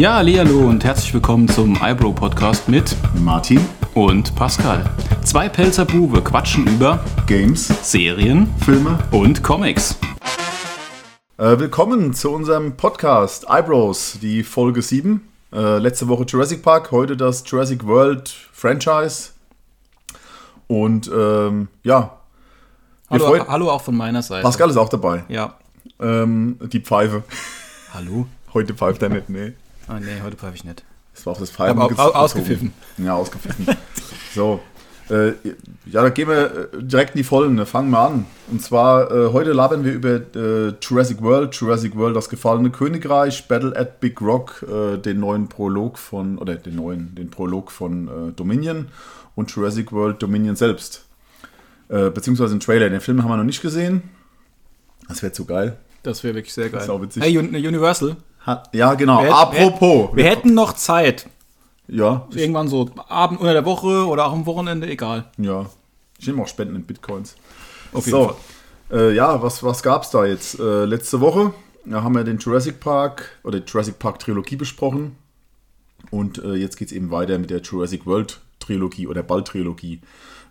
Ja, hallo und herzlich willkommen zum iBro Podcast mit Martin, und Pascal. Zwei Pelzer Bube quatschen über Games, Serien, Filme. und Comics. Äh, willkommen zu unserem Podcast iBros, die Folge 7. Äh, letzte Woche Jurassic Park, heute das Jurassic World Franchise. Und ähm, ja, Hallo, hallo auch von meiner Seite. Pascal ist auch dabei. Ja. Ähm, die Pfeife. Hallo? Heute pfeift er nicht, nee. Ah, nee, heute pfeife ich nicht. Das war auf das Pfeifen Aber au- gez- au- gezogen. ausgepfiffen. Ja, ausgepfiffen. so. Äh, ja, da gehen wir äh, direkt in die Vollen. ne? Fangen wir an. Und zwar, äh, heute labern wir über äh, Jurassic World, Jurassic World, das gefallene Königreich, Battle at Big Rock, äh, den neuen Prolog von, oder den neuen, den Prolog von äh, Dominion und Jurassic World Dominion selbst. Äh, beziehungsweise den Trailer. Den Film haben wir noch nicht gesehen. Das wäre zu geil. Das wäre wirklich sehr geil. ist auch witzig. Hey, Un- Universal. Ha ja, genau. Wir hätten- Apropos. Wir hätten noch Zeit. ja, Irgendwann so Abend unter der Woche oder auch am Wochenende, egal. Ja, ich nehme auch Spenden in Bitcoins. Auf jeden so, äh, ja, was, was gab es da jetzt? Äh, letzte Woche da haben wir den Jurassic Park oder die Jurassic Park Trilogie besprochen. Und äh, jetzt geht es eben weiter mit der Jurassic World Trilogie oder Ball-Trilogie.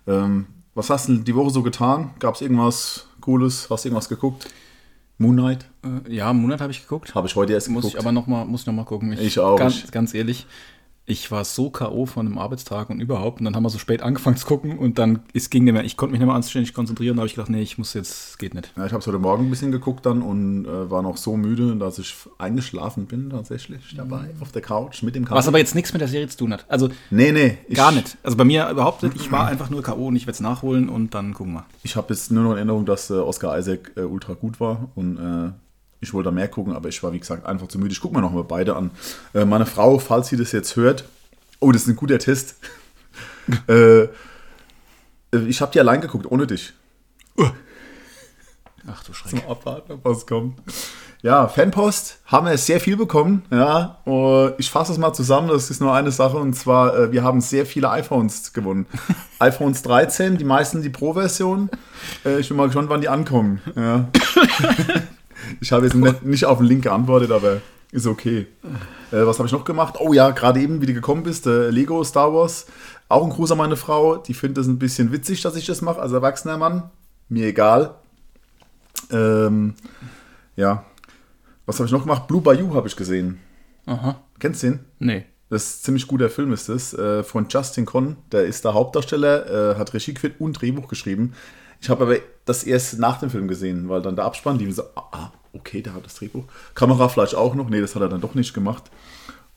Ähm, was hast du die Woche so getan? Gab es irgendwas Cooles? Hast du irgendwas geguckt? Moon Knight? Äh, ja, einen Monat habe ich geguckt. Habe ich heute erst Muss geguckt. ich aber noch mal, muss noch mal gucken. Ich auch. Ganz, ganz ehrlich, ich war so K.O. von einem Arbeitstag und überhaupt. Und dann haben wir so spät angefangen zu gucken und dann es ging nicht mehr. Ich konnte mich nicht mehr anständig konzentrieren. Da habe ich gedacht, nee, ich muss jetzt, geht nicht. Ja, ich habe es heute Morgen ein bisschen geguckt dann und äh, war noch so müde, dass ich eingeschlafen bin tatsächlich dabei auf der Couch mit dem Kaffee. Was aber jetzt nichts mit der Serie zu tun hat. Also Nee, nee. Ich, gar nicht. Also bei mir überhaupt nicht. Ich war einfach nur K.O. und ich werde es nachholen und dann gucken wir. Ich habe jetzt nur noch in Erinnerung, dass äh, Oscar Isaac äh, ultra gut war und äh, ich wollte da mehr gucken, aber ich war, wie gesagt, einfach zu müde. Ich gucke mir noch mal beide an. Äh, meine Frau, falls sie das jetzt hört, oh, das ist ein guter Test. äh, ich habe die allein geguckt, ohne dich. Ach du Schreck. Abwarten, ob was kommt. Ja, Fanpost haben wir sehr viel bekommen. Ja, ich fasse es mal zusammen. Das ist nur eine Sache und zwar, äh, wir haben sehr viele iPhones gewonnen. iPhones 13, die meisten die Pro-Version. Äh, ich bin mal gespannt, wann die ankommen. Ja. ich habe jetzt nicht, nicht auf den Link geantwortet, aber ist okay. Äh, was habe ich noch gemacht? Oh ja, gerade eben, wie du gekommen bist, äh, Lego Star Wars. Auch ein Gruß an meine Frau. Die findet es ein bisschen witzig, dass ich das mache als erwachsener Mann. Mir egal. Ähm, ja. Was habe ich noch gemacht? Blue Bayou habe ich gesehen. Aha. Kennst du den? Nee. Das ist ein ziemlich guter Film, ist das. Äh, von Justin Con. Der ist der Hauptdarsteller, äh, hat Regie geführt und Drehbuch geschrieben. Ich habe aber das erst nach dem Film gesehen, weil dann der Abspann, die so, ah, okay, der hat das Drehbuch. Kamera vielleicht auch noch. Nee, das hat er dann doch nicht gemacht.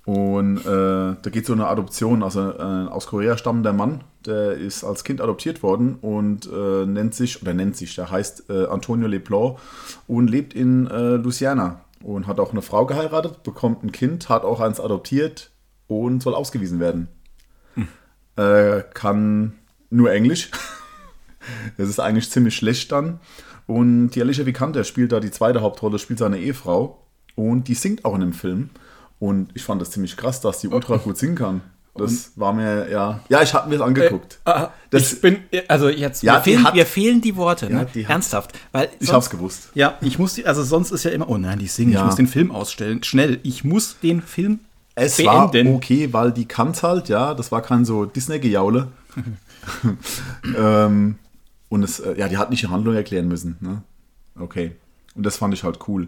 Und äh, da geht es um eine Adoption. Also äh, aus Korea stammender Mann, der ist als Kind adoptiert worden und äh, nennt sich, oder nennt sich, der heißt äh, Antonio Leblanc und lebt in äh, Louisiana und hat auch eine Frau geheiratet, bekommt ein Kind, hat auch eins adoptiert und soll ausgewiesen werden. Äh, kann nur Englisch. Das ist eigentlich ziemlich schlecht dann. Und die Alicia Vikander spielt da die zweite Hauptrolle, spielt seine Ehefrau. Und die singt auch in dem Film. Und ich fand das ziemlich krass, dass die ultra gut singen kann. Das war mir, ja. Ja, ich habe mir das angeguckt. Ah, Das- ich bin, also jetzt, Ja, mir, die fehlen, hat- mir fehlen die Worte, Ja, ne? die hat- Ernsthaft. Weil ich sonst- hab's gewusst. Ja, ich muss die, also sonst ist ja immer, oh nein, die singen, ich Ja. muss den Film ausstellen. Schnell, ich muss den Film Es beenden. war okay, weil die kann's halt, ja. Das war kein so Disney-Gejaule. ähm, und es, äh, ja, die hat nicht die Handlung erklären müssen. Ne? Okay. Und das fand ich halt cool.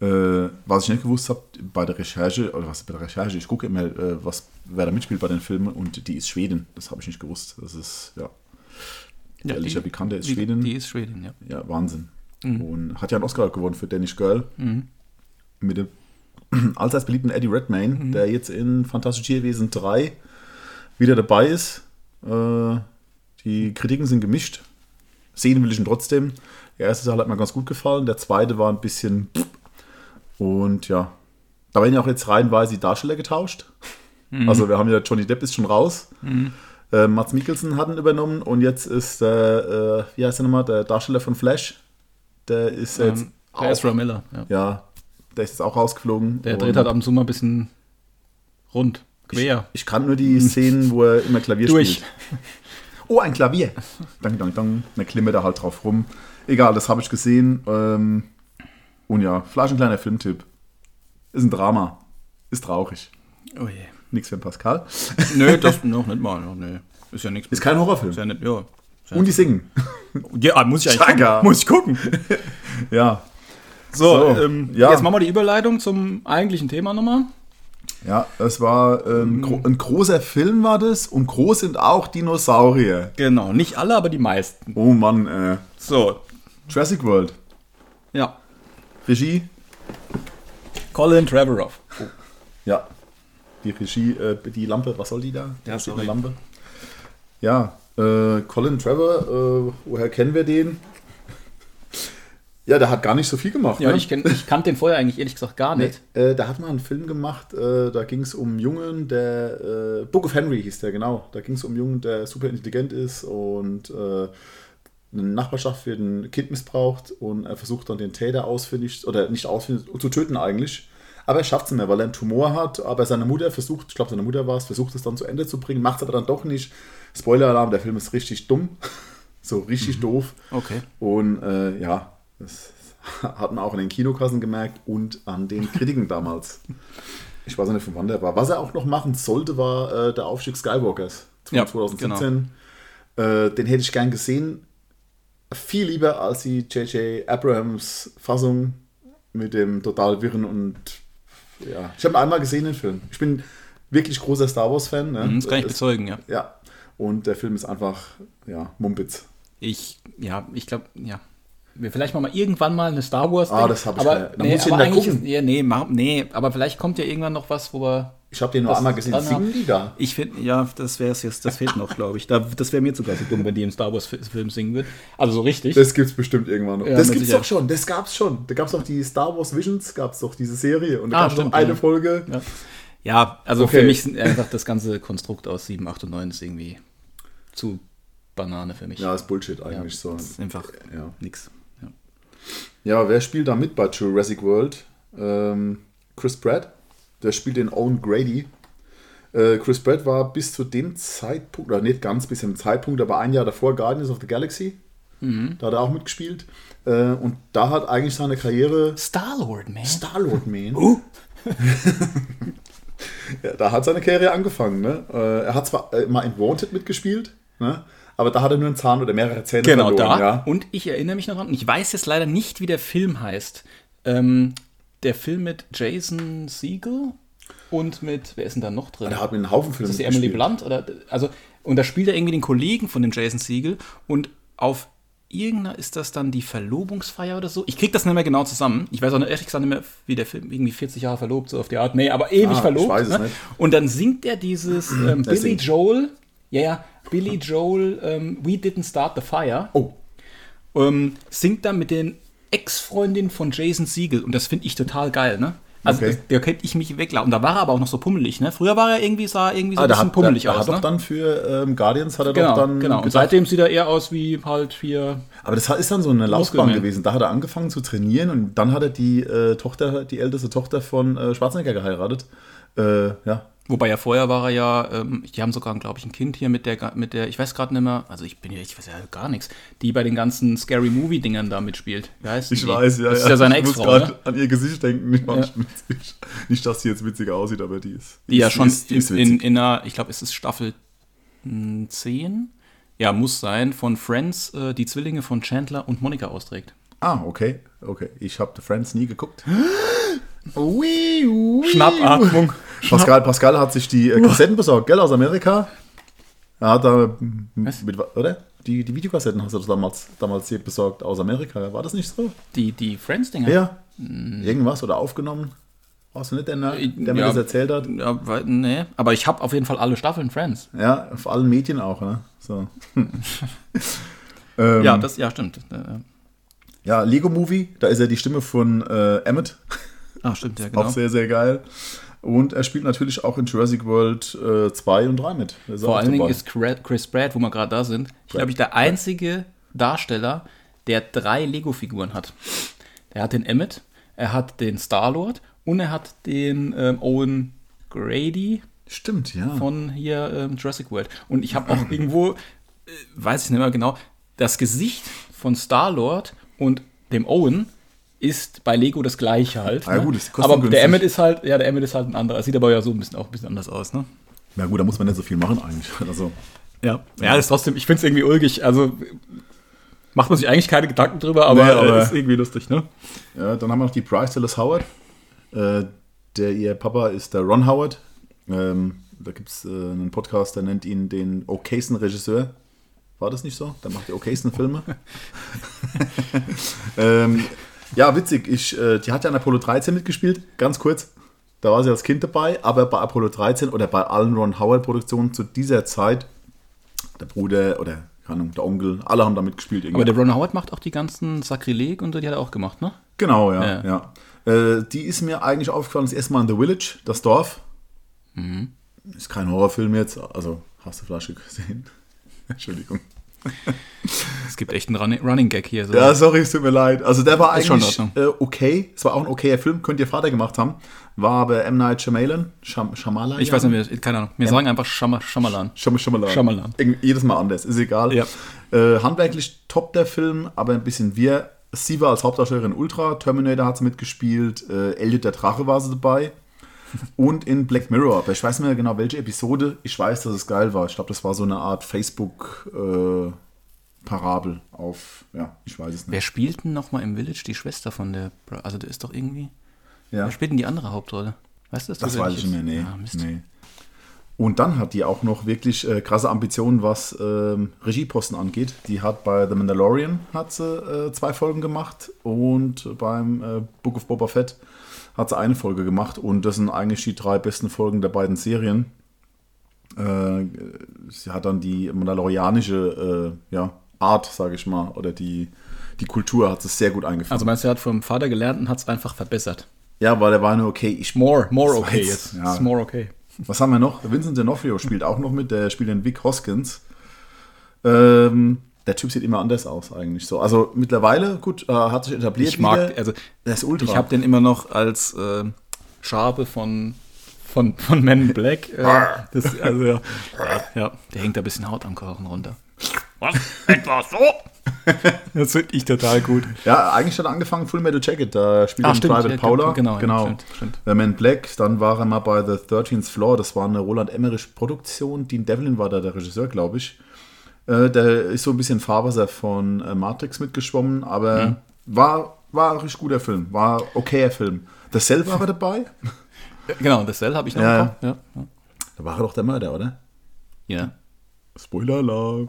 Äh, was ich nicht gewusst habe bei der Recherche, oder was bei der Recherche, ich gucke immer, äh, was, wer da mitspielt bei den Filmen und die ist Schwedin. Das habe ich nicht gewusst. Das ist, ja. Ja, Alicia Vikander ist die, Schwedin. Die ist Schwedin, ja. Ja, Wahnsinn. Und hat ja einen Oscar gewonnen für Danish Girl. Mit dem allseits beliebten Eddie Redmayne, der jetzt in Fantastische Tierwesen 3 wieder dabei ist. Äh, die Kritiken sind gemischt. Sehen will ich ihn trotzdem. Der erste Teil hat mir ganz gut gefallen. Der zweite war ein bisschen. Und ja, da werden ja auch jetzt reihenweise die Darsteller getauscht. Also wir haben ja Johnny Depp ist schon raus. Äh, Mats Mikkelsen hat ihn übernommen und jetzt ist der, äh, wie heißt der nochmal, der Darsteller von Flash. Der ist jetzt Ähm, der Ezra Miller, ja. ja, der ist jetzt auch rausgeflogen. Der dreht halt ab und zu mal ein bisschen rund, quer. Ich kann nur die Szenen, wo er immer Klavier Durch. spielt. Oh, ein Klavier. Dang, dang, dang. Dann klimmert er halt drauf rum. Egal, das habe ich gesehen. Ähm, und ja, vielleicht ein kleiner Filmtipp. Ist ein Drama. Ist traurig. Oh je. Nichts für Pascal. Nö, das noch nicht mal. Nee. Ist ja nichts. Ist kein Horrorfilm. Ist ja nicht, ja. Ja Und die singen. ja, muss ich eigentlich gucken. Muss ich gucken. Ja. So, So, ähm, ja. jetzt machen wir die Überleitung zum eigentlichen Thema nochmal. Ja, es war ähm, gro ein großer Film war das und groß sind auch Dinosaurier. Genau, nicht alle, aber die meisten. Oh Mann, äh. So, Jurassic World. ja. Regie? Colin Trevorrow. Ja. Die Regie, äh, die Lampe, was soll die da? Ja, steht eine Lampe. Ja, äh, Colin Trevor, äh, woher kennen wir den? Ja, der hat gar nicht so viel gemacht. Ja, ne? ich, kenn, ich kannte den vorher eigentlich ehrlich gesagt gar Nee, nicht. äh, da hat man einen Film gemacht, äh, da ging es um einen Jungen, der äh, Book of Henry hieß der, genau. Da ging es um einen Jungen, der super intelligent ist und äh, eine Nachbarschaft wird ein Kind missbraucht und er versucht dann den Täter ausfindig, oder nicht ausfindig, zu töten eigentlich. Aber er schafft es nicht mehr, weil er einen Tumor hat, aber seine Mutter versucht, ich glaube seine Mutter war es, versucht es dann zu Ende zu bringen, macht es aber dann doch nicht. Spoiler-Alarm, der Film ist richtig dumm. so richtig doof. Okay. Und äh, ja, das hat man auch in den Kinokassen gemerkt und an den Kritiken damals. Ich weiß nicht, von wann der war. Was er auch noch machen sollte, war äh, der Aufstieg Skywalkers von Ja, 2017. Äh, den hätte ich gern gesehen. Viel lieber als die J.J. Abrams Fassung mit dem total wirren und ja. Ich habe einmal gesehen, den Film. Ich bin wirklich großer Star Wars-Fan. Ne? Mhm, Das kann ich bezeugen, ja. ja. Und der Film ist einfach, ja, Mumpitz. Ich, ja, ich glaube, ja. Wir vielleicht machen wir irgendwann mal eine Star Wars. Ah, das hab ich aber, dann nee, muss aber da eigentlich ist, nee, mach, nee, aber vielleicht kommt ja irgendwann noch was, wo wir. Ich habe den nur einmal ist gesehen. Singen die da? Ich finde, ja, das wäre es jetzt, das fehlt noch, glaube ich. Da, das wäre mir sogar so dumm, wenn die im Star Wars-Film singen wird. Also so richtig. Das gibt's bestimmt irgendwann noch. Ja, das gibt's Sicherheit. doch schon. Das gab's schon. Da gab's doch die Star Wars Visions, gab's doch diese Serie. Und da Ah, gab's stimmt, noch eine ja. Folge. Ja, ja also Okay. für mich sind einfach das ganze Konstrukt aus 7, 8 und 9 ist irgendwie zu Banane für mich. Ja, ist Bullshit eigentlich so. das ist einfach Ja. nix. Ja. wer spielt da mit bei Jurassic World? Ähm, Chris Pratt. Der spielt den Owen Grady. Äh, Chris Pratt war bis zu dem Zeitpunkt, oder nicht ganz bis zum Zeitpunkt, aber ein Jahr davor Guardians of the Galaxy. Mhm. Da hat er auch mitgespielt. Äh, und da hat eigentlich seine Karriere Star-Lord, man. Star-Lord Man. Uh. ja, da hat seine Karriere angefangen. Ne? Äh, er hat zwar äh, mal in Wanted mitgespielt, ne? Aber da hat er nur einen Zahn oder mehrere Zähne Genau, verloren. da. Ja? Und ich erinnere mich noch an, und ich weiß jetzt leider nicht, wie der Film heißt. Ähm, der Film mit Jason Siegel und mit, wer ist denn da noch drin? Der hat mit einem Haufen Filme Ist das die Emily. Blunt? Oder, also, und da spielt er irgendwie den Kollegen von dem Jason Siegel und auf irgendeiner ist das dann die Verlobungsfeier oder so. Ich krieg das nicht mehr genau zusammen. Ich weiß auch nicht, ehrlich gesagt nicht mehr, wie der Film, irgendwie 40 Jahre verlobt, so auf die Art. Nee, aber ewig Ah, ich verlobt. weiß es ne? nicht. Und dann singt er dieses ähm, Billy. Joel, ja, ja, Billy Joel, ähm, We Didn't Start the Fire Oh, ähm, singt dann mit den Ex-Freundinnen von Jason Siegel und das finde ich total geil, ne? Also Okay. das, da könnte ich mich weglachen. Und da war er aber auch noch so pummelig, ne? Früher war er irgendwie, sah er irgendwie so ah, ein der bisschen hat, pummelig der, der aus, hat ne? doch dann für ähm, Guardians hat er genau, doch dann genau. Und seitdem sieht er eher aus wie halt hier. aber das ist dann so eine Laufbahn gewesen. Da hat er angefangen zu trainieren und dann hat er die äh, Tochter, die älteste Tochter von äh, Schwarzenegger geheiratet. Äh, ja, Wobei ja vorher war er ja, ähm, die haben sogar, glaube ich, ein Kind hier mit der, mit der, ich weiß gerade nicht mehr, also ich bin ja, ich weiß ja gar nichts, die bei den ganzen Scary Movie-Dingern da mitspielt. Wie heißt ich die? weiß, ja. Das ist ja seine ich muss Ex-Frau, gerade an ihr Gesicht denken. Nicht, witzig. nicht, dass sie jetzt witzig aussieht, aber die ist. Die ja ist, schon die ist in, in, einer, ich glaube, es ist Staffel mm, 10, ja, muss sein, von Friends, äh, die Zwillinge von Chandler und Monika austrägt. Ah, okay. Okay. Ich habe The Friends nie geguckt. Schnappatmung. Pascal, Pascal hat sich die äh, Kassetten besorgt, gell, aus Amerika. Er hat da, Was? mit, oder? Die, die Videokassetten hast du damals, damals hier besorgt aus Amerika. War das nicht so? Die, die Friends-Dinger. Ja. Irgendwas oder aufgenommen? Warst du nicht der, der mir Ja. das erzählt hat? Ja, nee, aber ich habe auf jeden Fall alle Staffeln Friends. Ja, auf allen Medien auch, ne? So. ähm, Ja, das, ja, stimmt. Äh, ja, Lego Movie, da ist er die Stimme von äh, Emmett. Ah, stimmt, ja, genau. Auch sehr, sehr geil. Und er spielt natürlich auch in Jurassic World 2 und 3 mit. Vor allen Dingen ist Chris Pratt, wo wir gerade da sind, ich glaube, ich der einzige Darsteller, der drei Lego-Figuren hat. Er hat den Emmett, er hat den Star-Lord und er hat den ähm, Owen Grady Stimmt, ja. von hier ähm, Jurassic World. Und ich habe auch irgendwo, äh, weiß ich nicht mehr genau, das Gesicht von Star-Lord und dem Owen ist bei Lego das gleiche halt. Ah, ja, ne? gut, aber der Emmet ist halt, ja, der Emmet ist halt ein anderer. Sieht aber ja so ein bisschen auch ein bisschen anders aus, ne? Ja gut, da muss man nicht so viel machen eigentlich. Also, Ja. Ja, ist trotzdem, ich finde es irgendwie ulkig. Also macht man sich eigentlich keine Gedanken drüber, aber, Nee, aber- ist irgendwie lustig, ne? ja, dann haben wir noch die Bryce Dallas Howard. Äh, der ihr Papa ist der Ron Howard. Ähm, da gibt es äh, einen Podcast, der nennt ihn den Okason-Regisseur. War das nicht so? Der macht die Okason-Filme. ähm, ja, witzig. Ich, äh, die hat ja an Apollo 13 mitgespielt, ganz kurz. Da war sie als Kind dabei, aber bei Apollo 13 oder bei allen Ron Howard-Produktionen zu dieser Zeit, der Bruder oder keine Ahnung, der Onkel, alle haben da mitgespielt. irgendwie. Aber der Ron Howard macht auch die ganzen Sakrileg und so, die hat er auch gemacht, ne? Genau, ja. Ja. ja. Äh, die ist mir eigentlich aufgefallen, das erste Mal in The Village, das Dorf. Mhm. Ist kein Horrorfilm jetzt, also hast du Flasche gesehen? Entschuldigung. Es gibt echt einen Running, Running Gag hier. So. Ja, sorry, es tut mir leid. Also der war Ist eigentlich äh, okay. Es war auch ein okayer Film, könnte ihr Vater gemacht haben. War aber M. Night Shyamalan. Sham Shyamalan? ich weiß nicht, wie- keine Ahnung. Wir sagen einfach Schama, Schamalan. Shyam- Shyamalan. Shyamalan. Jedes Mal anders, ist egal. Ja. Äh, handwerklich top der Film, aber ein bisschen wir. Sie war als Hauptdarstellerin Ultra, Terminator hat sie mitgespielt, äh, Elliot der Drache war sie dabei und in Black Mirror, aber ich weiß nicht mehr genau welche Episode. Ich weiß, dass es geil war. Ich glaube, das war so eine Art Facebook-Parabel auf, ja, ich weiß es Wer nicht. spielt denn nochmal im Village die Schwester von der. Bra also, der ist doch irgendwie. Ja. Wer spielt denn die andere Hauptrolle? Weißt du das? Das weiß ich nicht mehr, nee. Ah, nee. Und dann hat die auch noch wirklich äh, krasse Ambitionen, was ähm, Regieposten angeht. Die hat bei The Mandalorian hat sie äh, zwei Folgen gemacht und beim äh, Book of Boba Fett hat sie eine Folge gemacht und das sind eigentlich die drei besten Folgen der beiden Serien. Äh, sie hat dann die mandalorianische äh, ja, Art, sage ich mal, oder die, die Kultur hat sie sehr gut eingeführt. Also meinst du, er hat vom Vater gelernt und hat es einfach verbessert? ja, weil er war nur okay. Ich, More, more okay jetzt- ja. More okay. Was haben wir noch? Vincent D'Onofrio spielt auch noch mit, der spielt den Vic Hoskins. Ähm, der Typ sieht immer anders aus eigentlich so. Also mittlerweile, gut, äh, hat sich etabliert. Ich mag, wieder. also der ist ultra. ich habe den immer noch als äh, Schabe von, von, von Men in Black. Äh, das, also, ja, ja, der hängt da ein bisschen Haut am Knochen runter. Was? Etwa so? Das finde ich total gut. ja, eigentlich hat er angefangen Full Metal Jacket, da spielt Ah, er stimmt, Private ja, Paula. genau, ja, genau. stimmt, stimmt. Äh, Man in Black, dann war er mal bei The 13th Floor, das war eine Roland Emmerich Produktion. Dean Devlin war da der Regisseur, glaube ich. Äh, der ist so ein bisschen Fahrwasser von äh, Matrix mitgeschwommen, aber Mhm. war, war ein richtig guter Film, war okayer Film. Der Cell war er dabei. Genau, das Cell habe ich noch Ja, Kopf. Ja, ja. Da war er doch der Mörder, oder? ja. Spoiler-Alarm.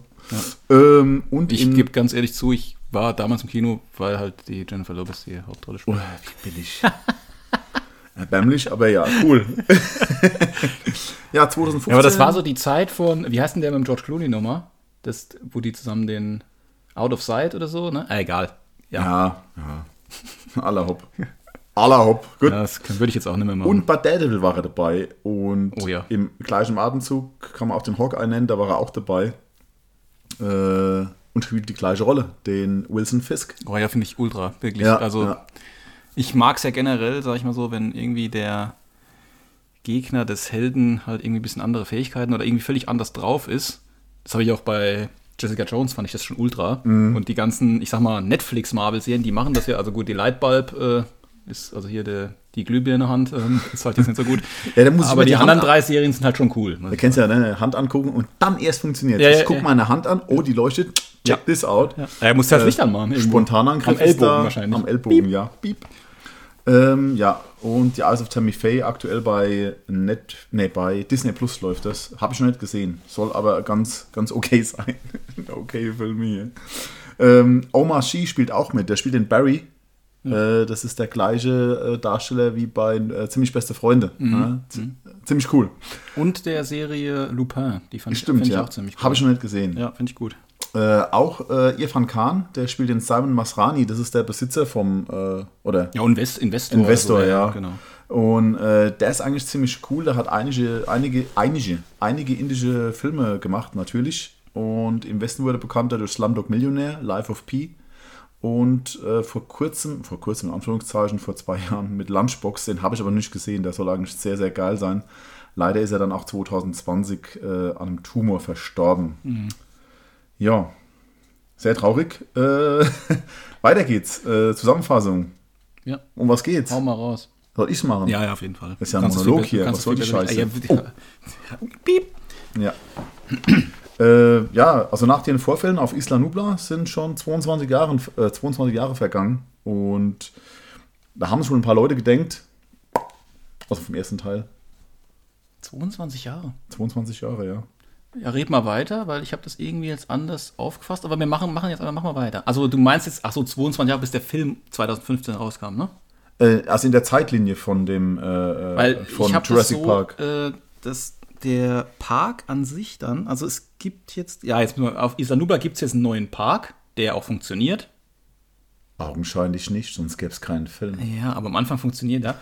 Ähm, und Ich gebe ganz ehrlich zu, ich war damals im Kino, weil halt die Jennifer Lopez die Hauptrolle Oh, spielt. wie billig. Erbärmlich, aber ja, cool. ja, 2015. Ja, aber das war so die Zeit von, wie heißt denn der mit dem George Clooney nochmal? Das, wo die zusammen den Out of Sight oder so, ne? Ah, egal. Ja, Ja, ja. Aller Hopp. Aller Hopp. Gut. Ja, das würde ich jetzt auch nicht mehr machen. Und bei Daredevil war er dabei. Und Oh ja. im gleichen Atemzug kann man auch den Hawkeye nennen, da war er auch dabei. Äh, und spielt die gleiche Rolle, den Wilson Fisk. oh ja, finde ich ultra, wirklich. Ja, also, ja. ich mag es ja generell, sag ich mal so, wenn irgendwie der Gegner des Helden halt irgendwie ein bisschen andere Fähigkeiten oder irgendwie völlig anders drauf ist. Das habe ich auch bei Jessica Jones, fand ich das schon ultra. Mhm. Und die ganzen, ich sag mal, Netflix-Marvel-Serien, die machen das ja, also gut, die Lightbulb äh, ist, also hier der, die Glühbirne-Hand, ähm, ist halt jetzt nicht so gut. Ja, da muss ich Aber die, die anderen Hand drei Serien sind halt schon cool. Da kennst du ja ne, Hand angucken und dann erst funktioniert. Ja, ich ja, guck ja. meine Hand an, oh, die leuchtet, check Ja. this out. Ja. Er muss das Licht anmachen. irgendwo. Spontanangriff Am Ellbogen da, wahrscheinlich. Am Ellbogen, ja. Piep. Ähm, ja, und die Eyes of Tammy Faye aktuell bei Net, nee, bei Disney Plus läuft das. Habe ich noch nicht gesehen. Soll aber ganz, ganz okay sein. okay Film hier. Ähm, Omar She spielt auch mit. Der spielt den Barry. Äh, das ist der gleiche äh, Darsteller wie bei äh, Ziemlich beste Freunde. Mhm. Ja, z- Ziemlich cool. Und der Serie Lupin, die fand ich, Stimmt, ich ja. auch ziemlich cool. Habe ich noch nicht gesehen. Ja, finde ich gut. Äh, auch äh, Irfan Khan, der spielt den Simon Masrani, das ist der Besitzer vom, äh, oder Ja, Invest, Investor. Investor, oder so, ja. Genau. Und äh, der ist eigentlich ziemlich cool. Der hat einige, einige, einige, einige indische Filme gemacht, natürlich. Und im Westen wurde er bekannter durch Slumdog Millionär, Life of Pi. Und äh, vor kurzem, vor kurzem in Anführungszeichen, vor zwei Jahren mit Lunchbox, den habe ich aber nicht gesehen. Der soll eigentlich sehr, sehr geil sein. Leider ist er dann auch 2020 äh, an einem Tumor verstorben. Ja, sehr traurig. Äh, weiter geht's. Äh, Zusammenfassung. Ja. Um was geht's? Hau mal raus. Soll ich's machen? Ja, ja, auf jeden Fall. Das ist ja ein Kannst Monolog hier. Was soll die Scheiße? Ah, ja, Piep. Ja. äh, ja, also nach den Vorfällen auf Isla Nubla sind schon 22 Jahre, äh, 22 Jahre vergangen. Und da haben schon ein paar Leute gedenkt. Also vom ersten Teil. 22 Jahre. 22 Jahre, ja. Ja, red mal weiter, weil ich habe das irgendwie jetzt anders aufgefasst, aber wir machen, machen jetzt aber machen wir weiter. Also du meinst jetzt, ach so, 22 Jahre bis der Film 2015 rauskam, ne? Äh, also in der Zeitlinie von dem äh, Weil von ich habe das Jurassic so, Park. Äh, dass der Park an sich dann, also es gibt jetzt, ja, jetzt auf Isla Nubla gibt es jetzt einen neuen Park, der auch funktioniert. Augenscheinlich nicht, sonst gäbe es keinen Film. Ja, aber am Anfang funktioniert er.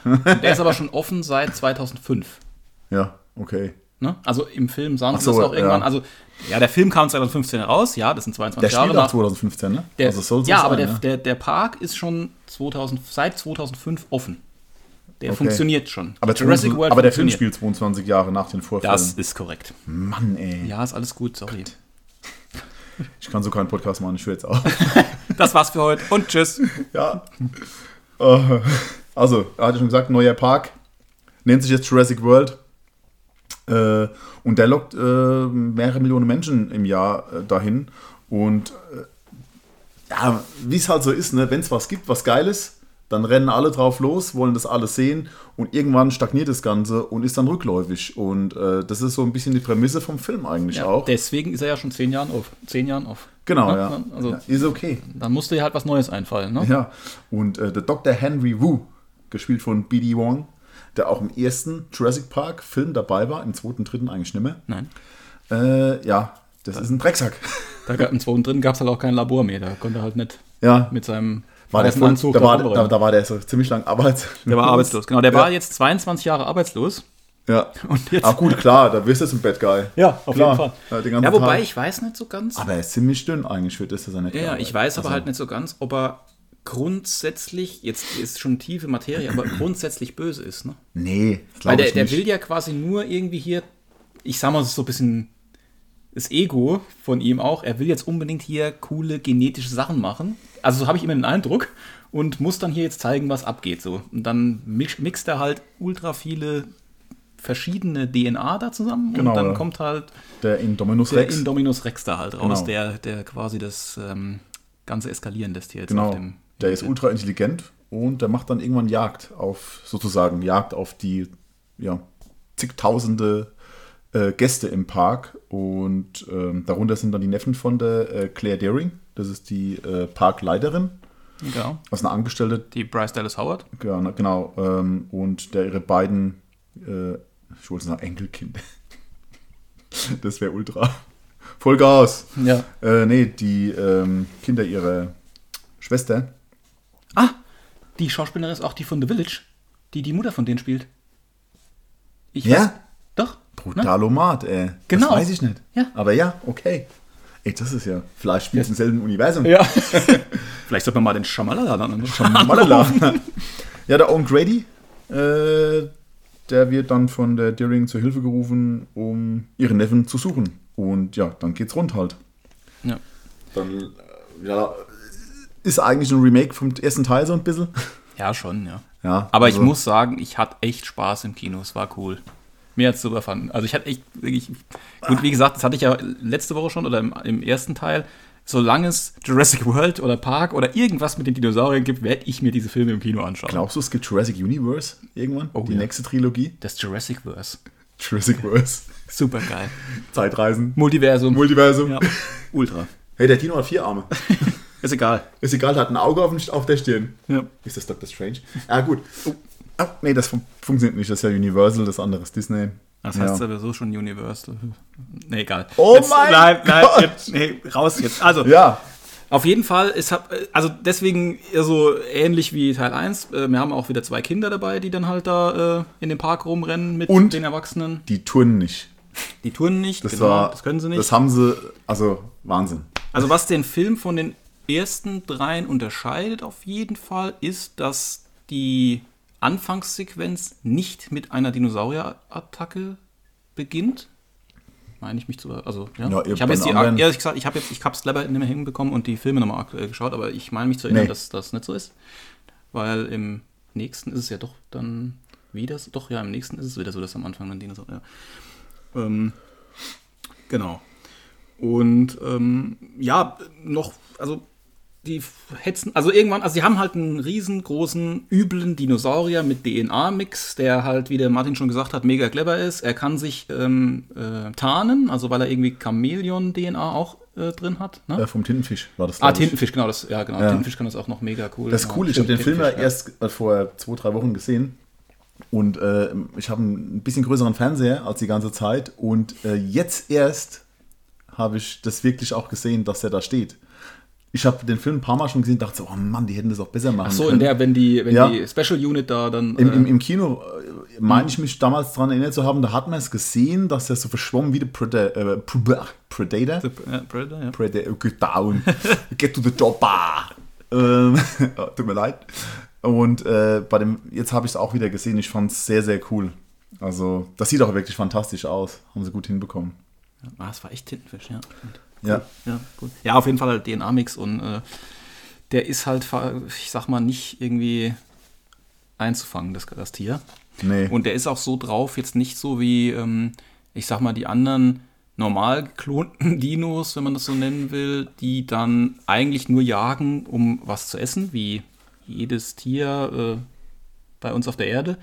Der ist aber schon offen seit 2005. Ja, okay. Ne? Also im Film sagen sie so, das auch irgendwann. ja. Also, ja, der Film kam 2015 raus, ja, das sind 22 Der Jahre spielt auch nach. 2015, ne? Der, also so ja, sein, aber der, ja. Der, der Park ist schon 2000, seit 2005 offen. Der Okay. funktioniert schon. aber, Jurassic 22 World aber der Film spielt 22 Jahre nach den Vorfällen. Das ist korrekt. Mann, ey. Ja, ist alles gut, sorry. Ich kann so keinen Podcast machen, ich höre jetzt auf. Das war's für heute und tschüss. ja. Äh, Also, hatte schon gesagt, neuer Park. Nennt sich jetzt Jurassic World. Äh, und der lockt äh, mehrere Millionen Menschen im Jahr äh, dahin. Und äh, ja, wie es halt so ist, ne? wenn es was gibt, was Geiles, dann rennen alle drauf los, wollen das alles sehen und irgendwann stagniert das Ganze und ist dann rückläufig. Und äh, das ist so ein bisschen die Prämisse vom Film eigentlich Ja, auch. deswegen ist er ja schon zehn Jahren auf. Zehn Jahren auf. Genau, Ne? ja. Also, ja. Ist okay. Dann musste dir halt was Neues einfallen, ne? Ja, und der Dr. Henry Wu, gespielt von B.D. Wong, der auch im ersten Jurassic Park Film dabei war, im zweiten, dritten eigentlich nicht mehr. Nein. Äh, ja, das ist ein Drecksack. Da gab, Im zweiten drin gab es halt auch kein Labor mehr. Da konnte er halt nicht Ja, mit seinem war der, Anzug da, war, da, da war der so ziemlich lang arbeitslos. Der war arbeitslos, genau. Der Ja. war jetzt 22 Jahre arbeitslos. Ja. Und jetzt. Ach gut, klar, da wirst du jetzt ein Bad Guy. Ja, auf Klar. jeden Fall. Ja, Ja, wobei Tag. ich weiß nicht so ganz. Aber er ist ziemlich dünn eigentlich für das, dass er nicht ja, ich weiß aber Also, halt nicht so ganz, ob er grundsätzlich, jetzt ist schon tiefe Materie, aber grundsätzlich böse ist, ne? Nee, das Weil glaub der, ich der nicht. will ja quasi nur irgendwie hier, ich sag mal so ein bisschen das Ego von ihm auch, er will jetzt unbedingt hier coole genetische Sachen machen. Also so habe ich immer den Eindruck und muss dann hier jetzt zeigen, was abgeht so. Und dann mix, mixt er halt ultra viele verschiedene DNA da zusammen Genau, und dann ja. kommt halt Der Indominus der Rex. Indominus Rex da halt raus, Genau. der, der quasi das ähm, Ganze eskalieren lässt hier jetzt Genau, auf dem. Der ist ultra intelligent und der macht dann irgendwann Jagd auf, sozusagen Jagd auf die ja, zigtausende äh, Gäste im Park und ähm, darunter sind dann die Neffen von der äh, Claire Daring, das ist die äh, Parkleiterin, Genau. also eine Angestellte, Die Bryce Dallas Howard. ja, na, genau, ähm, und der ihre beiden, äh, ich wollte sagen Enkelkinder, das wäre ultra, Vollgas, Ja. äh, nee, die ähm, Kinder ihrer Schwester, Ah, die Schauspielerin ist auch die von The Village, die die Mutter von denen spielt. Ich Ja? weiß- Doch. Ne? Brutalomat, ey. Genau. Das weiß ich nicht. Ja. Aber ja, okay. Ey, das ist ja. Vielleicht spielt es im selben Universum. Ja. Vielleicht sollte man mal den Schamalala dann Malala. ja, der Owen Grady, äh, der wird dann von der Deering zur Hilfe gerufen, um ihren Neffen zu suchen. Und ja, dann geht's rund halt. Ja. Dann, äh, ja, ist eigentlich ein Remake vom ersten Teil so ein bisschen. ja, schon, ja. Ja, Aber also- ich muss sagen, ich hatte echt Spaß im Kino. Es war cool. Mir hat es super fanden. Also ich hatte echt wirklich. Gut, wie gesagt, das hatte ich ja letzte Woche schon oder im, im ersten Teil. Solange es Jurassic World oder Park oder irgendwas mit den Dinosauriern gibt, werde ich mir diese Filme im Kino anschauen. Glaubst du, es gibt Jurassic Universe irgendwann? Oh, die ja. nächste Trilogie? Das Jurassic Verse. Jurassic Verse. Super geil. Zeitreisen. Multiversum. Multiversum. ja. Ultra. Hey, der Dino hat vier Arme. Ist egal. Ist egal, hat ein Auge auf, auf der Stirn. Ja. Ist das Doctor Strange? Ah, gut. Oh. Ah, nee, das fun funktioniert nicht. Das ist ja Universal, das andere ist Disney. Das ja. heißt sowieso schon Universal. Nee, egal. Oh jetzt, mein nein, nein, Gott. Jetzt, nee, raus jetzt. Also, Ja, auf jeden Fall, es hab, also deswegen eher so ähnlich wie Teil 1. äh, Wir haben auch wieder zwei Kinder dabei, die dann halt da äh, in dem Park rumrennen mit Und? den Erwachsenen. die turnen nicht. Die touren nicht, Das genau, war. das können sie nicht. Das haben sie. Also, Wahnsinn. Also was den Film von den ersten dreien unterscheidet auf jeden Fall, ist, dass die Anfangssequenz nicht mit einer Dinosaurierattacke beginnt. Meine ich mich zu, also ja. Ja, ich habe jetzt die, anderen- ehrlich gesagt, ich habe jetzt, ich habe es clever nicht mehr hinbekommen und die Filme nochmal aktuell geschaut, aber ich meine mich zu erinnern, Nee. dass das nicht so ist. weil im nächsten ist es ja doch dann wieder, so- doch ja, im nächsten ist es wieder so, dass am Anfang dann Dinosaurier. Ja. Ähm, genau. Und ähm, ja, noch, also die hetzen, also irgendwann, also sie haben halt einen riesengroßen, üblen Dinosaurier mit DNA-Mix, der halt, wie der Martin schon gesagt hat, mega clever ist. Er kann sich ähm, äh, tarnen, also weil er irgendwie Chamäleon-DNA auch äh, drin hat. Ne? Äh, vom Tintenfisch war das. ah, ich. Tintenfisch, genau, das, ja, genau. Ja. Tintenfisch kann das auch noch mega cool. Das ist genau. cool, ich habe den Film ja erst äh, vor zwei, drei Wochen gesehen. Und äh, ich habe einen bisschen größeren Fernseher als die ganze Zeit. Und äh, jetzt erst habe ich das wirklich auch gesehen, dass er da steht. Ich habe den Film ein paar Mal schon gesehen und dachte so, oh Mann, die hätten das auch besser machen Ach so, können. in der, wenn die, wenn Ja. die Special Unit da dann. Im, im, äh, Im Kino äh, meine ich mich damals daran erinnert zu haben, da hat man es gesehen, dass er so verschwommen wie der äh, Pre- Predator. äh, Predator, ja. Predator, get down, get to the chopper. Ähm, ja, tut mir leid. Und äh, bei dem, jetzt habe ich es auch wieder gesehen, ich fand es sehr, sehr cool. Also, das sieht auch wirklich fantastisch aus. Haben sie gut hinbekommen. Ah, es war echt Tintenfisch, ja. stimmt. Ja. Ja, gut. Ja, auf jeden Fall halt DNA-Mix und äh, der ist halt, ich sag mal, nicht irgendwie einzufangen, das, das Tier. Nee. Und der ist auch so drauf, jetzt nicht so wie, ähm, ich sag mal, die anderen normal geklonten Dinos, wenn man das so nennen will, die dann eigentlich nur jagen, um was zu essen, wie jedes Tier äh, bei uns auf der Erde,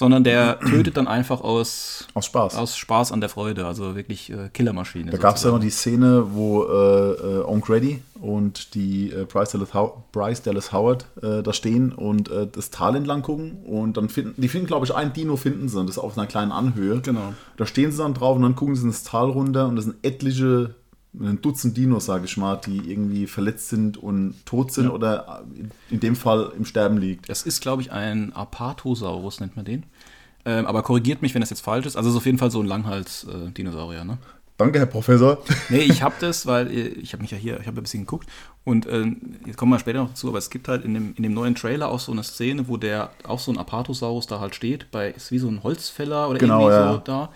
sondern der tötet dann einfach aus, aus Spaß. aus Spaß an der Freude, also wirklich äh, Killermaschine. da gab es ja noch die Szene, wo äh, äh, Onk Reddy und die äh, Bryce, Dallas How Bryce Dallas Howard äh, da stehen und äh, das Tal entlang gucken. Und dann finden, die finden, glaube ich, ein Dino finden sie, und das auf einer kleinen Anhöhe. Genau. Da stehen sie dann drauf und dann gucken sie ins Tal runter und das sind etliche, ein Dutzend Dinos, sage ich mal, die irgendwie verletzt sind und tot sind oder in dem Fall im Sterben liegt. Das ist, glaube ich, ein Apatosaurus, nennt man den. Ähm, aber korrigiert mich, wenn das jetzt falsch ist. Also es ist auf jeden Fall so ein Langhals-Dinosaurier, ne? Danke, Herr Professor. Nee, ich habe das, weil äh, ich habe mich ja hier, ich habe ein bisschen geguckt und äh, jetzt kommen wir später noch dazu, aber es gibt halt in dem, in dem neuen Trailer auch so eine Szene, wo der auch so ein Apatosaurus da halt steht, bei ist wie so ein Holzfäller oder Genau, irgendwie ja. so da.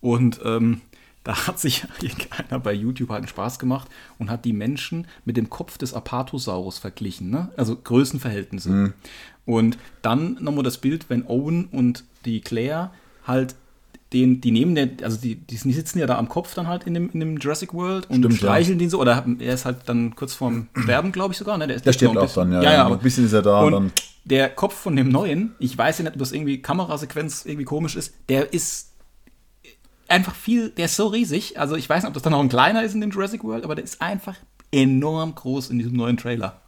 Und ähm, da hat sich irgendeiner bei YouTube halt einen Spaß gemacht und hat die Menschen mit dem Kopf des Apatosaurus verglichen, ne? Also Größenverhältnisse. Mhm. Und dann nochmal das Bild, wenn Owen und die Claire halt den, die nehmen den, also die, die sitzen ja da am Kopf dann halt in dem, in dem Jurassic World und Stimmt, ja. streicheln den so, oder er ist halt dann kurz vorm Sterben, glaube ich sogar, ne? ist Der lebt noch stirbt auch bisschen. dann, ja. Ja, ja, Ein bisschen ist er da und dann. der Kopf von dem Neuen, ich weiß ja nicht, ob das irgendwie Kamerasequenz irgendwie komisch ist, der ist einfach viel, der ist so riesig, also ich weiß nicht, ob das dann noch ein kleiner ist in dem Jurassic World, aber der ist einfach enorm groß in diesem neuen Trailer.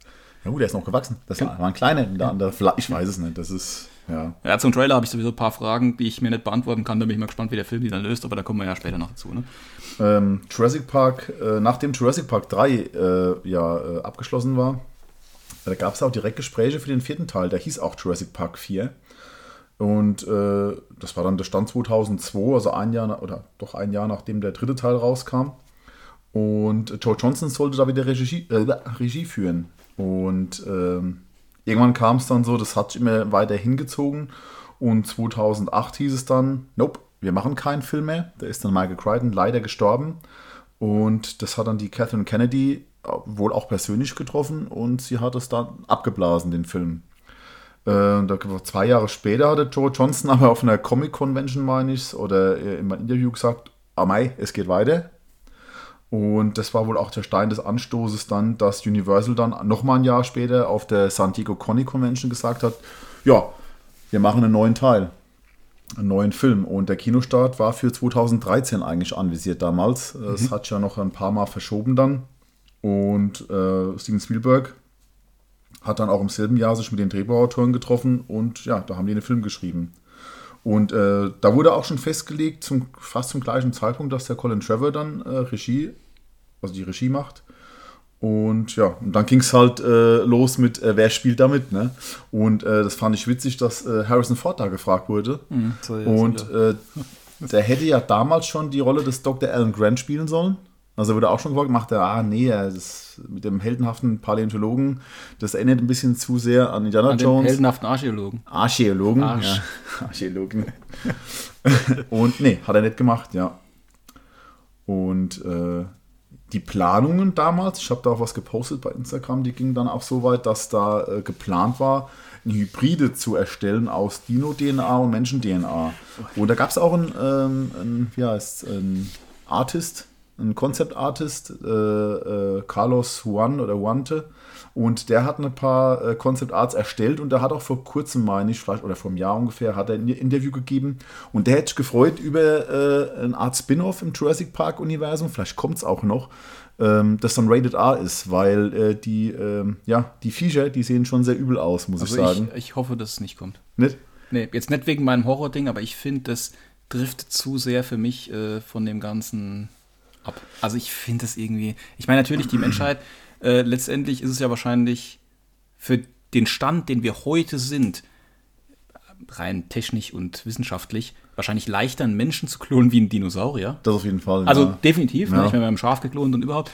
Ja, gut, der ist noch gewachsen. Das war ein kleiner, der andere, ich weiß es nicht. Das ist, ja. Ja, zum Trailer habe ich sowieso ein paar Fragen, die ich mir nicht beantworten kann. Da bin ich mal gespannt, wie der Film die dann löst, aber da kommen wir ja später noch dazu. Ne? Ähm, Jurassic Park, äh, nachdem Jurassic Park 3 äh, ja äh, abgeschlossen war, da gab es auch direkt Gespräche für den vierten Teil. Der hieß auch Jurassic Park 4. Und äh, das war dann der Stand 2002, also ein Jahr, oder doch ein Jahr nachdem der dritte Teil rauskam. Und Joe Johnson sollte da wieder Regie, äh, Regie führen. Und ähm, irgendwann kam es dann so, das hat sich immer weiter hingezogen. Und 2008 hieß es dann, nope, wir machen keinen Film mehr. Da ist dann Michael Crichton leider gestorben. Und das hat dann die Catherine Kennedy äh, wohl auch persönlich getroffen und sie hat es dann abgeblasen, den Film. Äh, da, zwei Jahre später hatte Joe Johnson aber auf einer Comic-Convention, meine ich, oder äh, in einem Interview gesagt, ah mei, es geht weiter. Und das war wohl auch der Stein des Anstoßes dann, dass Universal dann nochmal ein Jahr später auf der San Diego Comic Convention gesagt hat, ja, wir machen einen neuen Teil, einen neuen Film. Und der Kinostart war für 2013 eigentlich anvisiert damals. Es hat sich ja noch ein paar Mal verschoben dann. Und äh, Steven Spielberg hat dann auch im selben Jahr sich mit den Drehbuchautoren getroffen und ja, da haben die einen Film geschrieben. Und äh, da wurde auch schon festgelegt, zum, fast zum gleichen Zeitpunkt, dass der Colin Trevor dann äh, Regie, also die Regie macht. Und ja, und dann ging es halt äh, los mit, äh, wer spielt damit, ne? Und äh, das fand ich witzig, dass äh, Harrison Ford da gefragt wurde. so, ja, und der hätte ja damals schon die Rolle des Dr. Alan Grant spielen sollen. Also wurde auch schon gefragt, macht er, ah nee, das mit dem heldenhaften Paläontologen, das erinnert ein bisschen zu sehr an Indiana An den Jones. heldenhaften Archäologen. Archäologen. Arsch. Ja, Archäologen. und nee, hat er nicht gemacht, ja. Und äh, die Planungen damals, ich habe da auch was gepostet bei Instagram, die gingen dann auch so weit, dass da äh, geplant war, eine Hybride zu erstellen aus Dino-DNA und Menschen-DNA. Und da gab es auch einen, ähm, einen, wie heißt einen Artist, einen Concept-Artist, äh, äh, Carlos Juan oder Juante. Und der hat ein paar äh, Concept Arts erstellt und der hat auch vor kurzem, meine ich, vielleicht oder vor einem Jahr ungefähr, hat er ein Interview gegeben. Und der hätte sich gefreut über äh, eine Art Spin-off im Jurassic Park-Universum. Vielleicht kommt es auch noch ähm, das dann Rated R ist, weil äh, die, ähm, ja, die Viecher, die sehen schon sehr übel aus, muss also ich sagen. Ich, ich hoffe, dass es nicht kommt. Nicht? Nee, jetzt nicht wegen meinem Horror-Ding, aber ich finde, das trifft zu sehr für mich äh, von dem Ganzen. Also ich finde es irgendwie, ich meine natürlich, die Menschheit, äh, letztendlich ist es ja wahrscheinlich für den Stand, den wir heute sind, rein technisch und wissenschaftlich, wahrscheinlich leichter, einen Menschen zu klonen wie einen Dinosaurier. Das auf jeden Fall. Also ja. definitiv, ne? Ja. ich bin beim Schaf geklont und überhaupt.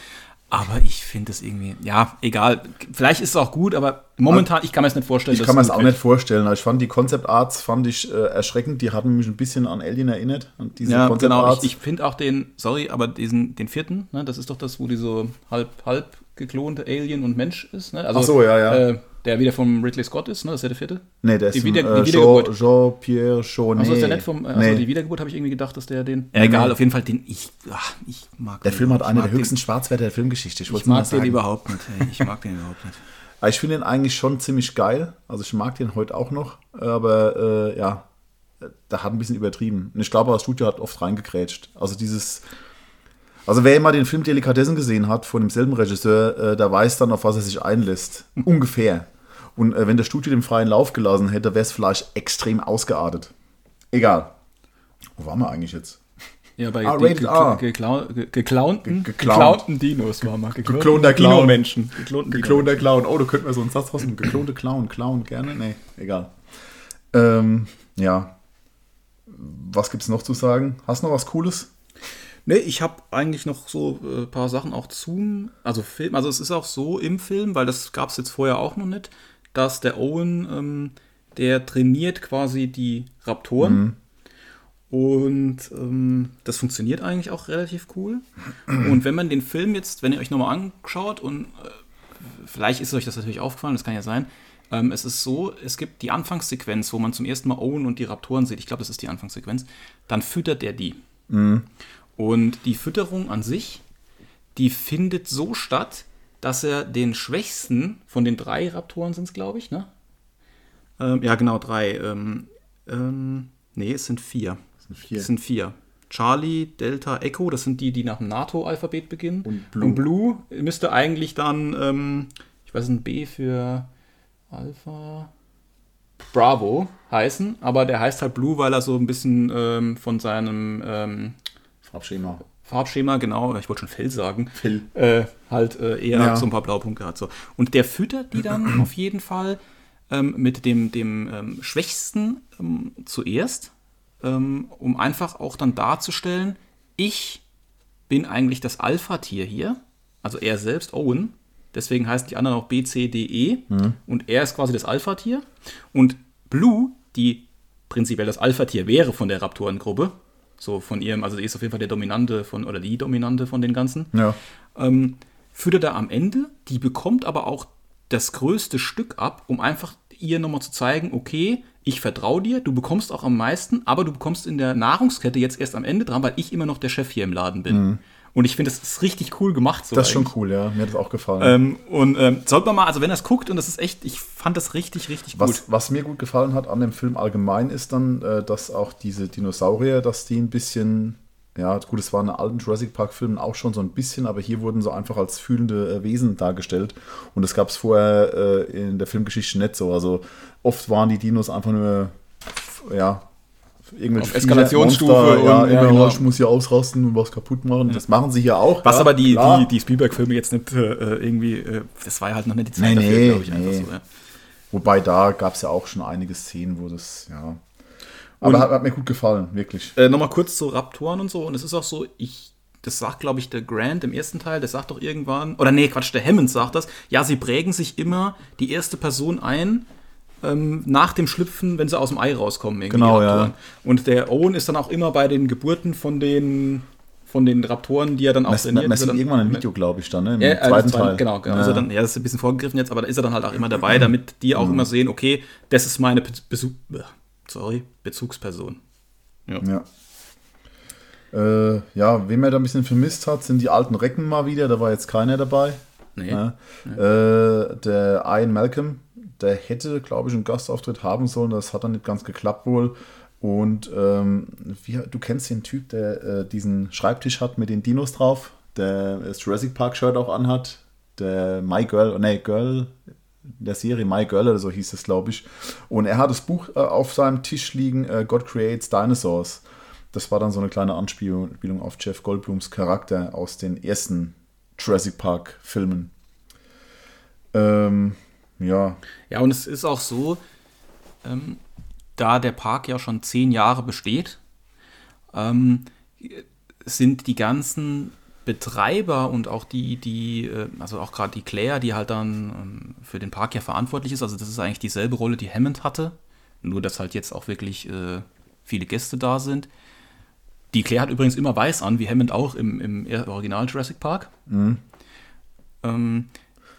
Aber ich finde es irgendwie, ja, egal. Vielleicht ist es auch gut, aber momentan, ich kann mir es nicht vorstellen. Ich kann mir das gut auch wird. nicht vorstellen. Also Ich fand die Concept Arts fand ich äh, erschreckend. Die hatten mich ein bisschen an Alien erinnert. An diese Ja, Concept genau. Arts. Ich, ich finde auch den, sorry, aber diesen, den vierten, ne, das ist doch das, wo die so halb, halb geklonte Alien und Mensch ist. Ne? Also, Ach so, ja, ja. Äh, der wieder vom Ridley Scott ist, ne? Das ist ja der vierte. nee, der ist die Wieder- äh, die Jean- Wiedergeburt. Jean-Pierre Jaunet. Achso, ist der nicht vom, äh, also nee. die Wiedergeburt habe ich irgendwie gedacht, dass der den. Nee, egal, nee. auf jeden Fall den ich, ach, ich mag Der den. Film hat Ich eine mag der höchsten Schwarzwerte der Filmgeschichte. Wollte ich mag den überhaupt nicht. Ey. Ich mag den überhaupt nicht. Ich finde den eigentlich schon ziemlich geil. Also ich mag den heute auch noch. Aber äh, ja, da hat ein bisschen übertrieben. Und ich glaube, das Studio hat oft reingekrätscht. Also dieses. Also wer immer den Film Delikatessen gesehen hat von demselben Regisseur, äh, der weiß dann, auf was er sich einlässt. Ungefähr. Und äh, wenn das Studio den freien Lauf gelassen hätte, wäre es vielleicht extrem ausgeartet. Egal. Wo waren wir eigentlich jetzt? Ja, bei Ah, die Rated R. geklau ge geklaunten, Ge- geklaunt. geklaunten Dinos war mal. Geklonten Geklonter Clown. Geklonten Geklonter Clown. Oh, du könntest mir so einen Satz rausnehmen. Geklonte Clown. Clown gerne? Nee, egal. Ähm, ja. Was gibt's noch zu sagen? Hast du noch was Cooles? Nee, ich habe eigentlich noch so ein paar Sachen auch zum, also Film, also es ist auch so im Film, weil das gab es jetzt vorher auch noch nicht, dass der Owen, ähm, der trainiert quasi die Raptoren. Und ähm, das funktioniert eigentlich auch relativ cool. Und wenn man den Film jetzt, wenn ihr euch nochmal anschaut und äh, vielleicht ist euch das natürlich aufgefallen, das kann ja sein, ähm, es ist so, es gibt die Anfangssequenz, wo man zum ersten Mal Owen und die Raptoren sieht, ich glaube, das ist die Anfangssequenz, dann füttert der die. Und die Fütterung an sich, die findet so statt, dass er den schwächsten von den drei Raptoren sind es, glaube ich, ne? Ähm, ja, genau, drei. Ähm, ähm, nee, es sind vier. sind vier. Es sind vier. Charlie, Delta, Echo, das sind die, die nach dem NATO-Alphabet beginnen. Und Blue. Und Blue müsste eigentlich dann, ähm, ich weiß nicht, B für Alpha, Bravo heißen, aber der heißt halt Blue, weil er so ein bisschen ähm, von seinem ähm, Farbschema. Farbschema, genau, ich wollte schon Fell sagen, Fell. äh, halt äh, eher Ja. so ein paar Blaupunkte hat. So. Und der füttert die dann auf jeden Fall ähm, mit dem, dem ähm, Schwächsten ähm, zuerst, ähm, um einfach auch dann darzustellen, ich bin eigentlich das Alpha-Tier hier, also er selbst, Owen, deswegen heißen die anderen auch B, C, D, E und er ist quasi das Alpha-Tier und Blue, die prinzipiell das Alpha-Tier wäre von der Raptorengruppe, so von ihrem, also sie ist auf jeden Fall der Dominante von, oder die Dominante von den Ganzen, Ja. ähm, führt er da am Ende, die bekommt aber auch das größte Stück ab, um einfach ihr nochmal zu zeigen, okay, ich vertraue dir, du bekommst auch am meisten, aber du bekommst in der Nahrungskette jetzt erst am Ende dran, weil ich immer noch der Chef hier im Laden bin. Und ich finde, das ist richtig cool gemacht. So Das ist schon eigentlich. cool, ja. Mir hat das auch gefallen. Ähm, und ähm, sollte man mal, also wenn er es guckt, und das ist echt, ich fand das richtig, richtig gut. Was, was mir gut gefallen hat an dem Film allgemein ist dann, äh, dass auch diese Dinosaurier, dass die ein bisschen, ja gut, es war in alten Jurassic Park Filmen auch schon so ein bisschen, aber hier wurden so einfach als fühlende äh, Wesen dargestellt und das gab es vorher äh, in der Filmgeschichte nicht so. Also oft waren die Dinos einfach nur, ja, irgendwelche Auf Eskalationsstufe Monster, ja, und- ja, irgendwie, genau. ich muss hier ausrasten und was kaputt machen. Das machen sie hier auch. Was ja, aber die, klar. die, die Spielberg-Filme jetzt nicht äh, irgendwie, äh, das war ja halt noch nicht die Zeit Nee, dafür, nee, glaube ich, einfach nee. so. Ja. Wobei da gab es ja auch schon einige Szenen, wo das, ja. Aber hat, hat mir gut gefallen, wirklich. Äh, Nochmal kurz zu Raptoren und so. Und es ist auch so, ich, das sagt, glaube ich, der Grant im ersten Teil, der sagt doch irgendwann, oder nee, Quatsch, der Hammond sagt das, ja, sie prägen sich immer die erste Person ein, ähm, nach dem Schlüpfen, wenn sie aus dem Ei rauskommen. irgendwie, Genau, ja. Und der Owen ist dann auch immer bei den Geburten von den von den Raptoren, die er dann auch Man, man, man er sieht irgendwann ein Video, glaube ich, dann, ne? Im Ja, äh, zweiten Teil. Genau, genau. Ja. Also dann, ja, das ist ein bisschen vorgegriffen jetzt, aber da ist er dann halt auch immer dabei, damit die auch immer sehen, okay, das ist meine Be Besu sorry, Bezugsperson. Ja. Äh, ja, wem er da ein bisschen vermisst hat, sind die alten Recken mal wieder. Da war jetzt keiner dabei. Nee. Ja. Äh, der Ian Malcolm, der hätte, glaube ich, einen Gastauftritt haben sollen. Das hat dann nicht ganz geklappt wohl. Und ähm, wie, du kennst den Typ, der äh, diesen Schreibtisch hat mit den Dinos drauf, der das Jurassic Park Shirt auch anhat. Der My Girl, oh, nee, Girl, der Serie My Girl oder so hieß es, glaube ich. Und er hat das Buch äh, auf seinem Tisch liegen, äh, God Creates Dinosaurs. Das war dann so eine kleine Anspielung auf Jeff Goldblums Charakter aus den ersten Jurassic Park Filmen. Ähm, ja, Ja, und es ist auch so, ähm, da der Park ja schon zehn Jahre besteht, ähm, sind die ganzen Betreiber und auch die, die, äh, also auch gerade die Claire, die halt dann ähm, für den Park ja verantwortlich ist, also das ist eigentlich dieselbe Rolle, die Hammond hatte, nur dass halt jetzt auch wirklich äh, viele Gäste da sind. Die Claire hat übrigens immer weiß an, wie Hammond auch im, im Original Jurassic Park. Ähm,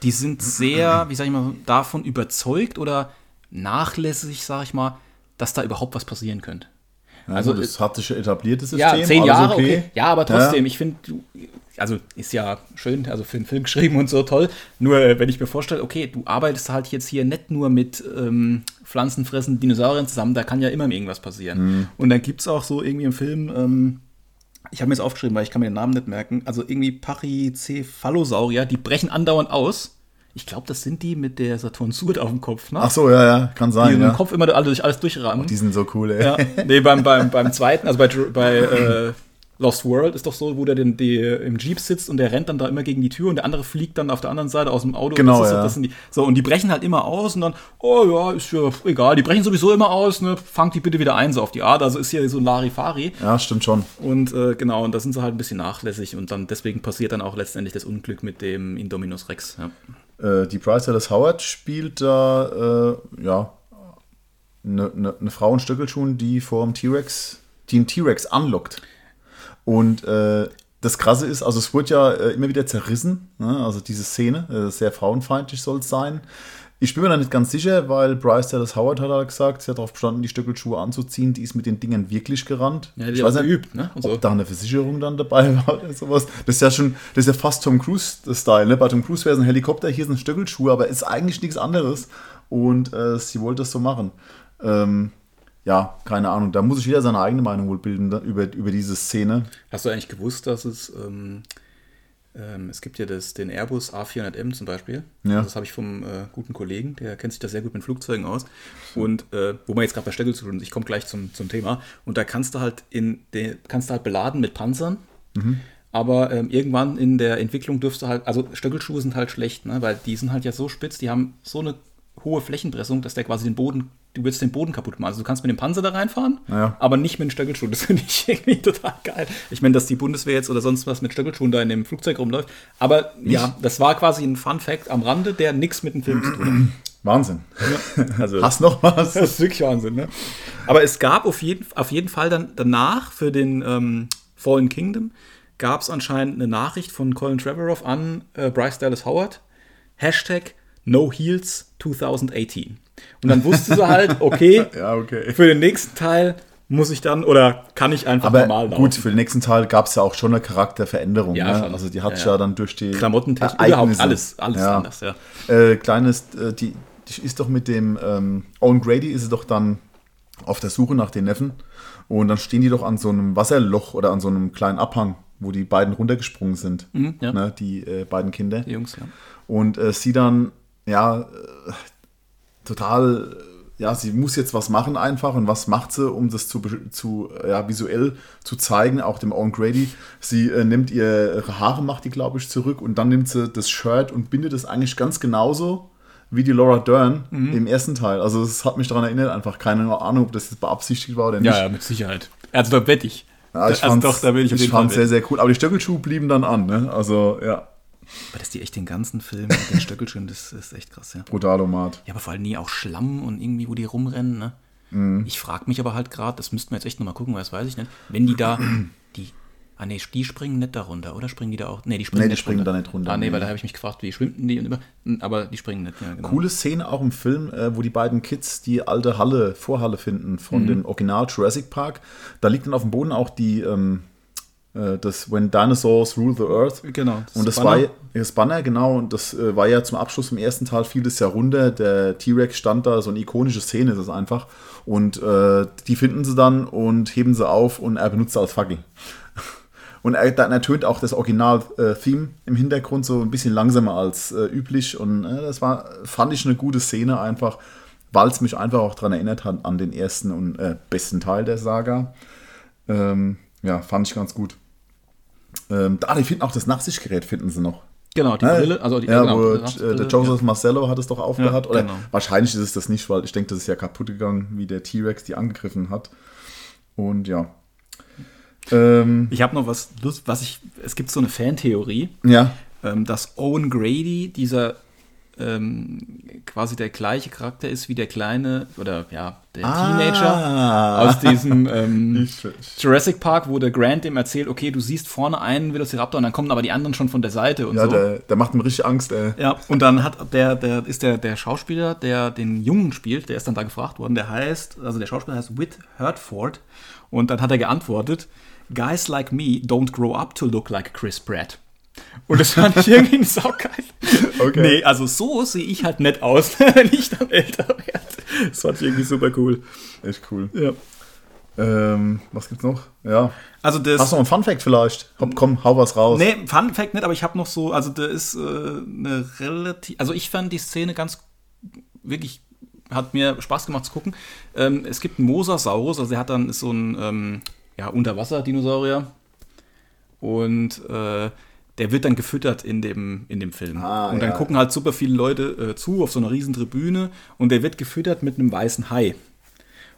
die sind sehr, wie sag ich mal, davon überzeugt oder nachlässig, sag ich mal, dass da überhaupt was passieren könnte. also Also, das hat sich schon etabliert, das Ja, System. zehn Jahre, okay. Ja, aber trotzdem, Ja. ich finde, du- also ist ja schön, also für einen Film geschrieben und so toll. Nur äh, wenn ich mir vorstelle, okay, du arbeitest halt jetzt hier nicht nur mit ähm, pflanzenfressenden Dinosauriern zusammen, da kann ja immer irgendwas passieren. Mhm. Und dann gibt es auch so irgendwie im Film, ähm, ich habe mir jetzt aufgeschrieben, weil ich kann mir den Namen nicht merken, also irgendwie Pachycephalosaurier, die brechen andauernd aus. Ich glaube, das sind die mit der Saturn-Surt auf dem Kopf, ne? Ach so, ja, ja, kann die sein. im Ja. Kopf immer durch alles durchrahmen. Die sind so cool, ey. Ja, nee, beim, beim, beim zweiten, also bei, bei äh, Lost World ist doch so, wo der den, die, im Jeep sitzt und der rennt dann da immer gegen die Tür und der andere fliegt dann auf der anderen Seite aus dem Auto. Genau, so, ja. sind die, so, und die brechen halt immer aus und dann, oh ja, ist ja egal, die brechen sowieso immer aus, ne, fangt die bitte wieder ein, so auf die Art. Also ist hier so ein Larifari. ja, stimmt schon. Und äh, genau, und da sind sie halt ein bisschen nachlässig und dann deswegen passiert dann auch letztendlich das Unglück mit dem Indominus Rex. Ja. Äh, die Bryce Dallas Howard spielt da, äh, ja, eine ne, ne Frau in Stöckelschuhen, die vor dem T-Rex, die einen T-Rex anlockt. Und äh, das Krasse ist, also es wird ja äh, immer wieder zerrissen, ne? also diese Szene, äh, sehr frauenfeindlich soll es sein. Ich bin mir da nicht ganz sicher, weil Bryce Dallas Howard hat halt gesagt, sie hat darauf bestanden, die Stöckelschuhe anzuziehen. Die ist mit den Dingen wirklich gerannt. Ja, die ich weiß nicht, geübt, ne? Und so. ob da eine Versicherung dann dabei war oder sowas. Das ist ja schon, das ist ja fast Tom Cruise-Style. Ne? Bei Tom Cruise wäre es ein Helikopter, hier sind Stöckelschuhe, aber ist eigentlich nichts anderes. Und äh, sie wollte das so machen. Ähm, ja, keine Ahnung. Da muss ich wieder seine eigene Meinung wohl bilden über, über diese Szene. Hast du eigentlich gewusst, dass es, ähm, ähm, es gibt ja das, den Airbus A400M zum Beispiel. Ja. Das habe ich vom äh, guten Kollegen, der kennt sich da sehr gut mit Flugzeugen aus. Und äh, wo man jetzt gerade bei Stöckelzug sind, ich komme gleich zum, zum Thema. Und da kannst du halt in den, kannst du halt beladen mit Panzern. Aber ähm, irgendwann in der Entwicklung dürfst du halt, also Stöckelschuhe sind halt schlecht, ne? weil die sind halt ja so spitz, die haben so eine hohe Flächenpressung, dass der quasi den Boden, du willst den Boden kaputt machen. Also du kannst mit dem Panzer da reinfahren, Ja. aber nicht mit den Stöckelschuhen. Das finde ich irgendwie total geil. Ich meine, dass die Bundeswehr jetzt oder sonst was mit Stöckelschuhen da in dem Flugzeug rumläuft. Aber ja, das war quasi ein Fun Fact am Rande, der nichts mit dem Film zu tun Wahnsinn. hat. Also, Hast noch was? das ist wirklich Wahnsinn, ne? Aber es gab auf jeden, auf jeden Fall dann danach für den ähm, Fallen Kingdom gab es anscheinend eine Nachricht von Colin Trevorrow an äh, Bryce Dallas Howard. Hashtag No Heels 2018. Und dann wusste sie halt, okay, Ja, okay. für den nächsten Teil muss ich dann oder kann ich einfach Aber normal laufen. gut, für den nächsten Teil gab es ja auch schon eine Charakterveränderung. Ja, ne? Also die hat Ja, sich ja. ja dann durch die Klamottentechnik, überhaupt alles, alles anders, ja. Äh, kleines, äh, die, die ist doch mit dem ähm, Owen Grady ist sie doch dann auf der Suche nach den Neffen und dann stehen die doch an so einem Wasserloch oder an so einem kleinen Abhang, wo die beiden runtergesprungen sind, Mhm, ja. ne, die äh, beiden Kinder. Die Jungs, ja. Und äh, sie dann, ja, äh, total, ja, sie muss jetzt was machen einfach. Und was macht sie, um das zu, zu äh, ja, visuell zu zeigen, auch dem Owen Grady? Sie äh, nimmt ihr, ihre Haare, macht die, glaube ich, zurück und dann nimmt sie das Shirt und bindet es eigentlich ganz genauso wie die Laura Dern Mhm. im ersten Teil. Also es hat mich daran erinnert, einfach keine Ahnung, ob das jetzt beabsichtigt war oder nicht. Ja, ja, mit Sicherheit. Also da wette ich. Ja, ich also Fall fand's sehr, sehr cool. Aber die Stöckelschuhe blieben dann an, ne? Also, ja, Aber dass die echt den ganzen Film mit den Stöckelschuhen, das ist echt krass, ja. Brutalomat. Ja, aber vor allem nie auch Schlamm und irgendwie, wo die rumrennen, ne? Ich frage mich aber halt gerade, das müssten wir jetzt echt nochmal gucken, weil das weiß ich nicht, wenn die da, die Ah nee, die springen nicht darunter, oder springen die da auch? Nee, die springen, Nee, die nicht springen runter. da nicht runter, Ah nee, nee. weil da habe ich mich gefragt, wie schwimmten die und über, aber die springen nicht, ja, genau. Coole Szene auch im Film, äh, wo die beiden Kids die alte Halle, Vorhalle finden von Mhm. dem Original Jurassic Park. Da liegt dann auf dem Boden auch die, ähm, äh, das When Dinosaurs Rule the Earth. Genau, das und das Banner. war ja- das Banner, genau, und das äh, war ja zum Abschluss im ersten Teil, fiel das ja runter. Der T-Rex stand da, so eine ikonische Szene ist es einfach. Und äh, die finden sie dann und heben sie auf und er benutzt sie als Fackel. Und er, dann ertönt auch das Original-Theme im Hintergrund so ein bisschen langsamer als äh, üblich. Und äh, das war, fand ich eine gute Szene einfach, weil es mich einfach auch daran erinnert hat an den ersten und äh, besten Teil der Saga. Ähm, ja, fand ich ganz gut. Ähm, da, die finden auch das Nachtsichtgerät, finden sie noch. Genau, die Ne? Brille, also die ja, genau, wo äh, der Joseph Marcello hat es doch aufgehabt. Ja, oder genau. wahrscheinlich ist es das nicht, weil ich denke, das ist ja kaputt gegangen, wie der T-Rex die angegriffen hat. Und ja. Ähm, Ich habe noch was, Lust, was ich, es gibt so eine Fantheorie, ja. ähm, dass Owen Grady, dieser ähm, quasi der gleiche Charakter ist wie der kleine, oder ja, der Teenager Ah. aus diesem ähm, Jurassic Park, wo der Grant dem erzählt, okay, du siehst vorne einen Velociraptor und dann kommen aber die anderen schon von der Seite und Ja, so. der, der macht mir richtig Angst, ey. Ja, und dann hat der, der ist der, der Schauspieler, der den Jungen spielt, der ist dann da gefragt worden, der heißt, also der Schauspieler heißt Whit Hertford und dann hat er geantwortet, Guys like me don't grow up to look like Chris Pratt. Und das fand ich irgendwie saugeil. Okay. Nee, also so sehe ich halt nett aus, wenn ich dann älter werde. Das fand ich irgendwie super cool. Echt cool. Ja. Ähm, was gibt's noch? Ja. Also das. Hast du noch einen Fun-Fact vielleicht? Komm, komm, hau was raus. Nee, Fun Fact nicht, aber ich habe noch so, also da ist äh, eine relativ, also ich fand die Szene ganz, wirklich, hat mir Spaß gemacht zu gucken. Ähm, es gibt einen Mosasaurus, also der hat dann ist so ein ähm, ja, Unterwasser-Dinosaurier und äh, der wird dann gefüttert in dem, in dem Film. Ah, und dann ja. gucken halt super viele Leute äh, zu auf so einer riesen Tribüne und der wird gefüttert mit einem weißen Hai.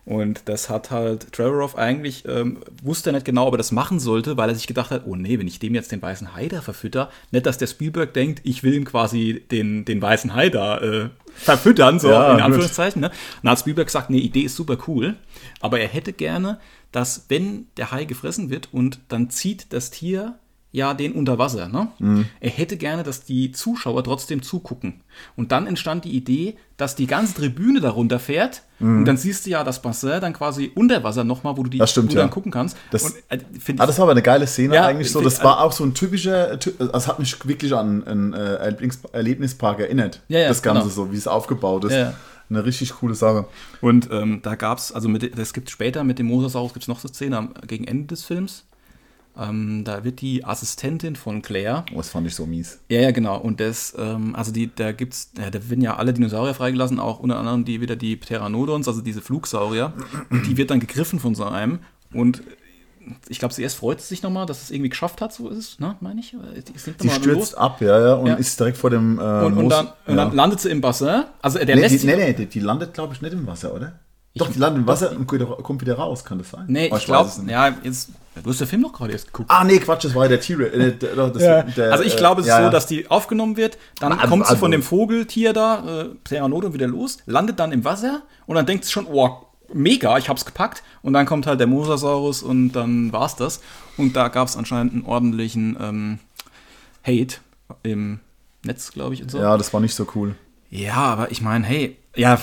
Und das hat halt Trevorrow eigentlich, ähm, wusste er nicht genau, ob er das machen sollte, weil er sich gedacht hat, oh nee, wenn ich dem jetzt den weißen Hai da verfütter, nicht, dass der Spielberg denkt, ich will ihm quasi den, den weißen Hai da äh, verfüttern, so Ja, in. Anführungszeichen. Ne? Dann hat Spielberg gesagt, nee, Idee ist super cool, aber er hätte gerne, dass wenn der Hai gefressen wird und dann zieht das Tier ja den unter Wasser. Ne? Mhm. Er hätte gerne, dass die Zuschauer trotzdem zugucken. Und dann entstand die Idee, dass die ganze Tribüne darunter fährt und dann siehst du ja das Bassin dann quasi unter Wasser nochmal, wo du die Mhm. Stimmt, du dann ja. gucken kannst. Das- und, äh, Ah, das war aber eine geile Szene Ja, eigentlich so. Das war auch so ein typischer, ty- das hat mich wirklich an einen äh, Erlebnis Erlebnispark erinnert. Ja, ja, das Ganze genau. so, wie es aufgebaut ist. Ja, ja. Eine richtig coole Sache. Und ähm, da gab es, also mit, es gibt später mit dem Mosasaurus gibt es noch so Szene am, gegen Ende des Films. Ähm, da wird die Assistentin von Claire. Oh, das fand ich so mies. Ja, ja, genau. Und das, ähm, also die, da gibt's, ja, da werden ja alle Dinosaurier freigelassen, auch unter anderem die wieder die Pteranodons, also diese Flugsaurier. Und die wird dann gegriffen von so einem. Und ich glaube, sie erst freut sie sich nochmal, dass es irgendwie geschafft hat, so ist es, ne, meine ich. Mal stürzt ab, ja, ja, und Ja. ist direkt vor dem äh, Und, und, dann, und ja. dann landet sie im Bassin. Also der nee, lässt die, sie nee, nee, die, die landet, glaube ich, nicht im Wasser, oder? Doch, die landet im Wasser und kommt wieder- raus, kann das sein? Nee, Oh, ich glaube, es nicht. ja, jetzt, du hast den Film doch gerade erst geguckt. Ah, nee, Quatsch, das war ja der T-Rex. Äh, Ja. also ich äh, glaube, es ist ja, so, ja. dass die aufgenommen wird, dann Aber kommt sie also- von dem Vogeltier da, äh, Pteranodon, wieder los, landet dann im Wasser und dann denkt sie schon, oh, mega, ich hab's gepackt. Und dann kommt halt der Mosasaurus und dann war's das. Und da gab es anscheinend einen ordentlichen ähm, Hate im Netz, glaube ich, und so. Ja, das war nicht so cool. Ja, aber ich meine, hey, ja,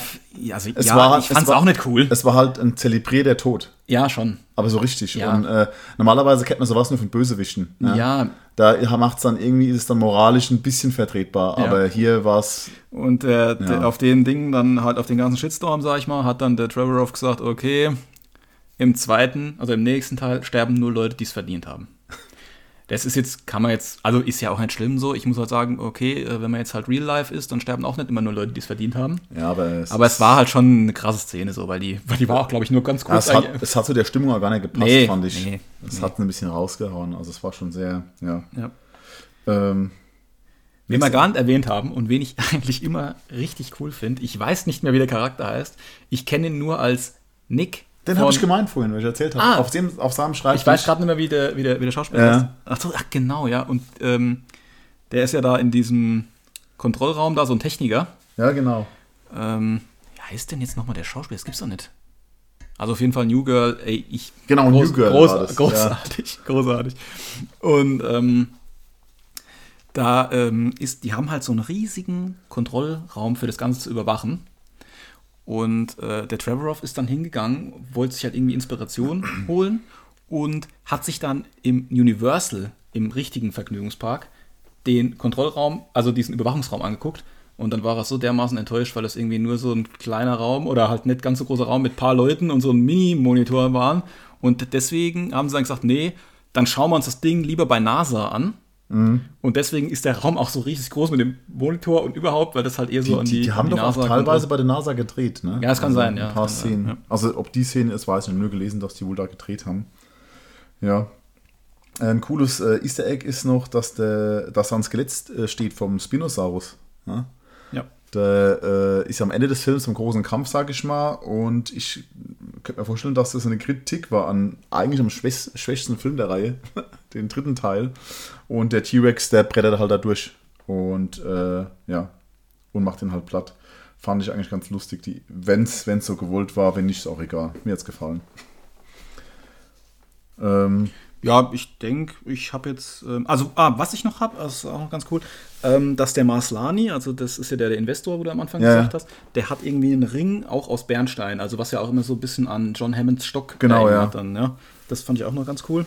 also Es ja, war- ich es fand's war- auch nicht cool. Es war halt ein zelebrierter Tod. Ja, schon. Aber so richtig. Ja. Und äh, normalerweise kennt man sowas nur von Bösewichten. ne? Ja. Da macht es dann irgendwie, ist es dann moralisch ein bisschen vertretbar. Ja. Aber hier war es. Und äh, der, auf den Dingen, dann halt auf den ganzen Shitstorm, sag ich mal, hat dann der Trevorrow gesagt, okay, im zweiten, also im nächsten Teil sterben nur Leute, die es verdient haben. Das ist jetzt, kann man jetzt, also ist ja auch nicht schlimm so. Ich muss halt sagen, okay, äh, wenn man jetzt halt real life ist, dann sterben auch nicht immer nur Leute, die es verdient haben. Ja, aber es, Aber es war halt schon eine krasse Szene so, weil die, weil die war auch, glaube ich, nur ganz ja, kurz. es, hat, es hat zu der Stimmung auch gar nicht gepasst, Nee, fand ich. nee, es hat ein bisschen rausgehauen. Also es war schon sehr, ja. ja. Ähm, Wen wir gar nicht erwähnt haben und wen ich eigentlich immer richtig cool finde, ich weiß nicht mehr, wie der Charakter heißt. Ich kenne ihn nur als Nick. Den habe ich gemeint vorhin, weil ich erzählt habe. Ah. auf, dem, auf seinem Schreibtisch. Ich weiß gerade nicht mehr, wie der, wie der, wie der Schauspieler Ja. heißt. Ach so, ach genau, ja. Und ähm, der ist ja da in diesem Kontrollraum da, so ein Techniker. Ja, genau. Ähm, wie heißt denn jetzt nochmal der Schauspieler? Das gibt's doch nicht. Also auf jeden Fall New Girl, ey, ich. Genau, groß, New Girl Groß, war das, großartig, großartig. Und ähm, da ähm, ist, die haben halt so einen riesigen Kontrollraum für das Ganze zu überwachen. Und äh, der Trevorrow ist dann hingegangen, wollte sich halt irgendwie Inspiration holen und hat sich dann im Universal, im richtigen Vergnügungspark, den Kontrollraum, also diesen Überwachungsraum angeguckt. Und dann war er so dermaßen enttäuscht, weil das irgendwie nur so ein kleiner Raum oder halt nicht ganz so großer Raum mit ein paar Leuten und so ein Mini-Monitor waren. Und deswegen haben sie dann gesagt, nee, dann schauen wir uns das Ding lieber bei NASA an. Mhm. Und deswegen ist der Raum auch so riesig groß mit dem Monitor und überhaupt, weil das halt eher so Die, an die, die, die haben die doch auch NASA teilweise kommt. bei der NASA gedreht, ne? Ja, es kann sein, ja, Ein paar kann sein, Szenen. ja. Also, ob die Szene ist, weiß ich nicht. Nur gelesen, dass die wohl da gedreht haben. Ja. Ein cooles äh, Easter Egg ist noch, dass, der, dass da ein Skelett äh, steht vom Spinosaurus. Ja? Ja. Der äh, ist am Ende des Films im großen Kampf, sag ich mal. Und ich könnte mir vorstellen, dass das eine Kritik war an eigentlich am schwäch schwächsten Film der Reihe, den dritten Teil. Und der T-Rex, der brettert halt da durch. Und äh, ja, und macht den halt platt. Fand ich eigentlich ganz lustig. Wenn es so gewollt war, wenn nicht, ist auch egal. Mir hat's gefallen. Ähm, Ja, ich denke, ich habe jetzt, ähm, also, ah, was ich noch habe, das ist auch noch ganz cool, ähm, dass der Marslani, also das ist ja der, der Investor, wo du am Anfang Ja, gesagt hast, der hat irgendwie einen Ring auch aus Bernstein, also was ja auch immer so ein bisschen an John Hammonds Stock Genau, ja. Dann, ja. Das fand ich auch noch ganz cool.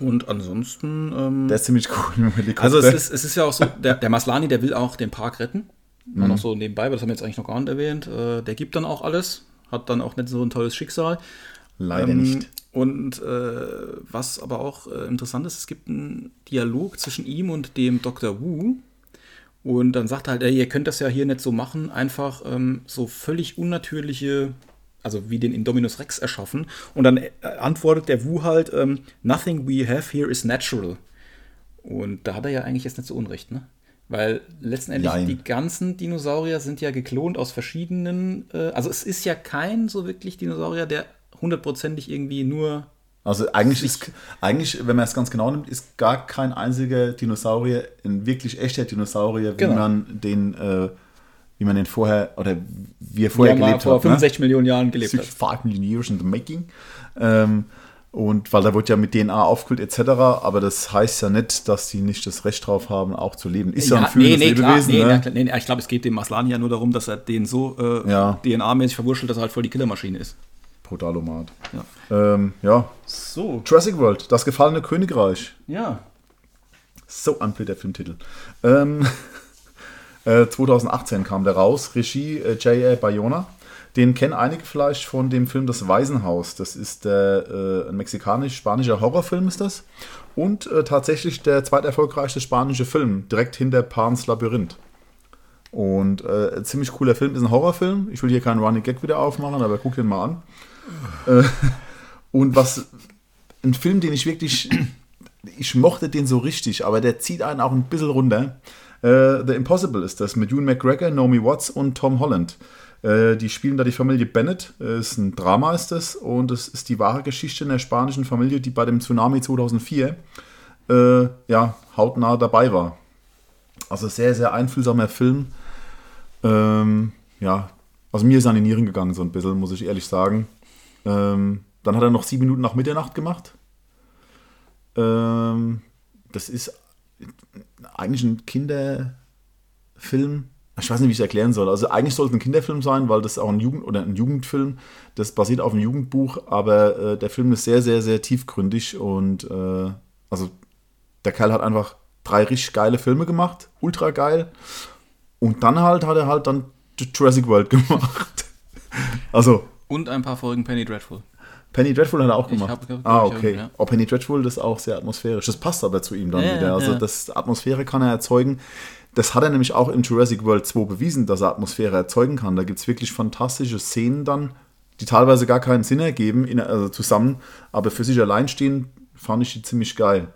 Und ansonsten, ähm, der ist ziemlich cool Helikopter. also es ist, es ist ja auch so, der, der Maslani, der will auch den Park retten. Mhm. noch so nebenbei, aber das haben wir jetzt eigentlich noch gar nicht erwähnt. Äh, der gibt dann auch alles, hat dann auch nicht so ein tolles Schicksal. Leider Ähm, nicht. Und äh, was aber auch äh, interessant ist, es gibt einen Dialog zwischen ihm und dem Dr. Wu. Und dann sagt er halt, ey, ihr könnt das ja hier nicht so machen, einfach ähm, so völlig unnatürliche, also wie den Indominus Rex erschaffen. Und dann äh, antwortet der Wu halt, ähm, nothing we have here is natural. Und da hat er ja eigentlich jetzt nicht so unrecht, ne? Weil letztendlich Nein. die ganzen Dinosaurier sind ja geklont aus verschiedenen, äh, also es ist ja kein so wirklich Dinosaurier, der hundertprozentig irgendwie nur Also eigentlich ist, eigentlich, wenn man es ganz genau nimmt, ist gar kein einziger Dinosaurier ein wirklich echter Dinosaurier, wie Genau. man den, äh, wie man den vorher oder wie er vorher ja, gelebt vor hat. 65 Millionen Jahren gelebt ne? hat. 5 Million years in the making. Ähm, und weil da wird ja mit DNA aufgefüllt etc., aber das heißt ja nicht, dass die nicht das Recht drauf haben, auch zu leben. Ist ja, ein fühlendes Lebewesen. nee, ne? na klar, nee, nee, ich glaube, es geht dem Maslani ja nur darum, dass er den so äh, Ja. DNA-mäßig verwurschtelt, dass er halt voll die Killermaschine ist. Brutalomat. Ja. Ähm, ja, So, Jurassic World, das gefallene Königreich. ja. So unblöd der Filmtitel. Ähm, äh, 2018 kam der raus, Regie äh, J.A. Bayona. Den kennen einige vielleicht von dem Film Das Waisenhaus. Das ist der, äh, ein mexikanisch-spanischer Horrorfilm ist das. Und äh, tatsächlich der zweiterfolgreichste spanische Film, direkt hinter Pans Labyrinth. Und äh, ziemlich cooler Film, ist ein Horrorfilm. Ich will hier keinen Running Gag wieder aufmachen, aber guck den mal an. Äh, und was, ein Film, den ich wirklich, ich mochte den so richtig, aber der zieht einen auch ein bisschen runter. Äh, The Impossible ist das, mit Ewan McGregor, Naomi Watts und Tom Holland. Äh, die spielen da die Familie Bennett, äh, ist ein Drama ist das, und es ist die wahre Geschichte einer spanischen Familie, die bei dem Tsunami 2004 äh, ja, hautnah dabei war. Also sehr, sehr einfühlsamer Film. Ähm, ja, also mir ist an die Nieren gegangen so ein bisschen, muss ich ehrlich sagen. Ähm, dann hat er noch sieben Minuten nach Mitternacht gemacht. Ähm, das ist eigentlich ein Kinderfilm. Ich weiß nicht, wie ich es erklären soll. Also eigentlich sollte es ein Kinderfilm sein, weil das auch ein Jugend oder ein Jugendfilm. Das basiert auf einem Jugendbuch, aber äh, der Film ist sehr, sehr, sehr tiefgründig und äh, also der Kerl hat einfach drei richtig geile Filme gemacht, ultra geil. Und dann halt hat er halt dann Jurassic World gemacht. also Und ein paar Folgen Penny Dreadful. Penny Dreadful hat er auch Ich gemacht. hab- glaub ah, ich, okay. ja. Oh, Penny Dreadful das ist auch sehr atmosphärisch. Das passt aber zu ihm dann Ja, wieder. Also ja. das Atmosphäre kann er erzeugen. Das hat er nämlich auch in Jurassic World 2 bewiesen, dass er Atmosphäre erzeugen kann. Da gibt es wirklich fantastische Szenen dann, die teilweise gar keinen Sinn ergeben, in, also zusammen, aber für sich allein stehen, fand ich die ziemlich geil.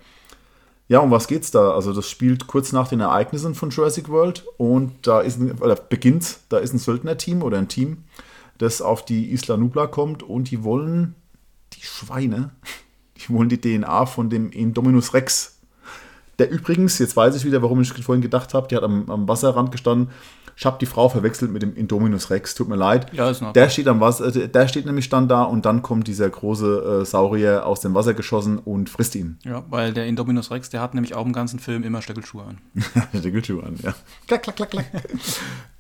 Ja, um was geht's da? Also das spielt kurz nach den Ereignissen von Jurassic World und da ist ein, oder beginnt, da ist ein Söldnerteam oder ein Team, das auf die Isla Nubla kommt und die wollen Schweine, die wollen die DNA von dem Indominus Rex. Der übrigens, jetzt weiß ich wieder, warum ich vorhin gedacht habe, die hat am, am Wasserrand gestanden, Ich habe die Frau verwechselt mit dem Indominus Rex, tut mir leid. Ja, ist Ordnung. der steht am Wasser, äh, der steht nämlich dann da und dann kommt dieser große äh, Saurier aus dem Wasser geschossen und frisst ihn. Ja, weil der Indominus Rex, der hat nämlich auch im ganzen Film immer Stöckelschuhe an. Deckeltür an, ja. Klack, klack, klack, klack.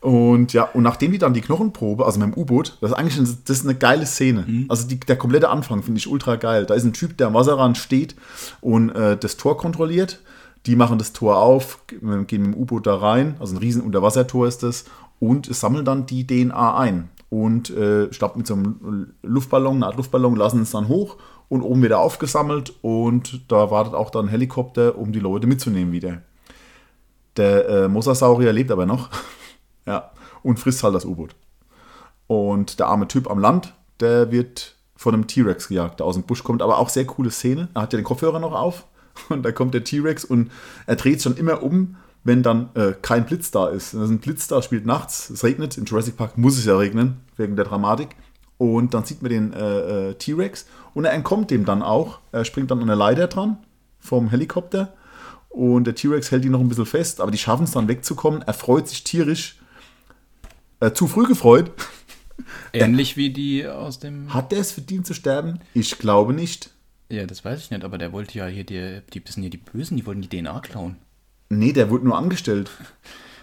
Und ja, und nachdem die dann die Knochenprobe, also mit dem U-Boot, das ist eigentlich eine, das ist eine geile Szene. Also die, der komplette Anfang finde ich ultra geil. Da ist ein Typ, der am Wasserrand steht und äh, das Tor kontrolliert. Die machen das Tor auf, gehen mit dem U-Boot da rein, also ein riesen Unterwassertor ist das, und sammeln dann die DNA ein. Und äh, ich mit so einem Luftballon, eine Art Luftballon, lassen es dann hoch und oben wieder aufgesammelt. Und da wartet auch dann ein Helikopter, um die Leute mitzunehmen wieder. Der äh, Mosasaurier lebt aber noch. ja. Und frisst halt das U-Boot. Und der arme Typ am Land, der wird von einem T-Rex gejagt, der aus dem Busch kommt. Aber auch sehr coole Szene. Er hat ja den Kopfhörer noch auf. Und da kommt der T-Rex und er dreht schon immer um, wenn dann äh, kein Blitz da ist. Es ein Blitz da spielt nachts, es regnet. Im Jurassic Park muss es ja regnen, wegen der Dramatik. Und dann sieht man den äh, äh, T-Rex und er entkommt dem dann auch. Er springt dann an der Leiter dran vom Helikopter und der T-Rex hält ihn noch ein bisschen fest, aber die schaffen es dann wegzukommen. Er freut sich tierisch. Äh, zu früh gefreut. Ähnlich wie die aus dem. Hat er es verdient zu sterben? Ich glaube nicht. Ja, das weiß ich nicht, aber der wollte ja hier die, die das sind ja die Bösen, die wollten die DNA klauen. Nee, der wurde nur angestellt.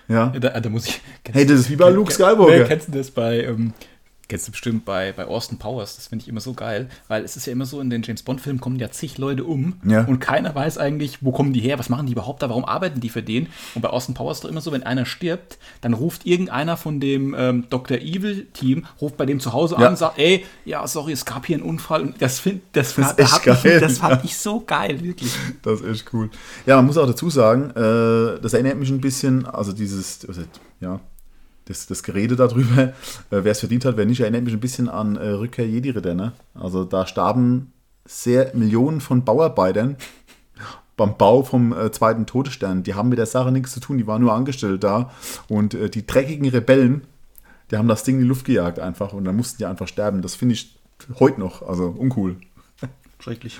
Ja. Da, da muss ich. Hey, das ist wie bei Luke Skywalker. Nee, kennst du das bei, ähm, kennst du bestimmt bei, bei Austin Powers, das finde ich immer so geil, weil es ist ja immer so, in den James Bond-Filmen kommen ja zig Leute um Ja. und keiner weiß eigentlich, wo kommen die her, was machen die überhaupt da, warum arbeiten die für den? Und bei Austin Powers ist doch immer so, wenn einer stirbt, dann ruft irgendeiner von dem ähm, Dr. Evil-Team, ruft bei dem zu Hause Ja. an und sagt, ey, ja, sorry, es gab hier einen Unfall. Und das, find, das, Das geil. Ich, das fand ich so geil, wirklich. Das ist echt cool. Ja, man muss auch dazu sagen, äh, das erinnert mich ein bisschen, also dieses, also, ja, das, das Gerede darüber, äh, wer es verdient hat, wer nicht, erinnert mich ein bisschen an äh, Rückkehr Jedi-Ritter. Ne? Also da starben sehr Millionen von Bauarbeitern beim Bau vom äh, zweiten Todesstern. Die haben mit der Sache nichts zu tun, die waren nur angestellt da. Und äh, die dreckigen Rebellen, die haben das Ding in die Luft gejagt einfach und dann mussten die einfach sterben. Das finde ich heute noch, also uncool. Schrecklich.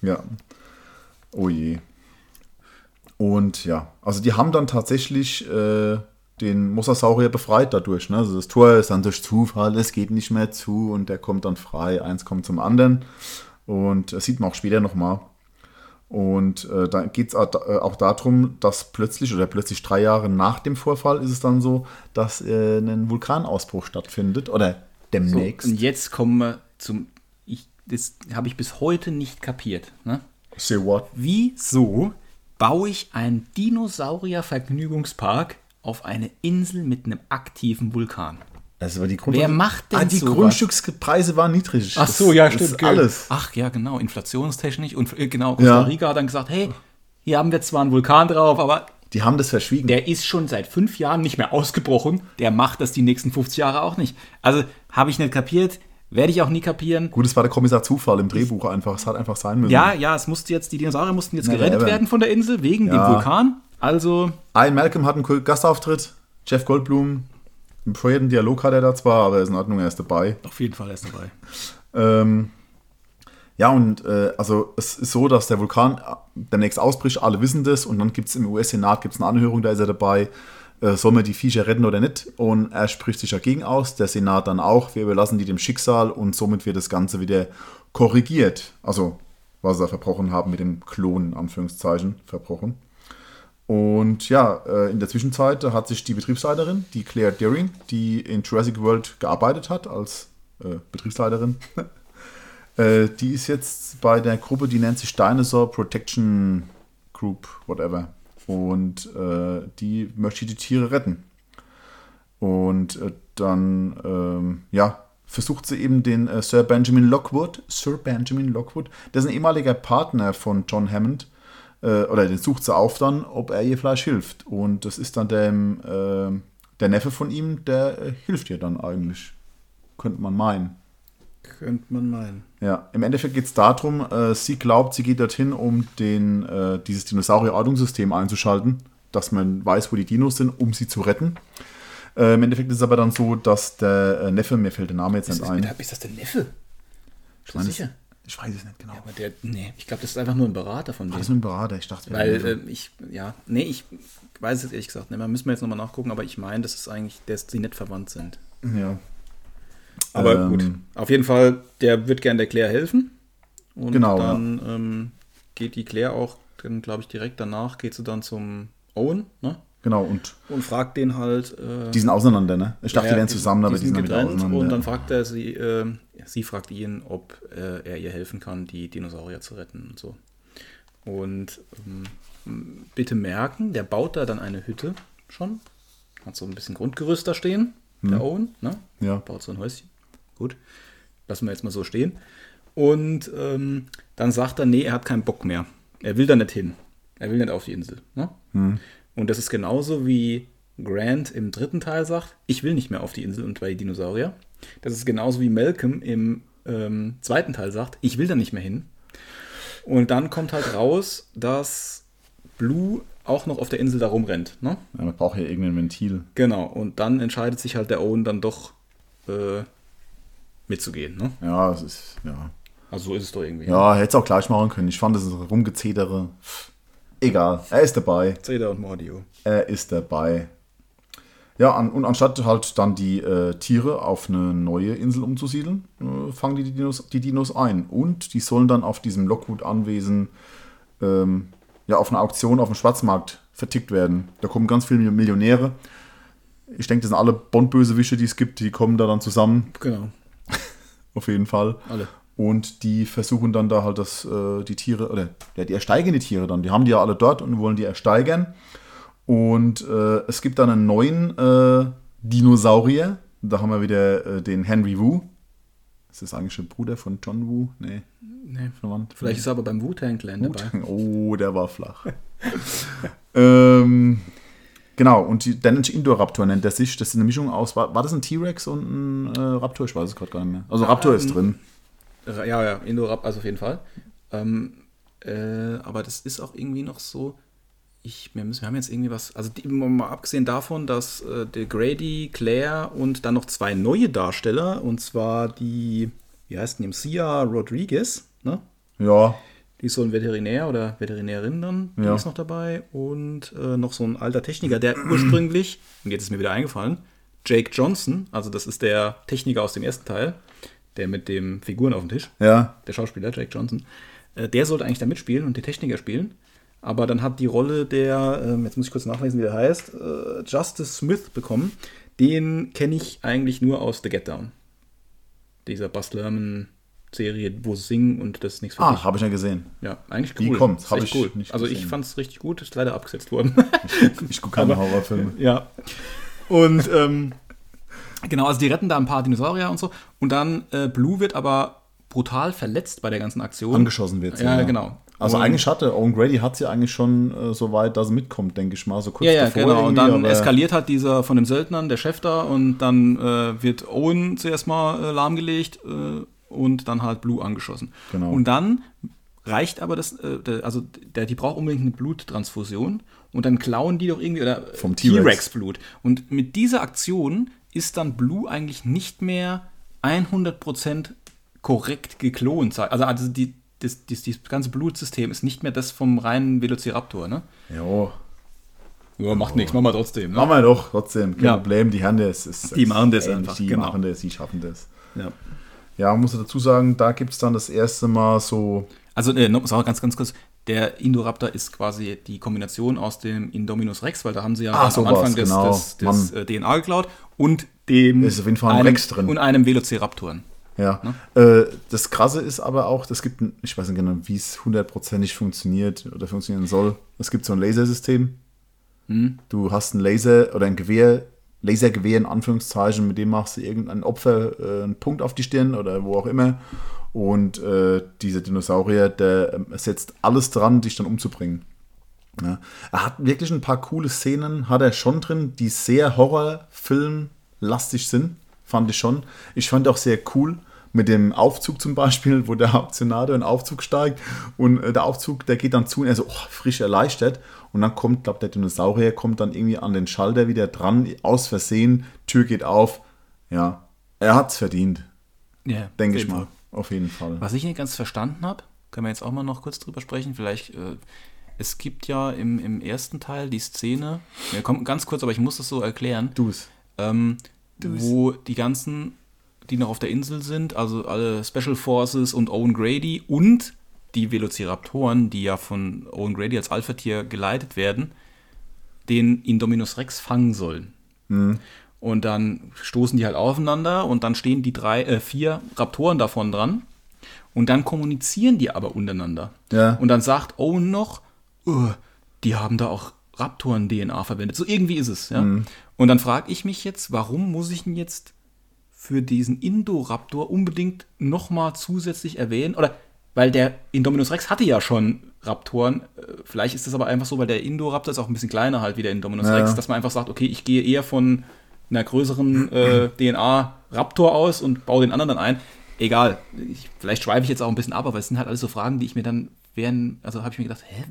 Ja. Oh je. Und ja, also die haben dann tatsächlich äh, den Mosasaurier befreit dadurch. Ne? Also das Tor ist dann durch Zufall, es geht nicht mehr zu und der kommt dann frei. Eins kommt zum anderen. Und das sieht man auch später nochmal. Und äh, da geht es auch, äh, auch darum, dass plötzlich oder plötzlich drei Jahre nach dem Vorfall ist es dann so, dass äh, ein Vulkanausbruch stattfindet oder So, demnächst. und jetzt kommen wir zum. Ich, das habe ich bis heute nicht kapiert. Ne? Say what? Wieso baue ich einen Dinosaurier-Vergnügungspark auf eine Insel mit einem aktiven Vulkan? Das war die Grund Wer macht denn ah, die sowas? Grundstückspreise waren niedrig. Ach Das- so, ja, das stimmt. Gell. alles. Ach ja, genau, inflationstechnisch. Und äh, genau, Costa Ja. Rica hat dann gesagt, hey, hier haben wir zwar einen Vulkan drauf, aber Die haben das verschwiegen. der ist schon seit fünf Jahren nicht mehr ausgebrochen. Der macht das die nächsten 50 Jahre auch nicht. Also habe ich nicht kapiert, werde ich auch nie kapieren. Gut, es war der Kommissar Zufall im Drehbuch einfach. Es hat einfach sein müssen. Ja, ja, es musste jetzt, die Dinosaurier mussten jetzt gerettet ever. werden von der Insel wegen Ja. dem Vulkan. Also, Ian Malcolm hat einen Gastauftritt. Jeff Goldblum. Einen bescheuerten Dialog hat er da zwar, aber er ist in Ordnung, er ist dabei. auf jeden Fall ist dabei. Ähm, ja, und äh, also es ist so, dass der Vulkan demnächst ausbricht, alle wissen das und dann gibt es im US-Senat gibt's eine Anhörung, da ist er dabei, äh, soll man die Viecher retten oder nicht und er spricht sich dagegen aus, der Senat dann auch, wir überlassen die dem Schicksal und somit wird das Ganze wieder korrigiert. Also, was sie da verbrochen haben mit dem Klon, in Anführungszeichen, verbrochen. Und ja, äh, in der Zwischenzeit hat sich die Betriebsleiterin, die Claire Deering, die in Jurassic World gearbeitet hat als äh, Betriebsleiterin, äh, die ist jetzt bei der Gruppe, die nennt sich Dinosaur Protection Group, whatever. Und äh, die möchte die Tiere retten. Und äh, dann, ähm, ja, versucht sie eben den äh, Sir Benjamin Lockwood, Sir Benjamin Lockwood, der ist ein ehemaliger Partner von John Hammond, äh, oder den sucht sie auf dann, ob er ihr Fleisch hilft. Und das ist dann der, äh, der Neffe von ihm, der äh, hilft ihr dann eigentlich. Könnte man meinen. Könnte man meinen. Ja, im Endeffekt geht es darum, äh, sie glaubt, sie geht dorthin, um den, äh, dieses Dinosaurier-Ortungssystem einzuschalten, dass man weiß, wo die Dinos sind, um sie zu retten. Äh, Im Endeffekt ist es aber dann so, dass der äh, Neffe, mir fällt der Name jetzt Ist, nicht ein. ist, das der Neffe? Du meine, sicher? Ich weiß es nicht genau. Aber der, nee, ich glaube, das ist einfach nur ein Berater von denen. das nur ein Berater? Ich dachte, Weil äh, ich, ja, nee, ich weiß es ehrlich gesagt nicht. mehr. müssen wir jetzt nochmal nachgucken, aber ich meine, das ist eigentlich, dass sie nicht verwandt sind. ja. Aber Ähm, gut, auf jeden Fall, der wird gern der Claire helfen. Und Genau, dann ähm, geht die Claire auch, dann glaube ich, direkt danach geht sie dann zum Owen, ne? Genau, und Und fragt den halt. Äh, die sind auseinander, ne? Ich dachte, ja, die wären die- zusammen, aber die die sind sind dann wieder getrennt. auseinander. Und dann fragt er sie, äh, sie fragt ihn, ob äh, er ihr helfen kann, die Dinosaurier zu retten und so. Und ähm, bitte merken, der baut da dann eine Hütte schon. Hat so ein bisschen Grundgerüst da stehen, der Owen, ne? Ja. Baut so ein Häuschen. Gut. Lassen wir jetzt mal so stehen. Und ähm, dann sagt er, nee, er hat keinen Bock mehr. Er will da nicht hin. Er will nicht auf die Insel. Ne? Und das ist genauso wie Grant im dritten Teil sagt, ich will nicht mehr auf die Insel und bei die Dinosaurier. Das ist genauso wie Malcolm im ähm, zweiten Teil sagt, ich will da nicht mehr hin. Und dann kommt halt raus, dass Blue auch noch auf der Insel da rumrennt. Ne? ja, man braucht ja irgendein Ventil. Genau. Und dann entscheidet sich halt der Owen dann doch äh, mitzugehen. Ne? Ja, es ist, ja. Also so ist es doch irgendwie. Ja, hätte es auch gleich machen können. Ich fand das rumgezedere. pff, Egal, er ist dabei. Zeta und Mordio. Er ist dabei. Ja, an, und anstatt halt dann die äh, Tiere auf eine neue Insel umzusiedeln, äh, fangen die, Dinos, die Dinos ein. Und die sollen dann auf diesem Lockwood-Anwesen ähm, ja, auf einer Auktion auf dem Schwarzmarkt vertickt werden. Da kommen ganz viele Millionäre. Ich denke, das sind alle Bond-Bösewichte, die es gibt, die kommen da dann zusammen, Genau. auf jeden Fall. Alle. Und die versuchen dann da halt das, äh, die Tiere, oder ja, die ersteigen die Tiere dann. Die haben die ja alle dort und wollen die ersteigern. Und äh, es gibt dann einen neuen äh, Dinosaurier. Da haben wir wieder äh, den Henry Wu. Ist das eigentlich der Bruder von John Wu? Nee, Nee. verwandt. Vielleicht ist er aber beim Wu-Tang Clan dabei. Oh, der war flach. ähm, genau, und die Danish Indoraptor nennt er sich. Das ist eine Mischung aus, war, war das ein T-Rex und ein äh, Raptor? Ich weiß es gerade gar nicht mehr. Also Raptor ist Ähm, drin. Ja, ja, Indorap, also auf jeden Fall. Ähm, äh, aber das ist auch irgendwie noch so. Ich, wir, müssen, wir haben jetzt irgendwie was. Also die, mal abgesehen davon, dass äh, der Grady, Claire und dann noch zwei neue Darsteller, und zwar die, wie heißt denn Sia Rodriguez, ne? Ja, Die ist so ein Veterinär oder Veterinärin dann, die Ja. ist noch dabei. Und äh, noch so ein alter Techniker, der ursprünglich, und jetzt ist mir wieder eingefallen, Jake Johnson, also das ist der Techniker aus dem ersten Teil, der mit dem Figuren auf dem Tisch, ja. der Schauspieler Jake Johnson, äh, der sollte eigentlich da mitspielen und die Techniker spielen. Aber dann hat die Rolle der, ähm, jetzt muss ich kurz nachlesen, wie der heißt, äh, Justice Smith bekommen. Den kenne ich eigentlich nur aus The Get Down. Dieser Buzz Lerman-Serie, wo sie singen und das ist nichts für. Ah, habe ich ja gesehen. Ja, eigentlich Wie cool. kommt's? Ist Hab echt ich cool. nicht Also ich gesehen. fand es richtig gut, ist leider abgesetzt worden. Ich gucke keine Horrorfilme. ja. Und ähm, genau, also die retten da ein paar Dinosaurier und so. Und dann äh, Blue wird aber brutal verletzt bei der ganzen Aktion. Angeschossen wird sie, Ja, ja. genau. Also Und- eigentlich hatte Owen Grady hat sie eigentlich schon äh, so weit, dass sie mitkommt, denke ich mal, so kurz Ja, ja, davor. genau. Und dann eskaliert halt dieser von den Söldnern, der Chef da, und dann äh, wird Owen zuerst mal äh, lahmgelegt äh, und dann halt Blue angeschossen. Genau. Und dann reicht aber das, äh, also der, die braucht unbedingt eine Bluttransfusion und dann klauen die doch irgendwie oder Vom T-Rex. T-Rex-Blut. Und mit dieser Aktion ist dann Blue eigentlich nicht mehr 100% korrekt geklont. Also, also die, das, das, das ganze Blutsystem ist nicht mehr das vom reinen Velociraptor, ne? Jo, Ja, macht nichts, machen wir trotzdem. Ne? machen wir doch trotzdem. Kein Ja. Problem, die haben das. Ist, Die machen das einfach, Die genau. machen das, die schaffen das. Ja. Ja, muss ich dazu sagen, da gibt es dann das erste Mal so. Also, äh, noch, ganz, ganz kurz, der Indoraptor ist quasi die Kombination aus dem Indominus Rex, weil da haben sie ja ganz am Anfang des, genau. des, des Mann. äh, DNA geklaut und dem Ist auf jeden Fall ein einem, Rex drin. und einem Velociraptoren. Ja. Ne? Äh, das Krasse ist aber auch, es gibt, ich weiß nicht genau, wie es hundertprozentig funktioniert oder funktionieren soll. Es gibt so ein Lasersystem. Hm? Du hast ein Laser oder ein Gewehr, Lasergewehr in Anführungszeichen, mit dem machst du irgendein Opfer äh, einen Punkt auf die Stirn oder wo auch immer. Und äh, dieser Dinosaurier, der ähm, setzt alles dran, dich dann umzubringen. Ja. Er hat wirklich ein paar coole Szenen, hat er schon drin, die sehr Horrorfilm-lastig sind, fand ich schon. Ich fand auch sehr cool mit dem Aufzug zum Beispiel, wo der Auktionator in den Aufzug steigt und äh, der Aufzug, der geht dann zu und er so oh, frisch erleichtert und dann kommt, glaube der Dinosaurier kommt dann irgendwie an den Schalter wieder dran, aus Versehen, Tür geht auf. Ja, er hat's verdient, Ja, denke ich mal. Auf jeden Fall. Was ich nicht ganz verstanden habe, können wir jetzt auch mal noch kurz drüber sprechen. Vielleicht, äh, es gibt ja im, im ersten Teil die Szene, ja, kommt ganz kurz, aber ich muss das so erklären, Du's. ähm, wo die ganzen, die noch auf der Insel sind, also alle Special Forces und Owen Grady und die Velociraptoren, die ja von Owen Grady als Alpha-Tier geleitet werden, den Indominus Rex fangen sollen. Und dann stoßen die halt aufeinander und dann stehen die drei, äh, vier Raptoren davon dran. Und dann kommunizieren die aber untereinander. Ja. Und dann sagt Owen noch, "Oh, die haben da auch Raptoren-DNA verwendet. So irgendwie ist es, ja. Und dann frage ich mich jetzt, warum muss ich ihn jetzt für diesen Indoraptor unbedingt nochmal zusätzlich erwähnen? Oder weil der Indominus Rex hatte ja schon Raptoren. Äh, Vielleicht ist das aber einfach so, weil der Indoraptor ist auch ein bisschen kleiner halt wie der Indominus Ja. Rex, dass man einfach sagt, okay, ich gehe eher von einer größeren äh, DNA-Raptor aus und baue den anderen dann ein. Egal, ich, vielleicht schweife ich jetzt auch ein bisschen ab, aber es sind halt alles so Fragen, die ich mir dann während, also habe ich mir gedacht, hä,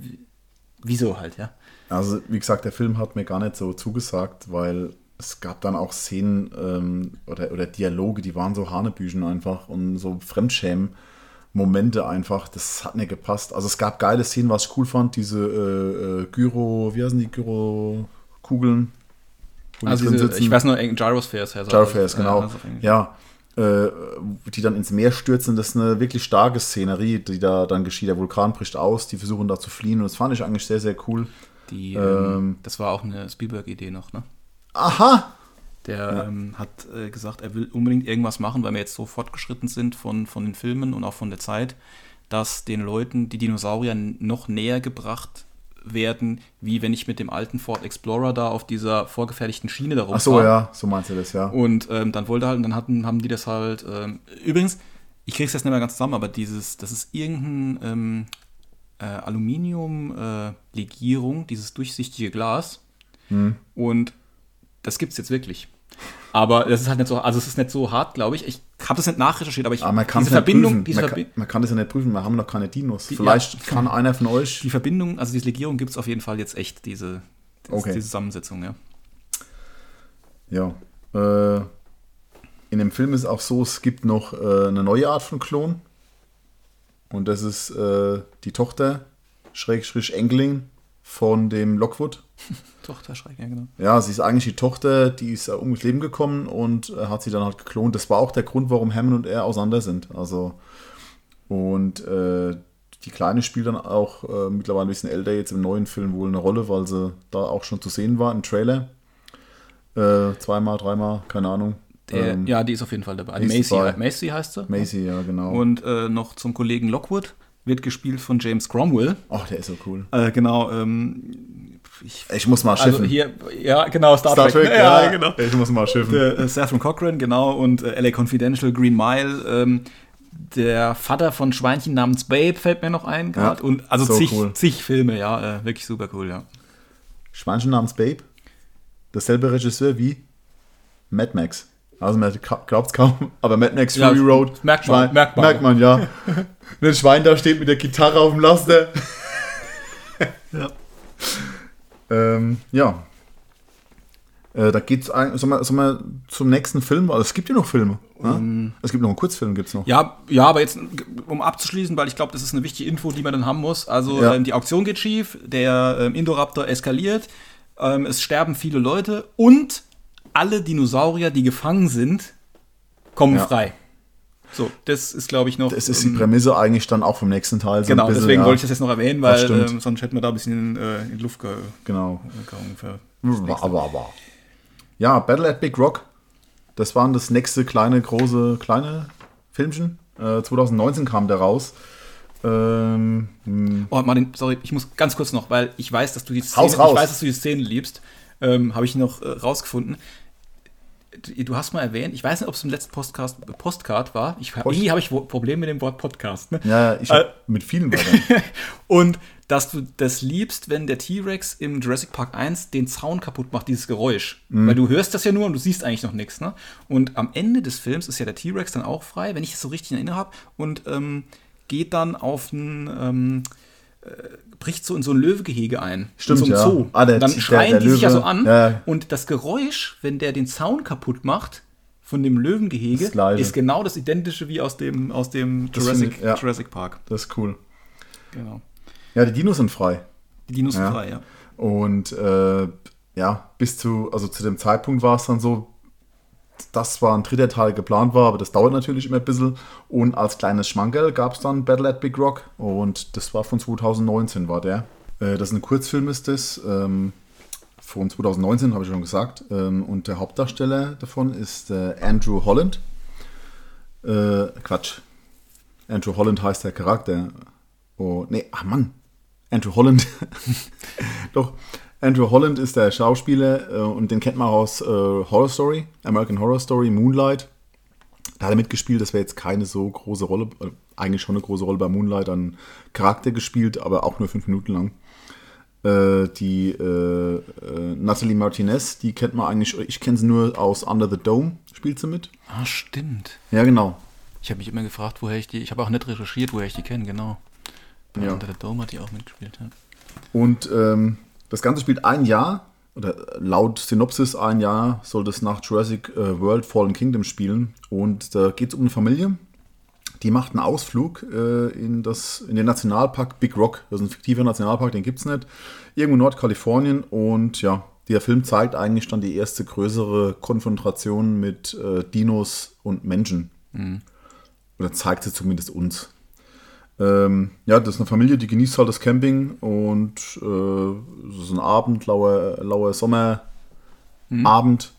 wieso halt, ja? Also, wie gesagt, der Film hat mir gar nicht so zugesagt, weil es gab dann auch Szenen ähm, oder, oder Dialoge, die waren so Hanebüchen einfach und so Fremdschämen-Momente einfach. Das hat nicht gepasst. Also, es gab geile Szenen, was ich cool fand. Diese äh, äh, Gyro, wie heißen die Gyro-Kugeln? Die Also drin diese, ich weiß nur, Gyrospheres er. Gyrospheres, genau. also. Ja, äh, die dann ins Meer stürzen, das ist eine wirklich starke Szenerie, die da dann geschieht. Der Vulkan bricht aus, die versuchen da zu fliehen und das fand ich eigentlich sehr, sehr cool. Die, Ähm, ähm, das war auch eine Spielberg-Idee noch, ne? Aha! Der ähm, hat äh, gesagt, er will unbedingt irgendwas machen, weil wir jetzt so fortgeschritten sind von, von den Filmen und auch von der Zeit, dass den Leuten die Dinosaurier noch näher gebracht werden, wie wenn ich mit dem alten Ford Explorer da auf dieser vorgefertigten Schiene da Ach so, rumfahre. ja, so meinst du das, ja. Und ähm, dann wollte halt, und dann hatten, haben die das halt. Ähm, übrigens, ich krieg's jetzt nicht mehr ganz zusammen, aber dieses, das ist irgendein ähm, äh, Aluminium-Legierung, dieses durchsichtige Glas. Hm. Und das gibt's jetzt wirklich. Aber das ist halt nicht so, also es ist nicht so hart, glaube ich. Ich habe das nicht nachrecherchiert, aber ich Aber man kann es diese nicht Verbindung, diese Man Verbi kann, man kann das ja nicht prüfen, wir haben noch keine Dinos. Die- Vielleicht ja. kann einer von euch. die Verbindung, also diese Legierung gibt's auf jeden Fall jetzt echt, diese, diese, Okay. diese Zusammensetzung, ja. Ja. Äh, in dem Film ist auch so, es gibt noch äh, eine neue Art von Klon. Und das ist äh, die Tochter, Schrägstrich Enkelin von dem Lockwood. Tochter Schreck, ja, genau. Ja, sie ist eigentlich die Tochter, die ist äh, ums Leben gekommen und äh, hat sie dann halt geklont. Das war auch der Grund, warum Hammond und er auseinander sind. Also, und äh, die Kleine spielt dann auch äh, mittlerweile ein bisschen älter jetzt im neuen Film wohl eine Rolle, weil sie da auch schon zu sehen war im Trailer. Äh, zweimal, dreimal, keine Ahnung. Der, Ähm, ja, die ist auf jeden Fall dabei. Macy. Macy heißt sie. Macy, ja, genau. Und äh, noch zum Kollegen Lockwood, wird gespielt von James Cromwell. Ach, der ist so cool. Äh, genau, ähm, ich, Ich muss mal also schiffen. hier, ja, genau, Star, Star Trek, ja, genau. Ich muss mal schiffen. Der, äh, Saffron Cochran, genau, und äh, LA Confidential, Green Mile, ähm, der Vater von Schweinchen namens Babe fällt mir noch ein gerade. Ja, und also so zig, cool. zig Filme, ja, äh, wirklich super cool, ja. Schweinchen namens Babe. Dasselbe Regisseur wie Mad Max. Also man glaubt es kaum, aber Mad Max Ja, Fury Road. das merkt man, Schwein, merkt man. Merkt man, ja. Ein Schwein da steht mit der Gitarre auf dem Laster. Ja. ähm, ja. Äh, da geht's eigentlich, sollen wir, sollen wir zum nächsten Film? Also es gibt ja noch Filme. Ne? Es gibt noch einen Kurzfilm, gibt's noch. Ja, ja, aber jetzt, um abzuschließen, weil ich glaube, das ist eine wichtige Info, die man dann haben muss. Also Ja. ähm, die Auktion geht schief, der ähm, Indoraptor eskaliert, ähm, es sterben viele Leute und alle Dinosaurier, die gefangen sind, kommen Ja. frei. So, das ist, glaube ich, noch. Das ist die ähm, Prämisse eigentlich dann auch vom nächsten Teil. so Genau, bisschen, deswegen ja. wollte ich das jetzt noch erwähnen, weil ähm, sonst hätten wir da ein bisschen äh, in Luft ge Genau. Für Aber, aber. Ja, Battle at Big Rock. Das war das nächste kleine, große, kleine Filmchen. Äh, 2019 kam der raus. Ähm, mh, Oh, Martin, sorry, ich muss ganz kurz noch, weil ich weiß, dass du die Szene, ich weiß, dass du die Szene liebst, ähm, habe ich noch äh, rausgefunden. Du, hast mal erwähnt, ich weiß nicht, ob es im letzten Postcast, Postcard war. Ich, Post- irgendwie habe ich Probleme mit dem Wort Podcast. Ne? ja, ich hab mit vielen Wörtern. Und dass du das liebst, wenn der T-Rex im Jurassic Park 1 den Zaun kaputt macht, dieses Geräusch. Weil du hörst das ja nur und du siehst eigentlich noch nichts. Ne? Und am Ende des Films ist ja der T-Rex dann auch frei, wenn ich es so richtig in Erinnerung habe, und ähm, geht dann auf ein, ähm, äh, bricht so in so ein Löwegehege ein. Stimmt, in so einem ja. Zoo. Ah, der- dann der- schreien der die sich ja Löwe. so an. Ja. Und das Geräusch, wenn der den Zaun kaputt macht, von dem Löwengehege ist genau das identische wie aus dem, aus dem Jurassic, ich, ja. Jurassic Park. Das ist cool. Genau. Ja, die Dinos sind frei. Die Dinos sind frei, ja. Und äh, ja, bis zu, also zu dem Zeitpunkt war es dann so, dass zwar ein dritter Teil geplant war, aber das dauert natürlich immer ein bisschen. Und als kleines Schmankerl gab es dann Battle at Big Rock und das war von 2019, war der. Äh, das ist ein Kurzfilm, ist das. Ähm, von 2019, habe ich schon gesagt. Ähm, und der Hauptdarsteller davon ist äh, Andrew Holland. Äh, Quatsch. Andrew Holland heißt der Charakter. Oh, nee, ach Mann. Andrew Holland. Doch, Andrew Holland ist der Schauspieler äh, und den kennt man aus äh, Horror Story, American Horror Story, Moonlight. Da hat er mitgespielt, das wäre jetzt keine so große Rolle, äh, eigentlich schon eine große Rolle bei Moonlight, einen Charakter gespielt, aber auch nur fünf Minuten lang. Äh, die äh, äh, Natalie Martinez, die kennt man eigentlich, ich kenne sie nur aus Under the Dome, spielt sie mit. Ah, stimmt. Ja, genau. Ich habe mich immer gefragt, woher ich die. Ich habe auch nicht recherchiert, woher ich die kenne, genau. Bei Ja. Unter the Dome hat die auch mitgespielt, ja. Und ähm, das Ganze spielt ein Jahr, oder laut Synopsis ein Jahr soll das nach Jurassic äh, World Fallen Kingdom spielen. Und da geht es um eine Familie, die macht einen Ausflug äh, in, das, in den Nationalpark Big Rock. Das ist ein fiktiver Nationalpark, den gibt es nicht. Irgendwo in Nordkalifornien. Und ja, der Film zeigt eigentlich dann die erste größere Konfrontation mit äh, Dinos und Menschen. Oder zeigt sie zumindest uns. Ähm, ja, das ist eine Familie, die genießt halt das Camping und äh, es ist ein Abend, lauer, lauer Sommerabend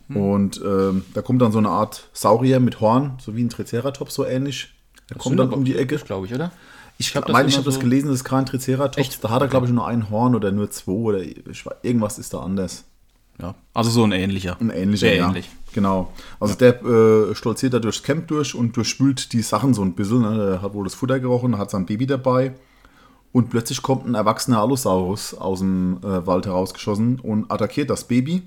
und ähm, da kommt dann so eine Art Saurier mit Horn, so wie ein Triceratops, so ähnlich. Der kommt dann um die Ecke. glaube ich, oder? Ich hab das meine, ich habe das so- gelesen, das ist kein Triceratops. Echt? Da hat er, glaube ich, nur ein Horn oder nur zwei oder ich, weiß- irgendwas ist da anders. Ja. Also so ein ähnlicher. Ein ähnlicher, Sehr ja. ähnlich. Genau. Also der äh, stolziert da durchs Camp durch und durchspült die Sachen so ein bisschen. Ne? Der hat wohl das Futter gerochen, hat sein Baby dabei. Und plötzlich kommt ein erwachsener Allosaurus aus dem äh, Wald herausgeschossen und attackiert das Baby.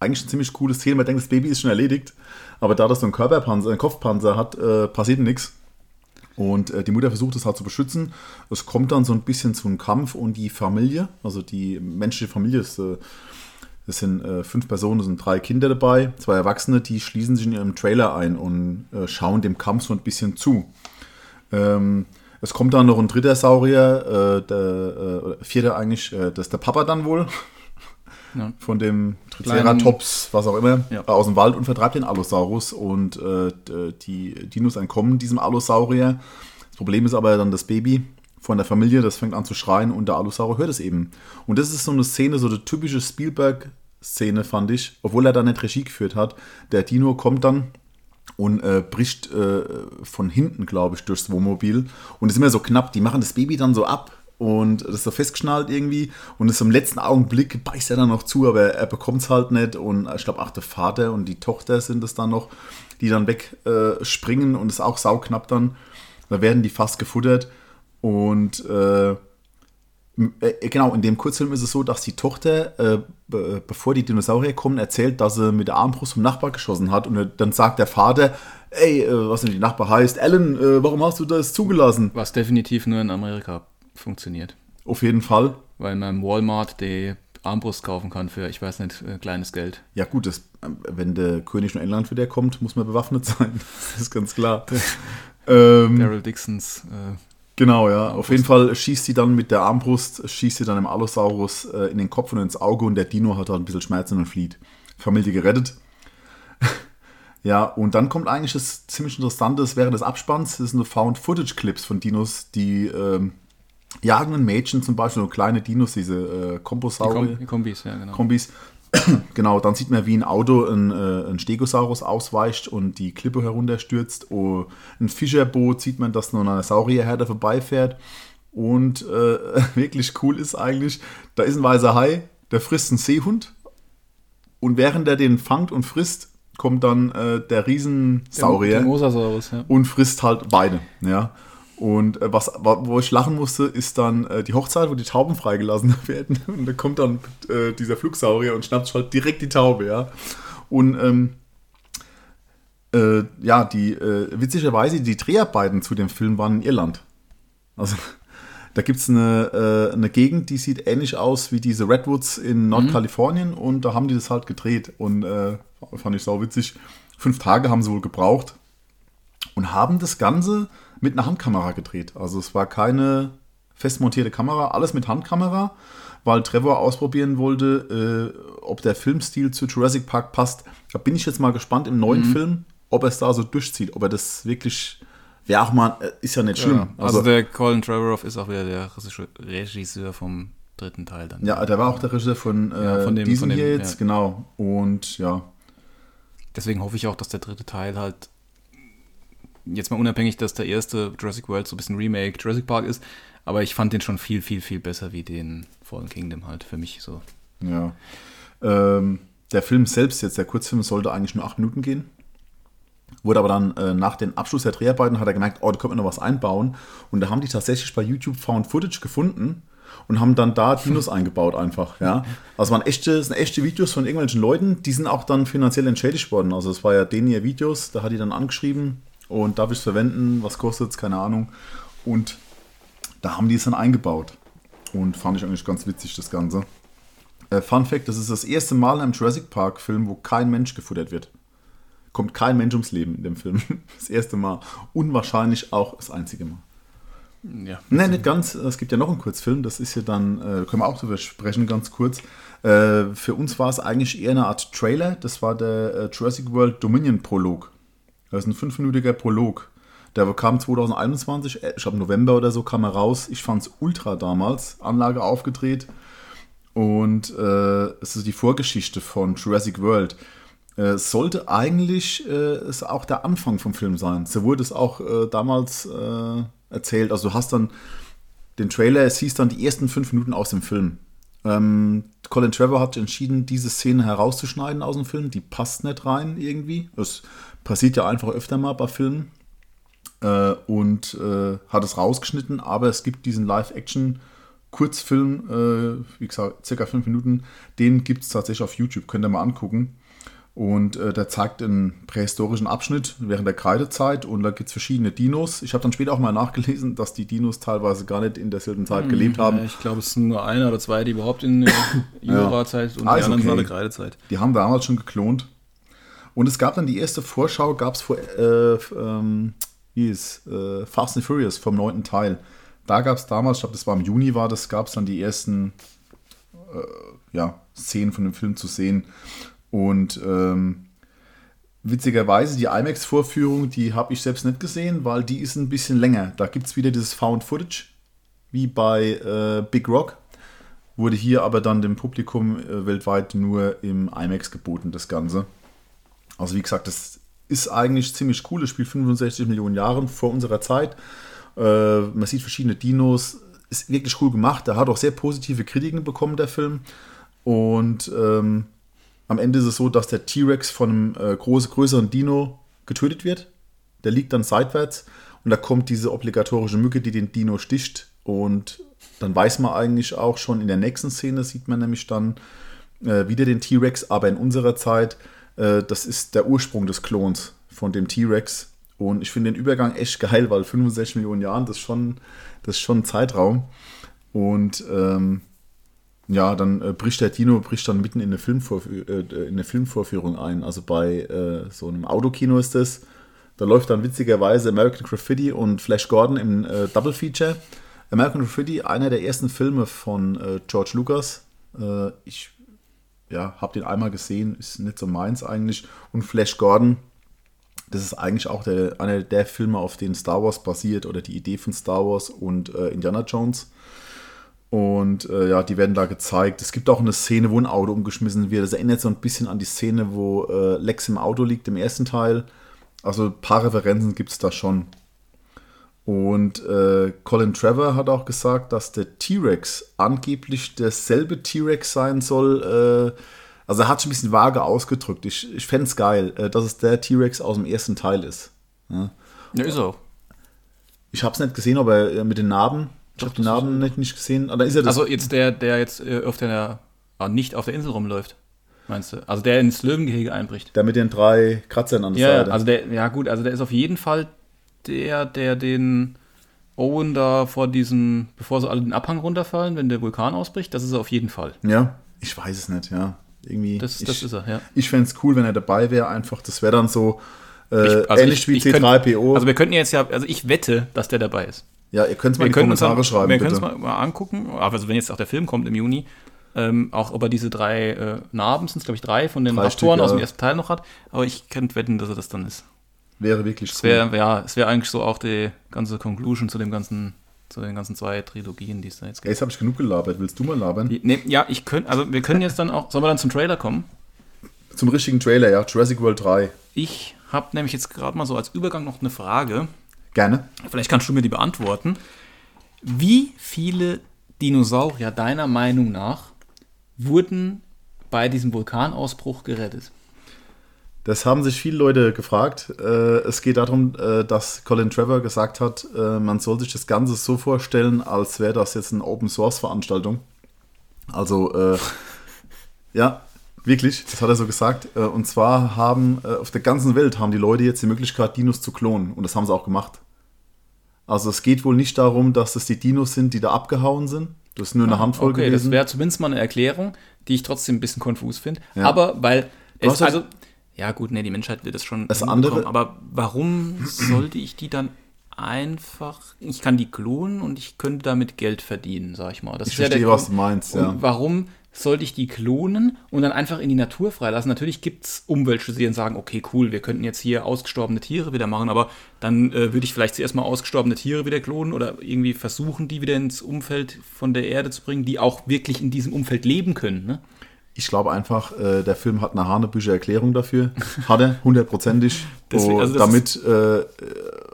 Eigentlich ein ziemlich cooles Szene. Man denkt, das Baby ist schon erledigt. Aber da das so einen Körperpanzer, einen Kopfpanzer hat, äh, passiert nichts. Und äh, die Mutter versucht es halt zu beschützen. Es kommt dann so ein bisschen zu einem Kampf und die Familie, also die menschliche Familie, ist, das sind äh, fünf Personen, es sind drei Kinder dabei, zwei Erwachsene, die schließen sich in ihrem Trailer ein und äh, schauen dem Kampf so ein bisschen zu. Ähm, es kommt dann noch ein dritter Saurier, äh, der äh, oder vierter eigentlich, äh, das ist der Papa dann wohl. Ja. Von dem Triceratops, was auch immer, Ja. äh, aus dem Wald und vertreibt den Allosaurus. Und die Dinos entkommen diesem Allosaurier. Das Problem ist aber dann das Baby von der Familie, das fängt an zu schreien und der Allosaurier hört es eben. Und das ist so eine Szene, so eine typische Spielberg-Szene, fand ich, obwohl er da nicht Regie geführt hat. Der Dino kommt dann und äh, bricht äh, von hinten, glaube ich, durchs Wohnmobil und ist immer so knapp. Die machen das Baby dann so ab und das ist so festgeschnallt irgendwie und ist im letzten Augenblick beißt er dann noch zu, aber er bekommt es halt nicht und ich glaube auch der Vater und die Tochter sind es dann noch, die dann wegspringen äh, und ist auch sauknapp dann. Da werden die fast gefuttert und äh, äh, Genau, in dem Kurzfilm ist es so, dass die Tochter, äh, be bevor die Dinosaurier kommen, erzählt, dass sie mit der Armbrust vom Nachbar geschossen hat. Und dann sagt der Vater, ey, äh, was denn die Nachbar heißt, Alan, äh, warum hast du das zugelassen? Was definitiv nur in Amerika funktioniert. Auf jeden Fall. Weil man im Walmart die Armbrust kaufen kann für, ich weiß nicht, äh, kleines Geld. Ja gut, das, äh, wenn der König von England wieder kommt, muss man bewaffnet sein. Das ist ganz klar. ähm, Daryl Dixons Genau, ja. Auf jeden Fall schießt sie dann mit der Armbrust, schießt sie dann dem Allosaurus äh, in den Kopf und ins Auge und der Dino hat halt ein bisschen Schmerzen und flieht. Familie gerettet. ja, und dann kommt eigentlich das ziemlich Interessante, das während des Abspanns, das sind so Found-Footage-Clips von Dinos, die ähm, jagenden Mädchen zum Beispiel, so kleine Dinos, diese äh, die, Komposaurier. Kom die Kombis, ja genau. Kombis. genau, dann sieht man, wie ein Auto ein, äh, ein Stegosaurus ausweicht und die Klippe herunterstürzt. Oh, ein Fischerboot sieht man, dass nur eine Saurierherde vorbeifährt. Und äh, wirklich cool ist eigentlich, da ist ein weißer Hai, der frisst einen Seehund. Und während er den fangt und frisst, kommt dann äh, der Riesensaurier Der Mosasaurus, ja. und frisst halt beide. Ja. Und äh, was, wa- wo ich lachen musste, ist dann äh, die Hochzeit, wo die Tauben freigelassen werden. Und da kommt dann äh, dieser Flugsaurier und schnappt halt direkt die Taube, ja. Und ähm, äh, ja, die äh, witzigerweise, die Dreharbeiten zu dem Film waren in Irland. Also da gibt es eine, äh, eine Gegend, die sieht ähnlich aus wie diese Redwoods in Nordkalifornien und da haben die das halt gedreht und fand ich sau witzig. Fünf Tage haben sie wohl gebraucht und haben das Ganze mit einer Handkamera gedreht. Also es war keine festmontierte Kamera, alles mit Handkamera, weil Trevor ausprobieren wollte, äh, ob der Filmstil zu Jurassic Park passt. Da bin ich jetzt mal gespannt im neuen mhm. Film, ob er es da so durchzieht, ob er das wirklich. Wäre auch mal, äh, ist ja nicht schlimm. Ja, also, also, der Colin Trevorrow ist auch wieder der Regisseur vom dritten Teil dann. Ja, der war auch der Regisseur von, äh, ja, von dem, diesem von dem, hier jetzt, ja. genau. Und ja. Deswegen hoffe ich auch, dass der dritte Teil halt jetzt mal unabhängig, dass der erste Jurassic World so ein bisschen Remake Jurassic Park ist, aber ich fand den schon viel, viel, viel besser wie den Fallen Kingdom halt für mich so. Ja. Ähm, der Film selbst, jetzt der Kurzfilm, sollte eigentlich nur acht Minuten gehen. Wurde aber dann äh, nach dem Abschluss der Dreharbeiten hat er gemerkt, oh, da könnte man noch was einbauen. Und da haben die tatsächlich bei YouTube Found Footage gefunden und haben dann da Dinos eingebaut einfach. Ja? Also waren echte, sind echte Videos von irgendwelchen Leuten, die sind auch dann finanziell entschädigt worden. Also es war ja denen ihr Videos, da hat die dann angeschrieben und darf ich es verwenden, was kostet es, keine Ahnung. Und da haben die es dann eingebaut. Und fand ich eigentlich ganz witzig, das Ganze. Äh, Fun Fact: Das ist das erste Mal in einem Jurassic Park-Film, wo kein Mensch gefuttert wird. Kommt kein Mensch ums Leben in dem Film. Das erste Mal. Unwahrscheinlich auch das einzige Mal. Ja. Nein, nicht ganz. Es gibt ja noch einen Kurzfilm, das ist ja dann, äh, können wir auch darüber sprechen, ganz kurz. Äh, für uns war es eigentlich eher eine Art Trailer. Das war der äh, Jurassic World Dominion Prolog. Das ist ein fünfminütiger Prolog. Der kam 2021, äh, ich glaube November oder so, kam er raus. Ich fand es ultra damals. Anlage aufgedreht. Und äh, es ist die Vorgeschichte von Jurassic World. Äh, sollte eigentlich äh, es auch der Anfang vom Film sein. So wurde es auch äh, damals äh, erzählt. Also du hast dann den Trailer, es hieß dann die ersten fünf Minuten aus dem Film. Ähm, Colin Trevor hat entschieden, diese Szene herauszuschneiden aus dem Film. Die passt nicht rein irgendwie. Das passiert ja einfach öfter mal bei Filmen. Äh, und äh, hat es rausgeschnitten, aber es gibt diesen Live-Action- Kurzfilm, äh, wie gesagt, circa fünf Minuten, den gibt es tatsächlich auf YouTube, könnt ihr mal angucken. Und äh, der zeigt einen prähistorischen Abschnitt während der Kreidezeit und da gibt es verschiedene Dinos. Ich habe dann später auch mal nachgelesen, dass die Dinos teilweise gar nicht in derselben Zeit hm, gelebt haben. Ja, ich glaube, es sind nur einer oder zwei, die überhaupt in der Jura-Zeit und ah, die anderen okay. in der Kreidezeit. Die haben damals schon geklont. Und es gab dann die erste Vorschau, gab es vor, äh, ähm, wie ist, äh, Fast and Furious vom neunten Teil. Da gab es damals, ich glaube, das war im Juni, war das, gab es dann die ersten äh, ja, Szenen von dem Film zu sehen. Und ähm, witzigerweise, die IMAX-Vorführung, die habe ich selbst nicht gesehen, weil die ist ein bisschen länger. Da gibt es wieder dieses Found Footage, wie bei äh, Big Rock. Wurde hier aber dann dem Publikum äh, weltweit nur im IMAX geboten, das Ganze. Also wie gesagt, das ist eigentlich ziemlich cool. Es spielt 65 Millionen Jahre vor unserer Zeit. Äh, man sieht verschiedene Dinos. Ist wirklich cool gemacht. Der hat auch sehr positive Kritiken bekommen, der Film. Und ähm, am Ende ist es so, dass der T-Rex von einem äh, groß, größeren Dino getötet wird. Der liegt dann seitwärts und da kommt diese obligatorische Mücke, die den Dino sticht. Und dann weiß man eigentlich auch schon in der nächsten Szene, sieht man nämlich dann äh, wieder den T-Rex, aber in unserer Zeit, äh, das ist der Ursprung des Klons von dem T-Rex. Und ich finde den Übergang echt geil, weil 65 Millionen Jahren, das ist schon, das ist schon ein Zeitraum. Und ähm, ja, dann äh, bricht der Dino bricht dann mitten in eine, Filmvorf äh, in eine Filmvorführung ein. Also bei äh, so einem Autokino ist das. Da läuft dann witzigerweise American Graffiti und Flash Gordon im äh, Double Feature. American Graffiti, einer der ersten Filme von äh, George Lucas. Äh, ich ja, habe den einmal gesehen, ist nicht so meins eigentlich. Und Flash Gordon, das ist eigentlich auch der, einer der Filme, auf denen Star Wars basiert oder die Idee von Star Wars und Indiana Jones. Und äh, ja, die werden da gezeigt. Es gibt auch eine Szene, wo ein Auto umgeschmissen wird. Das erinnert so ein bisschen an die Szene, wo äh, Lex im Auto liegt im ersten Teil. Also ein paar Referenzen gibt es da schon. Und äh, Colin Trevor hat auch gesagt, dass der T-Rex angeblich derselbe T-Rex sein soll. Äh, also er hat schon ein bisschen vage ausgedrückt. Ich, ich fände es geil, äh, dass es der T-Rex aus dem ersten Teil ist. Ja, ja ist er. Ich habe es nicht gesehen, aber äh, mit den Narben ich habe den Namen nicht, nicht gesehen. Oder ist er das also jetzt der, der jetzt äh, auf der, ah, nicht auf der Insel rumläuft, meinst du? Also der ins Löwengehege einbricht. Der mit den drei Kratzern an der ja, Seite. Also der, ja gut, also der ist auf jeden Fall der, der den Owen da vor diesem, bevor sie alle den Abhang runterfallen, wenn der Vulkan ausbricht, das ist er auf jeden Fall. Ja, ich weiß es nicht, ja. Irgendwie, Das, ich das ist er, ja. ich fände es cool, wenn er dabei wäre. Einfach, das wäre dann so äh, Ich- also ähnlich ich- wie ich könnt- C3PO. Also wir könnten jetzt ja, also ich wette, dass der dabei ist. Ja, ihr könnt es mal Wir in die Kommentare mal, schreiben, wir können es mal, mal angucken, also wenn jetzt auch der Film kommt im Juni, ähm, auch ob er diese drei äh, Narben, sind es glaube ich drei von den Drei Raptoren aus dem ersten Teil noch hat, aber ich könnte wetten, dass er das dann ist. Wäre wirklich Es wäre, ja, es wäre eigentlich so auch die ganze Conclusion zu dem ganzen, zu den ganzen zwei Trilogien, die es da jetzt gibt. jetzt habe ich genug gelabert. Willst du mal labern? Nee, ja, ich könnte, also wir können jetzt dann auch, sollen wir dann zum Trailer kommen? Zum richtigen Trailer, ja. Jurassic World 3. Ich habe nämlich jetzt gerade mal so als Übergang noch eine Frage. Gerne. Vielleicht kannst du mir die beantworten. Wie viele Dinosaurier deiner Meinung nach wurden bei diesem Vulkanausbruch gerettet? Das haben sich viele Leute gefragt. Äh, es geht darum, äh, dass Colin Trevor gesagt hat, äh, man soll sich das Ganze so vorstellen, als wäre das jetzt eine Open-Source-Veranstaltung. Also, äh, ja, wirklich, das hat er so gesagt. Und zwar haben auf der ganzen Welt haben die Leute jetzt die Möglichkeit, Dinos zu klonen. Und das haben sie auch gemacht. Also es geht wohl nicht darum, dass es die Dinos sind, die da abgehauen sind. Das ist nur eine Handvoll Ah, Okay, gewesen. das wäre zumindest mal eine Erklärung, die ich trotzdem ein bisschen konfus finde. Ja. Aber weil es, also ja gut, nee, die Menschheit wird das schon Das andere- aber warum sollte ich die dann einfach ich kann die klonen und ich könnte damit Geld verdienen, sag ich mal. Das Ich ist ja verstehe, was du meinst, ja. warum sollte ich die klonen und dann einfach in die Natur freilassen? Natürlich gibt es Umweltschützer, die dann sagen, okay, cool, wir könnten jetzt hier ausgestorbene Tiere wieder machen, aber dann äh, würde ich vielleicht zuerst mal ausgestorbene Tiere wieder klonen oder irgendwie versuchen, die wieder ins Umfeld von der Erde zu bringen, die auch wirklich in diesem Umfeld leben können. Ne? Ich glaube einfach, äh, der Film hat eine hanebüche Erklärung dafür. Hat er, hundertprozentig. Deswegen- also damit äh,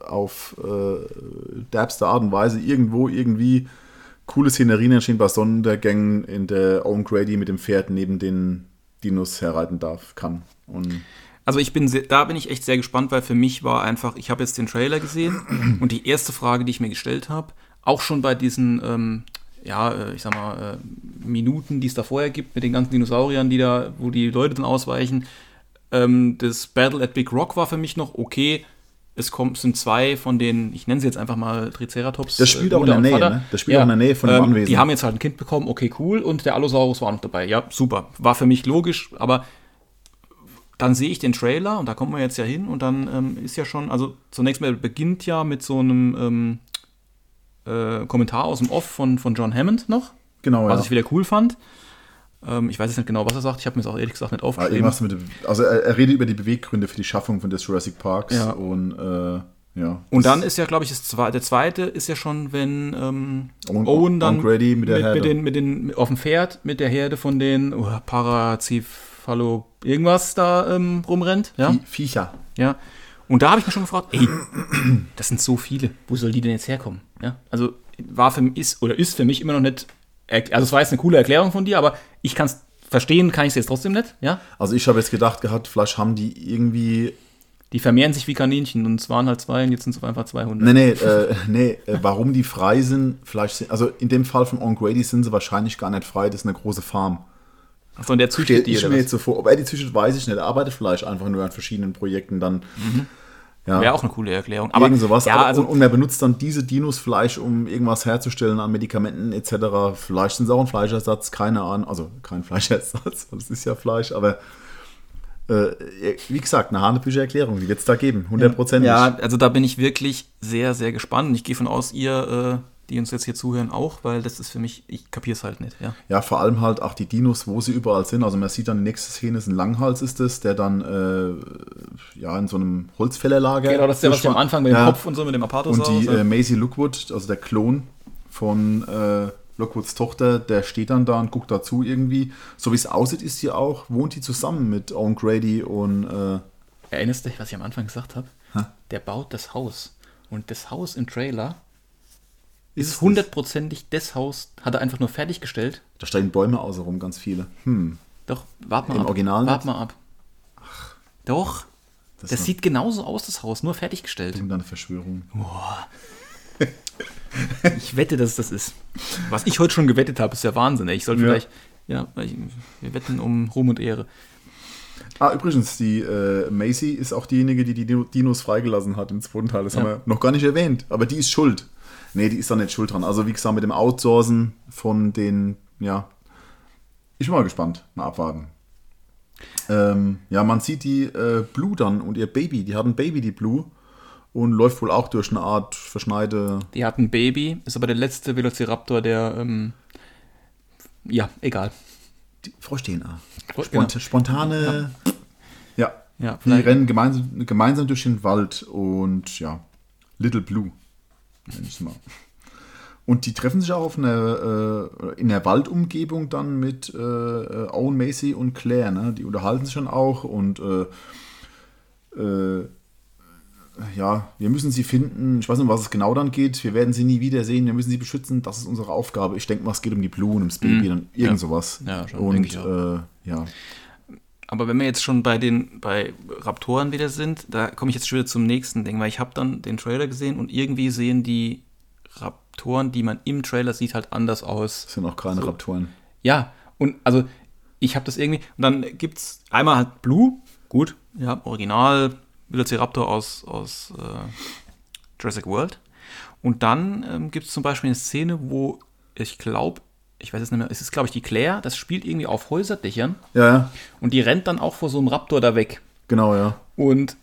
auf äh, derbste Art und Weise irgendwo irgendwie coole Szenerien entstehen bei Sonnenuntergängen, in der Owen Grady mit dem Pferd neben den Dinos herreiten darf, kann. Und Also ich bin sehr, da bin ich echt sehr gespannt, weil für mich war einfach, ich habe jetzt den Trailer gesehen und die erste Frage, die ich mir gestellt habe, auch schon bei diesen, ähm, ja, äh, ich sag mal, äh, Minuten, die es da vorher gibt, mit den ganzen Dinosauriern, die da, wo die Leute dann ausweichen, ähm, das Battle at Big Rock war für mich noch okay. Es kommt, sind zwei von den, ich nenne sie jetzt einfach mal Triceratops. Das spielt äh, auch in der Nähe, Vater. ne? Das spielt auch in der Nähe von dem ähm, Anwesen. Die haben jetzt halt ein Kind bekommen, okay, cool. Und der Allosaurus war auch noch dabei. Ja, super. War für mich logisch, aber dann sehe ich den Trailer und da kommen wir jetzt ja hin und dann ähm, ist ja schon, also zunächst mal beginnt ja mit so einem ähm, äh, Kommentar aus dem Off von, von John Hammond noch, genau, was ja. ich wieder cool fand. Ähm, ich weiß jetzt nicht genau, was er sagt, ich habe mir das auch ehrlich gesagt nicht Ja, aufgeschrieben. mit, dem- also er, er redet über die Beweggründe für die Schaffung von des Jurassic Parks Ja. und äh, ja. und dann ist ja, glaube ich, zwe der zweite ist ja schon, wenn ähm, Owen- Owen dann Grady mit der mit, Herde. den, mit den, auf dem Pferd mit der Herde von den oh, Paracephalo irgendwas da ähm, rumrennt. Ja? Vie- Viecher. Ja. Und da habe ich mir schon gefragt, ey, das sind so viele. Wo soll die denn jetzt herkommen? Ja. Also war für mich, ist oder ist für mich immer noch nicht. Also es war jetzt eine coole Erklärung von dir, aber ich kann es verstehen, kann ich es jetzt trotzdem nicht. Ja. Also ich habe jetzt gedacht gehabt, vielleicht haben die irgendwie Die vermehren sich wie Kaninchen und es waren halt zwei und jetzt sind es einfach 200. Nee, nee, äh, nee, äh, warum die frei sind, vielleicht sind, also in dem Fall von On Grady sind sie wahrscheinlich gar nicht frei, das ist eine große Farm. Achso, und der züchtet die ich mir jetzt so vor, ob er die züchtet, weiß ich nicht, er arbeitet vielleicht einfach nur an verschiedenen Projekten dann. Ja, Wäre auch eine coole Erklärung. Aber irgend sowas. ja, aber, also und, und er benutzt dann diese Dinos vielleicht, um irgendwas herzustellen an Medikamenten etc. Vielleicht sind sie auch ein Fleischersatz, keine Ahnung. Also kein Fleischersatz, das ist ja Fleisch, aber äh, wie gesagt, eine hanebüche Erklärung, die wird es da geben, hundertprozentig. Ja, also da bin ich wirklich sehr, sehr gespannt. Ich gehe von aus, ihr, äh, die uns jetzt hier zuhören, auch, weil das ist für mich, ich kapiere es halt nicht. Ja. Ja, vor allem halt auch die Dinos, wo sie überall sind. Also man sieht dann die nächste Szene, ist ein Langhals ist es, der dann äh, ja in so einem Holzfällerlager. Genau, das ist ja, was ich am Anfang mit dem Ja. Kopf und so, mit dem Und Apatosaurus. die ja. äh, Maisie Lookwood, also der Klon von äh, Lockwoods Tochter, der steht dann da und guckt dazu irgendwie. So wie es aussieht, ist sie auch, wohnt die zusammen mit Owen Grady und äh, Erinnerst du dich, was ich am Anfang gesagt habe? Der baut das Haus. Und das Haus im Trailer Ist hundertprozentig das Haus, hat er einfach nur fertiggestellt. da steigen Bäume außenrum, ganz viele. Hm, Doch, wart mal Im ab. Original Wart mal ab. Doch, das, das sieht genauso aus, das Haus, nur fertiggestellt. eine Verschwörung. Ich wette, dass es das ist. Was ich heute schon gewettet habe, ist ja Wahnsinn. ey. Ich soll Ja. vielleicht, ja, wir wetten um Ruhm und Ehre. Ah, übrigens, die äh, Macy ist auch diejenige, die die Dino- Dinos freigelassen hat im zweiten Teil. Das Ja. haben wir noch gar nicht erwähnt. Aber die ist schuld. Nee, die ist da nicht schuld dran. Also, wie gesagt, mit dem Outsourcen von den, ja. Ich bin mal gespannt. Mal abwarten. Ähm, ja, man sieht die äh, Blue dann und ihr Baby. Die hat ein Baby, die Blue. Und läuft wohl auch durch eine Art verschneite. Die hat ein Baby, ist aber der letzte Velociraptor, der, ähm, ja, egal. Die. Frosch- Spont genau. Spontane. Ja. Ja, Die vielleicht- rennen gemeinsam, gemeinsam durch den Wald und ja, Little Blue. Nenn ich's mal. Und die treffen sich auch auf einer, äh, in der Waldumgebung dann mit äh, äh, Owen Macy und Claire. Ne? Die unterhalten sich dann auch und äh, äh, ja, wir müssen sie finden. Ich weiß nicht, um was es genau dann geht. Wir werden sie nie wiedersehen. Wir müssen sie beschützen. Das ist unsere Aufgabe. Ich denke mal, es geht um die Blue und ums Baby. Dann irgend Mhm. Ja. sowas. Ja, schon, und ich äh, ja. Aber wenn wir jetzt schon bei den bei Raptoren wieder sind, da komme ich jetzt schon wieder zum nächsten Ding, weil ich habe dann den Trailer gesehen und irgendwie sehen die Raptoren, die man im Trailer sieht, halt anders aus. Das sind auch keine So. Raptoren. Ja, und also ich habe das irgendwie. Und dann gibt es einmal halt Blue, gut, ja, Original Velociraptor aus, aus äh, Jurassic World. Und dann ähm, gibt es zum Beispiel eine Szene, wo ich glaube, ich weiß es nicht mehr, es ist glaube ich die Claire, das spielt irgendwie auf Häuserdächern Ja, ja, und die rennt dann auch vor so einem Raptor da weg. genau, ja. Und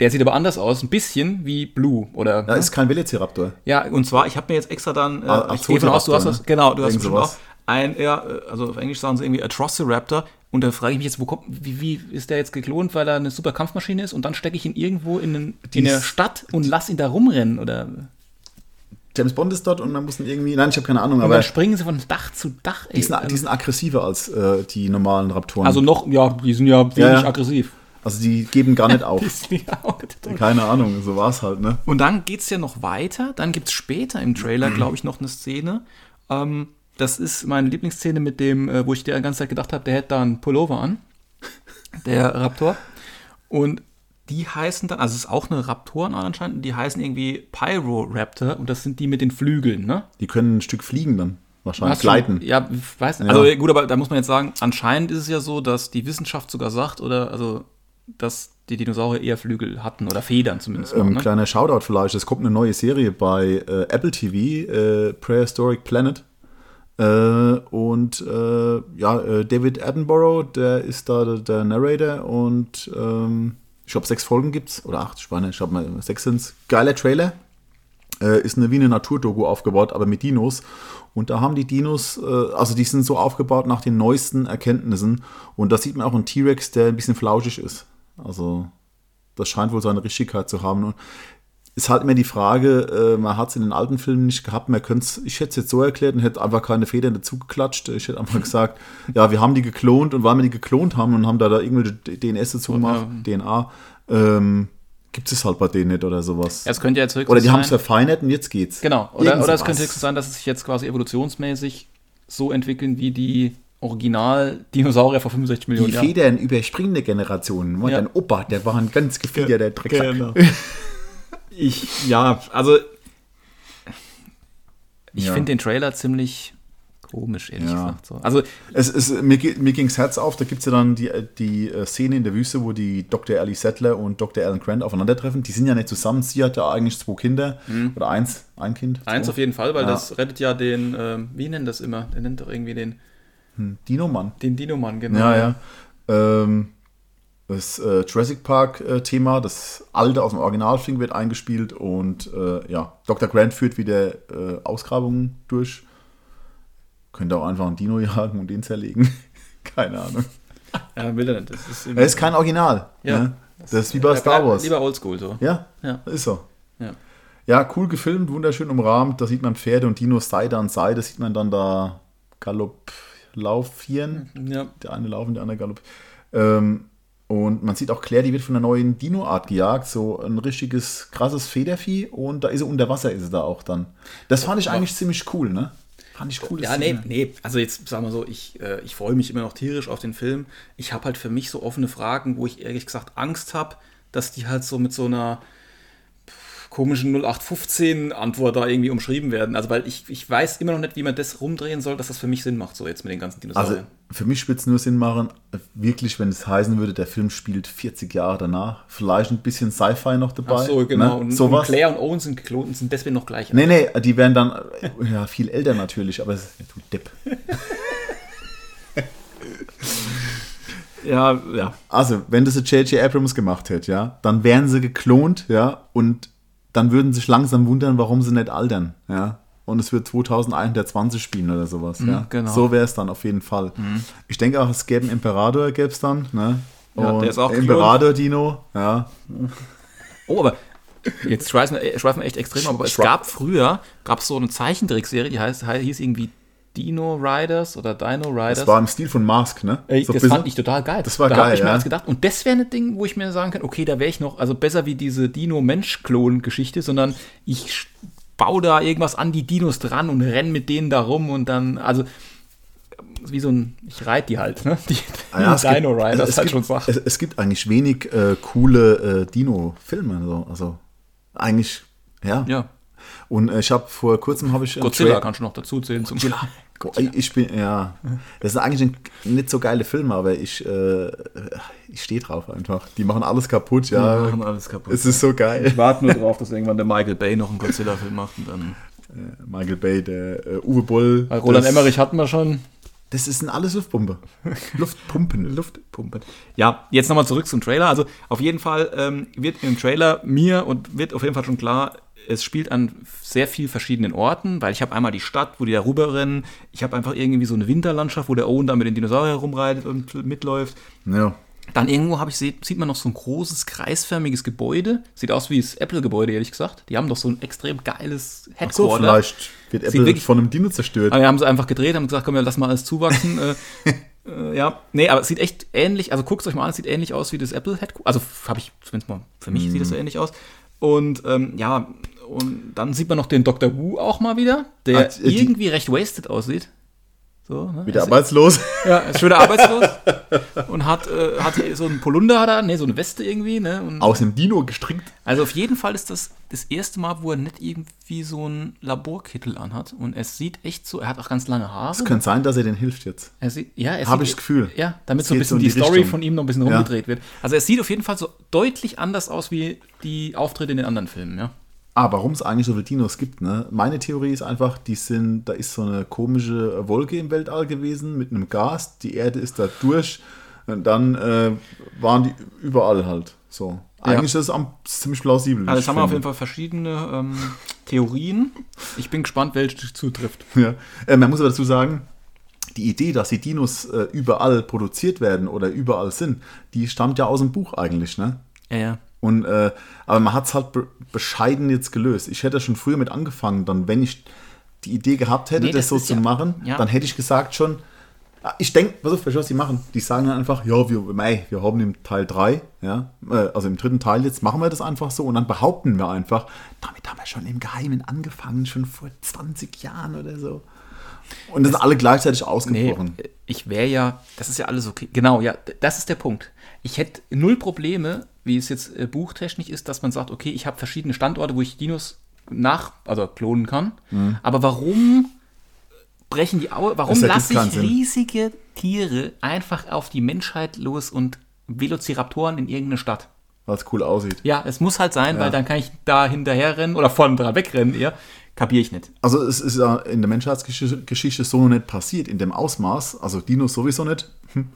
der sieht aber anders aus, ein bisschen wie Blue, oder? Ja, ist kein Velociraptor. Ja, und zwar, ich habe mir jetzt extra dann, äh, Ah, ich gehe von aus, du hast das, ne? genau, du hast Irgend bestimmt auch sowas. ein, ja, äh, also auf Englisch sagen sie irgendwie Atrociraptor und da frage ich mich jetzt, wo kommt, wie, wie ist der jetzt geklont, weil er eine super Kampfmaschine ist und dann stecke ich ihn irgendwo in, einen, in der Stadt und lass ihn da rumrennen oder James Bond ist dort und dann mussten irgendwie, nein, ich habe keine Ahnung, aber dann springen sie von Dach zu Dach. ey. die sind, die sind aggressiver als äh, die normalen Raptoren. also noch, ja, die sind ja wenig Ja, ja. aggressiv. Also die geben gar nicht auf. Keine Ahnung, so war es halt, ne? Und dann geht es ja noch weiter. Dann gibt es später im Trailer, glaube ich, noch eine Szene. Ähm, das ist meine Lieblingsszene mit dem, äh, wo ich die ganze Zeit gedacht habe, der hätte da einen Pullover an. Der Raptor. Und die heißen dann, also es ist auch eine Raptorenart anscheinend, die heißen irgendwie Pyroraptor und das sind die mit den Flügeln, ne? Die können ein Stück fliegen dann. Wahrscheinlich Hast du- gleiten. Ja, weiß nicht. Ja. Also gut, aber da muss man jetzt sagen, anscheinend ist es ja so, dass die Wissenschaft sogar sagt, oder also, dass die Dinosaurier eher Flügel hatten oder Federn zumindest. Ähm, ne? Kleiner Shoutout vielleicht, es kommt eine neue Serie bei äh, Apple TV, äh, Prehistoric Planet. Äh, und äh, ja, äh, David Attenborough, der ist da der, der Narrator und ähm, ich glaube sechs Folgen gibt's oder acht, nicht, ich glaube mal sechs sind's. Geiler Trailer. Äh, ist eine wie eine Naturdoku aufgebaut, aber mit Dinos. Und da haben die Dinos, äh, also die sind so aufgebaut nach den neuesten Erkenntnissen. Und da sieht man auch einen T-Rex, der ein bisschen flauschig ist. Also das scheint wohl seine Richtigkeit zu haben. Und ist halt immer die Frage, äh, man hat es in den alten Filmen nicht gehabt, man könnte ich hätte es jetzt so erklärt und hätte einfach keine Federn dazu geklatscht. Ich hätte einfach gesagt, ja, wir haben die geklont und weil wir die geklont haben und haben da, da irgendwelche DNS dazu gemacht, DNA, ähm, gibt es halt bei denen nicht oder sowas. Ja, es könnte ja jetzt oder die haben es verfeinert und jetzt geht's. Genau. Oder, oder es könnte höchstens sein, dass es sich jetzt quasi evolutionsmäßig so entwickeln wie die Original-Dinosaurier vor 65 Millionen Die Jahren. Federn überspringende Generationen. Ja. Ja. Dein Opa, der war ein ganz gefiederter Drecksack. Genau. Ich, ja, also ich Ja. finde den Trailer ziemlich komisch, ehrlich Ja. gesagt. So. Also, Es, es, mir, mir ging das Herz auf, da gibt es ja dann die, die äh, Szene in der Wüste, wo die Dr. Ellie Sattler und Dr. Alan Grant aufeinandertreffen. Die sind ja nicht zusammen. Sie hat ja eigentlich zwei Kinder. Oder eins, ein Kind. Mhm. eins zwei. auf jeden Fall, weil Ja. das rettet ja den, ähm, wie nennt das immer? Der nennt doch irgendwie den, Dino-Mann. den Dino-Mann, genau. Ja, ja. Ähm, das äh, Jurassic Park-Thema, das alte aus dem Originalfilm wird eingespielt und äh, ja, Dr. Grant führt wieder äh, Ausgrabungen durch. Könnte auch einfach einen Dino jagen und den zerlegen. Keine Ahnung. Ja, will er nicht. Das ist, Er ist kein Original. Ja. ne? Das ist wie bei Star Wars. Lieber Oldschool so. Ja, Ja. ist so. Ja. Ja, cool gefilmt, wunderschön umrahmt. Da sieht man Pferde und Dinos Seite an Seite. Sieht man dann da Galopp laufieren. Ja. Der eine laufen, der andere Galopp. Ähm, und man sieht auch Claire, die wird von einer neuen Dino-Art gejagt. So ein richtiges, krasses Federvieh. Und da ist sie unter Wasser, ist sie da auch dann. Das fand ich eigentlich ziemlich cool, ne? Fand ich cool. Ja, nee, nee, also jetzt sagen wir so, ich, äh, ich freue mich immer noch tierisch auf den Film. Ich habe halt für mich so offene Fragen, wo ich ehrlich gesagt Angst habe, dass die halt so mit so einer komischen 0815-Antwort da irgendwie umschrieben werden. Also, weil ich, ich weiß immer noch nicht, wie man das rumdrehen soll, dass das für mich Sinn macht, so jetzt mit den ganzen Also Dinosauriern. Für mich würde es nur Sinn machen, wirklich, wenn es heißen würde, der Film spielt 40 Jahre danach. Vielleicht ein bisschen Sci-Fi noch dabei. Ach so, genau. Ne? Und, und Sowas. Claire und Owen sind geklont und sind deswegen noch gleich. Nee, nee, die werden dann äh, ja, viel älter natürlich, aber es- ja, du Depp. Ja, ja. Also, wenn das J.J. Abrams gemacht hätte, ja, dann wären sie geklont, ja, und dann würden sich langsam wundern, warum sie nicht altern, ja. Und es wird 2120 spielen oder sowas, ja. genau. So wäre es dann auf jeden Fall. Ich denke auch, es gäbe einen Imperator, gäbe es dann, ne? Ja, der ist auch Imperator-Dino, ja. Oh, aber jetzt schweifen wir, schweifen wir echt extrem, ab, aber es gab früher, gab es so eine Zeichentrickserie, die heißt, hieß irgendwie Dino Riders oder Dino Riders. Das war im Stil von Mask, ne? Ey, So das fand ich total geil. Das war da geil, hab ich mir ja. eins gedacht. Und das wäre ein Ding, wo ich mir sagen kann, okay, da wäre ich noch, also besser wie diese Dino-Mensch-Klon-Geschichte, sondern ich baue da irgendwas an die Dinos dran und renn mit denen da rum und dann, also wie so ein, ich reite die halt, ne? Die, Ah ja, es Dino gibt- Riders es halt gibt, schon sagt. Es, es gibt eigentlich wenig äh, coole äh, Dino-Filme. So. Also eigentlich, ja. Ja, Und äh, ich habe vor kurzem habe ich einen Godzilla kannst du noch dazu zählen zum Go- Ich bin, ja. Das ist eigentlich ein, nicht so geile Filme, aber ich, äh, ich stehe drauf einfach. Die machen alles kaputt, ja. Die machen alles kaputt. Es ist so geil. Ich warte nur drauf, dass irgendwann der Michael Bay noch einen Godzilla-Film macht und dann. Michael Bay, der äh, Uwe Boll. Weil Roland das, Emmerich hatten wir schon. Das ist ein alles Luftpumpe. Luftpumpen. Luftpumpe. Ja, jetzt nochmal zurück zum Trailer. Also auf jeden Fall ähm, wird im Trailer mir und wird auf jeden Fall schon klar, es spielt an sehr vielen verschiedenen Orten, weil ich habe einmal die Stadt, wo die da rüberrennen. Ich habe einfach irgendwie so eine Winterlandschaft, wo der Owen da mit den Dinosauriern herumreitet und mitläuft. Ja. Dann irgendwo habe ich sieht, man noch so ein großes kreisförmiges Gebäude. Sieht aus wie das Apple-Gebäude, ehrlich gesagt. Die haben doch so ein extrem geiles Ach so, Headquarter. vielleicht wird Apple wirklich- von einem Dino zerstört. Aber wir haben sie einfach gedreht, haben gesagt, komm, wir lassen mal alles zuwachsen. äh, äh, ja, nee, aber es sieht echt ähnlich, also guckt es euch mal an, es sieht ähnlich aus wie das Apple Headquarter. Also habe ich zumindest mal, für mich sieht es so ähnlich aus. Und ähm, ja, und dann sieht man noch den Dr. Wu auch mal wieder, der Ah, die- irgendwie recht wasted aussieht. So, ne? Wieder Ist- arbeitslos. Ja, ist schon wieder arbeitslos. und hat, äh, hat so einen Polunder, hat er, nee, so eine Weste irgendwie, ne? Und Aus dem Dino gestrickt. also auf jeden Fall ist das das erste Mal, wo er nicht irgendwie so einen Laborkittel anhat. Und es sieht echt so, er hat auch ganz lange Haare. Es könnte sein, dass er den hilft jetzt. Er sieht, ja, er Hab sieht- ich das Gefühl. Ja, damit Es so ein bisschen so die, die Story von ihm noch ein bisschen Ja. rumgedreht wird. Also es sieht auf jeden Fall so deutlich anders aus wie die Auftritte in den anderen Filmen, ja. Ah, warum es eigentlich so viele Dinos gibt, ne? Meine Theorie ist einfach, die sind, da ist so eine komische Wolke im Weltall gewesen mit einem Gas, die Erde ist da durch und dann äh, waren die überall halt. So. Eigentlich ist das am- ziemlich plausibel. Also jetzt haben wir auf jeden Fall verschiedene ähm, Theorien. Ich bin gespannt, welche zutrifft. Ja. Äh, man muss aber dazu sagen, die Idee, dass die Dinos äh, überall produziert werden oder überall sind, die stammt ja aus dem Buch eigentlich, ne? Ja, ja. Und, äh, aber man hat es halt be bescheiden jetzt gelöst. Ich hätte schon früher mit angefangen, dann, wenn ich die Idee gehabt hätte, Nee, das, das so zu ja- machen, ja. dann hätte ich gesagt schon, ah, ich denke, pass auf, was die machen? Die sagen dann einfach, ja, wir, mei, wir haben im Teil 3, ja, äh, also im dritten Teil jetzt machen wir das einfach so und dann behaupten wir einfach, damit haben wir schon im Geheimen angefangen, schon vor 20 Jahren oder so. Und das sind alle gleichzeitig Nee, ausgebrochen. ich wäre ja, das ist ja alles okay. Genau, ja, das ist der Punkt. Ich hätte null Probleme, wie es jetzt äh, buchtechnisch ist, dass man sagt, okay, ich habe verschiedene Standorte, wo ich Dinos nach, also klonen kann. Aber warum brechen die Au warum Mhm. Lasse ich riesige Tiere einfach auf die Menschheit los und Velociraptoren in irgendeine Stadt? Weil es cool aussieht. Ja, es muss halt sein, weil dann kann ich da hinterher rennen oder vorne dran wegrennen eher. Kapiere ich nicht. Also es ist ja in der Menschheitsgeschichte Geschichte so noch nicht passiert, in dem Ausmaß. Also Dinos sowieso nicht.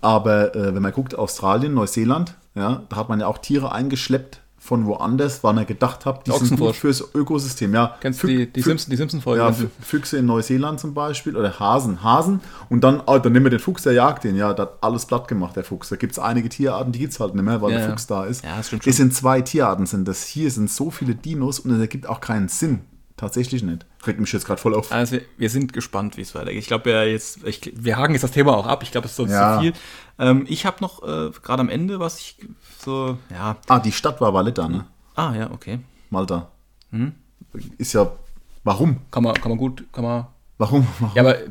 Aber äh, wenn man guckt, Australien, Neuseeland, ja, da hat man ja auch Tiere eingeschleppt von woanders, weil man gedacht hat, die sind gut fürs Ökosystem. Ja, Kennst du die, die Simpson- die Simpson-Folge? Ja, Fü- Füchse in Neuseeland zum Beispiel oder Hasen. Hasen und dann, ah, dann nehmen wir den Fuchs, der jagt den. Ja, der hat alles platt gemacht, der Fuchs. Da gibt es einige Tierarten, die gibt es halt nicht mehr, weil Ja, der ja. Fuchs da ist. Ja, das stimmt schon. Es sind zwei Tierarten, sind das. Hier sind so viele Dinos und es ergibt auch keinen Sinn. Tatsächlich nicht. Regt mich jetzt gerade voll auf. Also wir, sind gespannt, wie es weitergeht. Ich glaube, ja, jetzt, ich, wir haken jetzt das Thema auch ab. Ich glaube, es ist sonst Ja. zu viel. Ähm, ich habe noch äh, gerade am Ende, was ich so, ja, Ah, die Stadt war Valletta, ne? ah ja, okay. Malta. Hm? Ist ja. Warum? Kann man, kann man gut, kann man. Warum? warum? Ja, aber äh,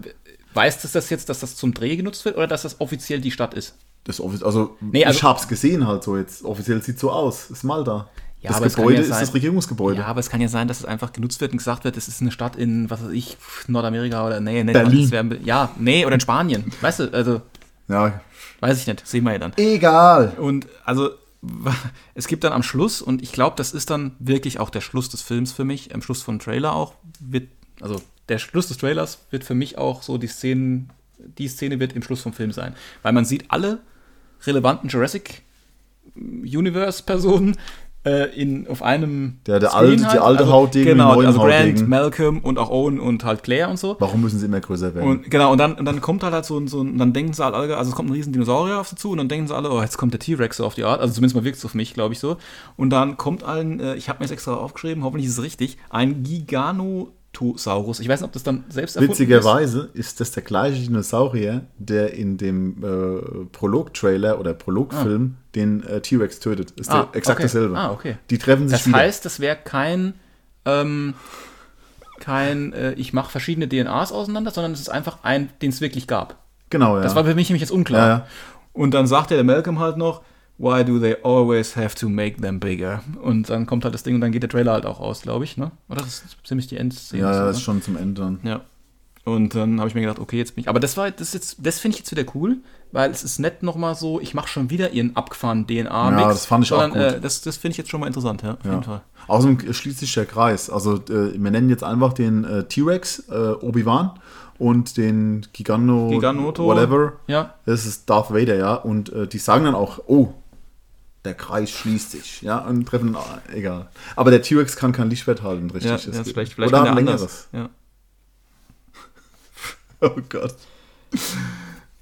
weiß das, jetzt, dass das zum Dreh genutzt wird oder dass das offiziell die Stadt ist? Das offiz also, Nee, also- ich hab's gesehen halt so jetzt. Offiziell sieht so aus. Ist Malta. Ja, das aber es kann Gebäude ja ist sein- das Regierungsgebäude. Ja, aber es kann ja sein, dass es einfach genutzt wird und gesagt wird, es ist eine Stadt in, was weiß ich, Nordamerika oder nee, nicht Berlin. das wär- ja, nee, oder in Spanien. Weißt du, also, ja. weiß ich nicht, sehen wir ja dann. Egal. Und also es gibt dann am Schluss, und ich glaube, das ist dann wirklich auch der Schluss des Films für mich, am Schluss vom Trailer auch, wird, also der Schluss des Trailers wird für mich auch so die Szenen, die Szene wird im Schluss vom Film sein. Weil man sieht alle relevanten Jurassic Universe-Personen äh, in, auf einem Der- der alte- die alte also, mit genau, neuen also Grant, Hautdegen. Malcolm und auch Owen und halt Claire und so. Warum müssen sie immer größer werden? Und genau, und dann, und dann kommt halt, halt so, ein- so ein, und dann denken sie halt alle, also es kommt ein riesen Dinosaurier auf sie zu und dann denken sie alle, oh, jetzt kommt der T-Rex so auf die Art, also zumindest mal wirkt es auf mich, glaube ich so. Und dann kommt allen, äh, ich habe mir das extra aufgeschrieben, hoffentlich ist es richtig, ein Giganotosaurus. Ich weiß nicht, ob das dann selbst erfunden Witzigerweise ist das der gleiche Dinosaurier, der in dem äh, Prolog-Trailer oder Prolog-Film den äh, T-Rex tötet. Ist Ah, der exakt okay. dasselbe. Ah, okay. Die treffen sich Das wieder. heißt, das wäre kein, ähm, kein, äh, ich mache verschiedene DNAs auseinander, sondern es ist einfach ein, den es wirklich gab. genau, ja. Das war für mich nämlich jetzt unklar. Ja, ja. Und dann sagt der Malcolm halt noch, why do they always have to make them bigger? Und dann kommt halt das Ding und dann geht der Trailer halt auch aus, glaube ich, ne? Oder das ist ziemlich die Endszene. ja, so, das ist ne? schon zum Ende dann. ja. Und dann habe ich mir gedacht, okay, jetzt bin ich. Aber das war, das ist jetzt, das finde ich jetzt wieder cool, weil es ist nicht nochmal so, ich mache schon wieder ihren abgefahrenen DNA-Mix. Ja, das fand ich auch sondern, gut. Äh, das das finde ich jetzt schon mal interessant, ja, auf jeden Fall. Außerdem schließt sich der Kreis. Also äh, wir nennen jetzt einfach den äh, T-Rex, äh, Obi-Wan und den Gigano, Giganoto. whatever. Ja, Das ist Darth Vader, ja. Und äh, die sagen dann auch, oh, der Kreis schließt sich, ja, und treffen, egal. Aber der T-Rex kann kein Lichtschwert halten, richtig? ja, Das geht- vielleicht, vielleicht Oder ein längeres. Ja. Oh Gott.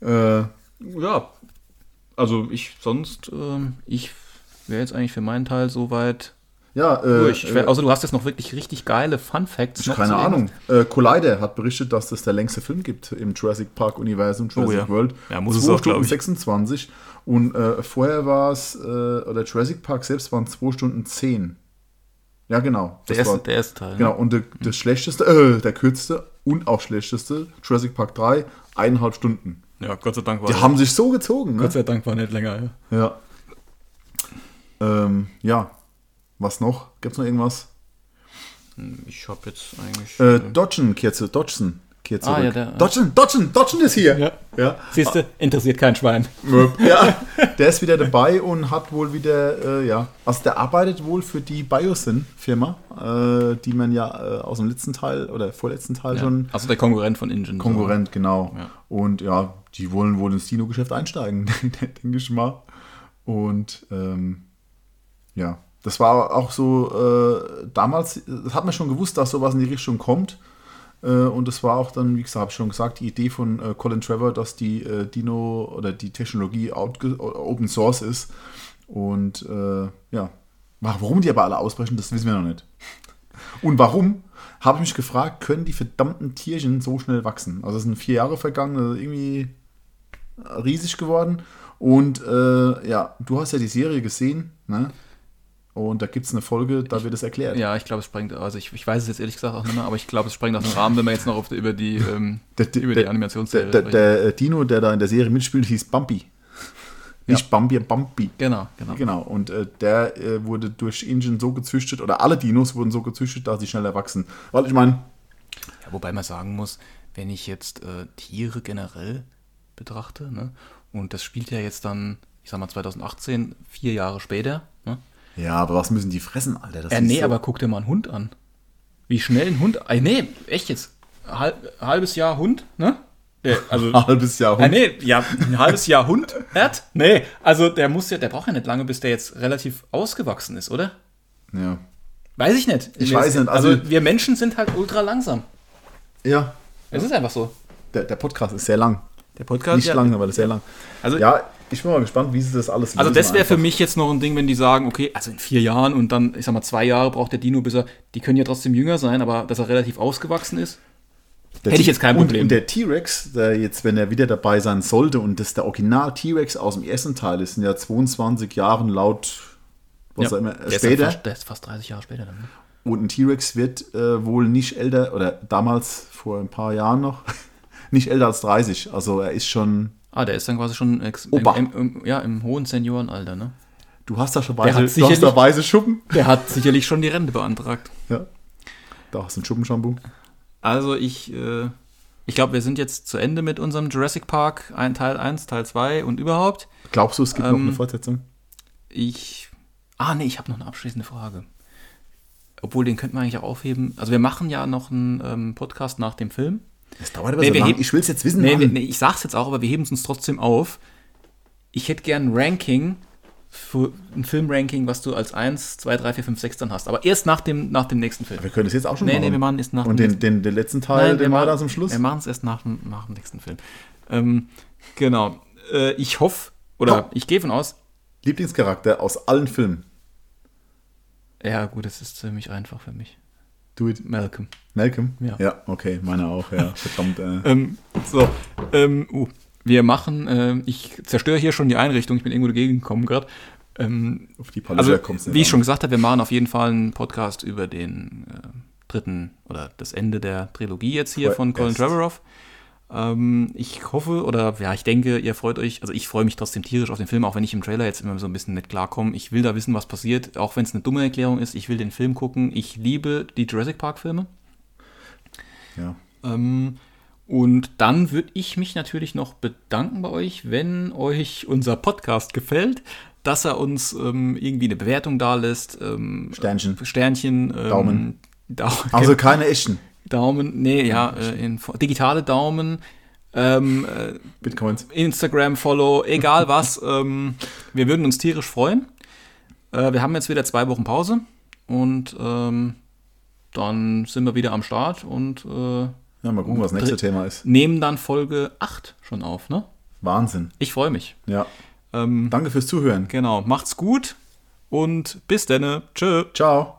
äh, ja, also ich sonst, ähm, ich wäre jetzt eigentlich für meinen Teil soweit ja, äh, durch. Ich äh, außer du hast jetzt noch wirklich richtig geile Fun Facts. noch keine Ahnung. Äh, Collider hat berichtet, dass das der längste Film gibt im Jurassic Park Universum, Jurassic Oh ja. World. Ja, muss es 2 auch, glaub Stunden ich. 26 und äh, vorher war es, äh, oder Jurassic Park selbst waren 2 Stunden 10. Ja, genau. Der erste, war- der erste Teil. ne? Genau, und der, das schlechteste, äh, der kürzeste und auch schlechteste, Jurassic Park 3, eineinhalb Stunden. Ja, Gott sei Dank war Die haben sich so gezogen, Gott ne? sei Dank war nicht länger. Ja. Ja. Ähm, ja. Was noch? Gibt's noch irgendwas? Ich habe jetzt eigentlich. Äh, Dodgen kehrt zu, Dodgson kehrt Ah, zurück. ja, der- Dodgen, Dodgen, Dodgen ist hier. Ja. Ja. Siehst du, interessiert kein Schwein. ja, der ist wieder dabei und hat wohl wieder, äh, ja, also der arbeitet wohl für die Biosyn-Firma, äh, die man ja äh, aus dem letzten Teil oder vorletzten Teil schon Also der Konkurrent von Ingen. Konkurrent, genau. Ja. Und ja, die wollen wohl ins Dino-Geschäft einsteigen, denke ich mal. Und ähm, ja, das war auch so, äh, damals, das hat man schon gewusst, dass sowas in die Richtung kommt. Äh, und das war auch dann, wie gesagt, habe ich schon gesagt, die Idee von äh, Colin Trevor, dass die äh, Dino oder die Technologie Open Source ist. Und äh, ja, warum die aber alle ausbrechen, das wissen wir noch nicht. Und warum, habe ich mich gefragt, können die verdammten Tierchen so schnell wachsen? Also es sind vier Jahre vergangen, also irgendwie riesig geworden. Und äh, ja, du hast ja die Serie gesehen, ne? Und da gibt es eine Folge, da wird es erklärt. Ja, ich glaube, es sprengt, also ich, ich weiß es jetzt ehrlich gesagt auch nicht mehr, aber ich glaube, es sprengt aus dem Rahmen, wenn wir jetzt noch auf, über die, ähm, Der, der, über die Animationsserie der, der, äh, Dino, der da in der Serie mitspielt, hieß Bumpy. Nicht Bambi, Bumpy. Genau, genau. Genau, und äh, der äh, wurde durch Ingen so gezüchtet, oder alle Dinos wurden so gezüchtet, dass sie schneller wachsen. Weil ich meine, Ja, wobei man sagen muss, wenn ich jetzt äh, Tiere generell betrachte, ne, und das spielt ja jetzt dann, ich sag mal 2018, vier Jahre später, ne? Ja, aber was müssen die fressen, Alter? Das Ja, ist nee, so- aber guck dir mal einen Hund an. Wie schnell ein Hund. Äh, nee, echt jetzt. Halb, halbes Jahr Hund, ne? Der, also. Ein halbes Jahr Ah, Hund. nee, ja, ein halbes Jahr Hund hat? Nee, also der muss ja, der braucht ja nicht lange, bis der jetzt relativ ausgewachsen ist, oder? Ja. Weiß ich nicht. Ich Wir- weiß nicht, Also, also- wir Menschen sind halt ultra langsam. ja, Es ist einfach so. der, der Podcast ist sehr lang. Der Podcast. Nicht ja, lang, aber das ist sehr lang. Also, Ja, ich bin mal gespannt, wie sie das alles also lösen das wäre für mich jetzt noch ein Ding, wenn die sagen, okay, also in vier Jahren und dann, ich sag mal, zwei Jahre braucht der Dino, bis er, die können ja trotzdem jünger sein, aber dass er relativ ausgewachsen ist. Der hätte ich jetzt kein und, Problem. Und der T-Rex, der jetzt, wenn er wieder dabei sein sollte, und das der Original T-Rex aus dem ersten Teil ist, sind ja 22 Jahren laut, was Ja, auch immer, der ist später. fast, der ist fast 30 Jahre später dann. Ne? Und ein T-Rex wird äh, wohl nicht älter, oder damals vor ein paar Jahren noch, nicht älter als 30. Also er ist schon, Ah, der ist dann quasi schon Opa. im, im, ja, im hohen Seniorenalter, ne? du hast da schon hat du hast da weiße Schuppen. Der hat sicherlich schon die Rente beantragt. Ja. Da hast du ein Schuppenshampoo. Also ich, äh, ich glaube, wir sind jetzt zu Ende mit unserem Jurassic Park, ein Teil 1, Teil 2 und überhaupt. Glaubst du, es gibt noch Ähm, eine Fortsetzung? Ich. Ah, nee, ich habe noch eine abschließende Frage. Obwohl, den könnten wir eigentlich auch aufheben. Also, wir machen ja noch einen ähm, Podcast nach dem Film. Das dauert aber nee, so wir lang. heben- Ich will es jetzt wissen. Nee, nee ich sag's jetzt auch, aber wir heben es uns trotzdem auf. ich hätte gern ein Ranking für ein Filmranking, was du als 1, 2, 3, 4, 5, 6 dann hast. Aber erst nach dem, nach dem nächsten Film. Wir können das jetzt auch schon Nee, machen. nee, wir machen es nach Und dem den, den, den letzten Teil, den machen wir dann zum Schluss. Wir machen es erst nach, dem- nach dem nächsten Film. Ähm, genau. Äh, ich hoffe, oder Oh. ich gehe von aus, Lieblingscharakter aus allen Filmen. ja gut, das ist ziemlich einfach für mich. Do it. Malcolm. Malcolm? Ja. Ja, okay, meine auch, ja. Verdammt. Äh. Ähm, so, ähm, uh, wir machen, ähm, ich zerstöre hier schon die Einrichtung, ich bin irgendwo dagegen gekommen gerade. Ähm, Auf die Palette also, kommst du wie ich schon gesagt habe, wir machen auf jeden Fall einen Podcast über den äh, dritten oder das Ende der Trilogie jetzt hier von Colin. Trevorrow. Ähm, ich hoffe oder ja, ich denke, ihr freut euch, also ich freue mich trotzdem tierisch auf den Film, auch wenn ich im Trailer jetzt immer so ein bisschen nicht klarkomme. Ich will da wissen, was passiert, auch wenn es eine dumme Erklärung ist. Ich will den Film gucken. Ich liebe die Jurassic Park Filme. Ja. Ähm, und dann würde ich mich natürlich noch bedanken bei euch, wenn euch unser Podcast gefällt, dass er uns ähm, irgendwie eine Bewertung da lässt. Ähm, Sternchen. Sternchen. Ähm, Daumen. Dau Also keine echten Daumen, nee, ja, äh, in, digitale Daumen. Ähm, äh, Bitcoins. Instagram, Follow, egal was. ähm, wir würden uns tierisch freuen. Äh, wir haben jetzt wieder zwei Wochen Pause und ähm, dann sind wir wieder am Start und äh, Ja, mal gucken, was das nächste Thema ist. nehmen dann Folge 8 schon auf, ne? Wahnsinn. Ich freue mich. Ja. Ähm, Danke fürs Zuhören. genau, macht's gut und bis denne. Tschö. Ciao.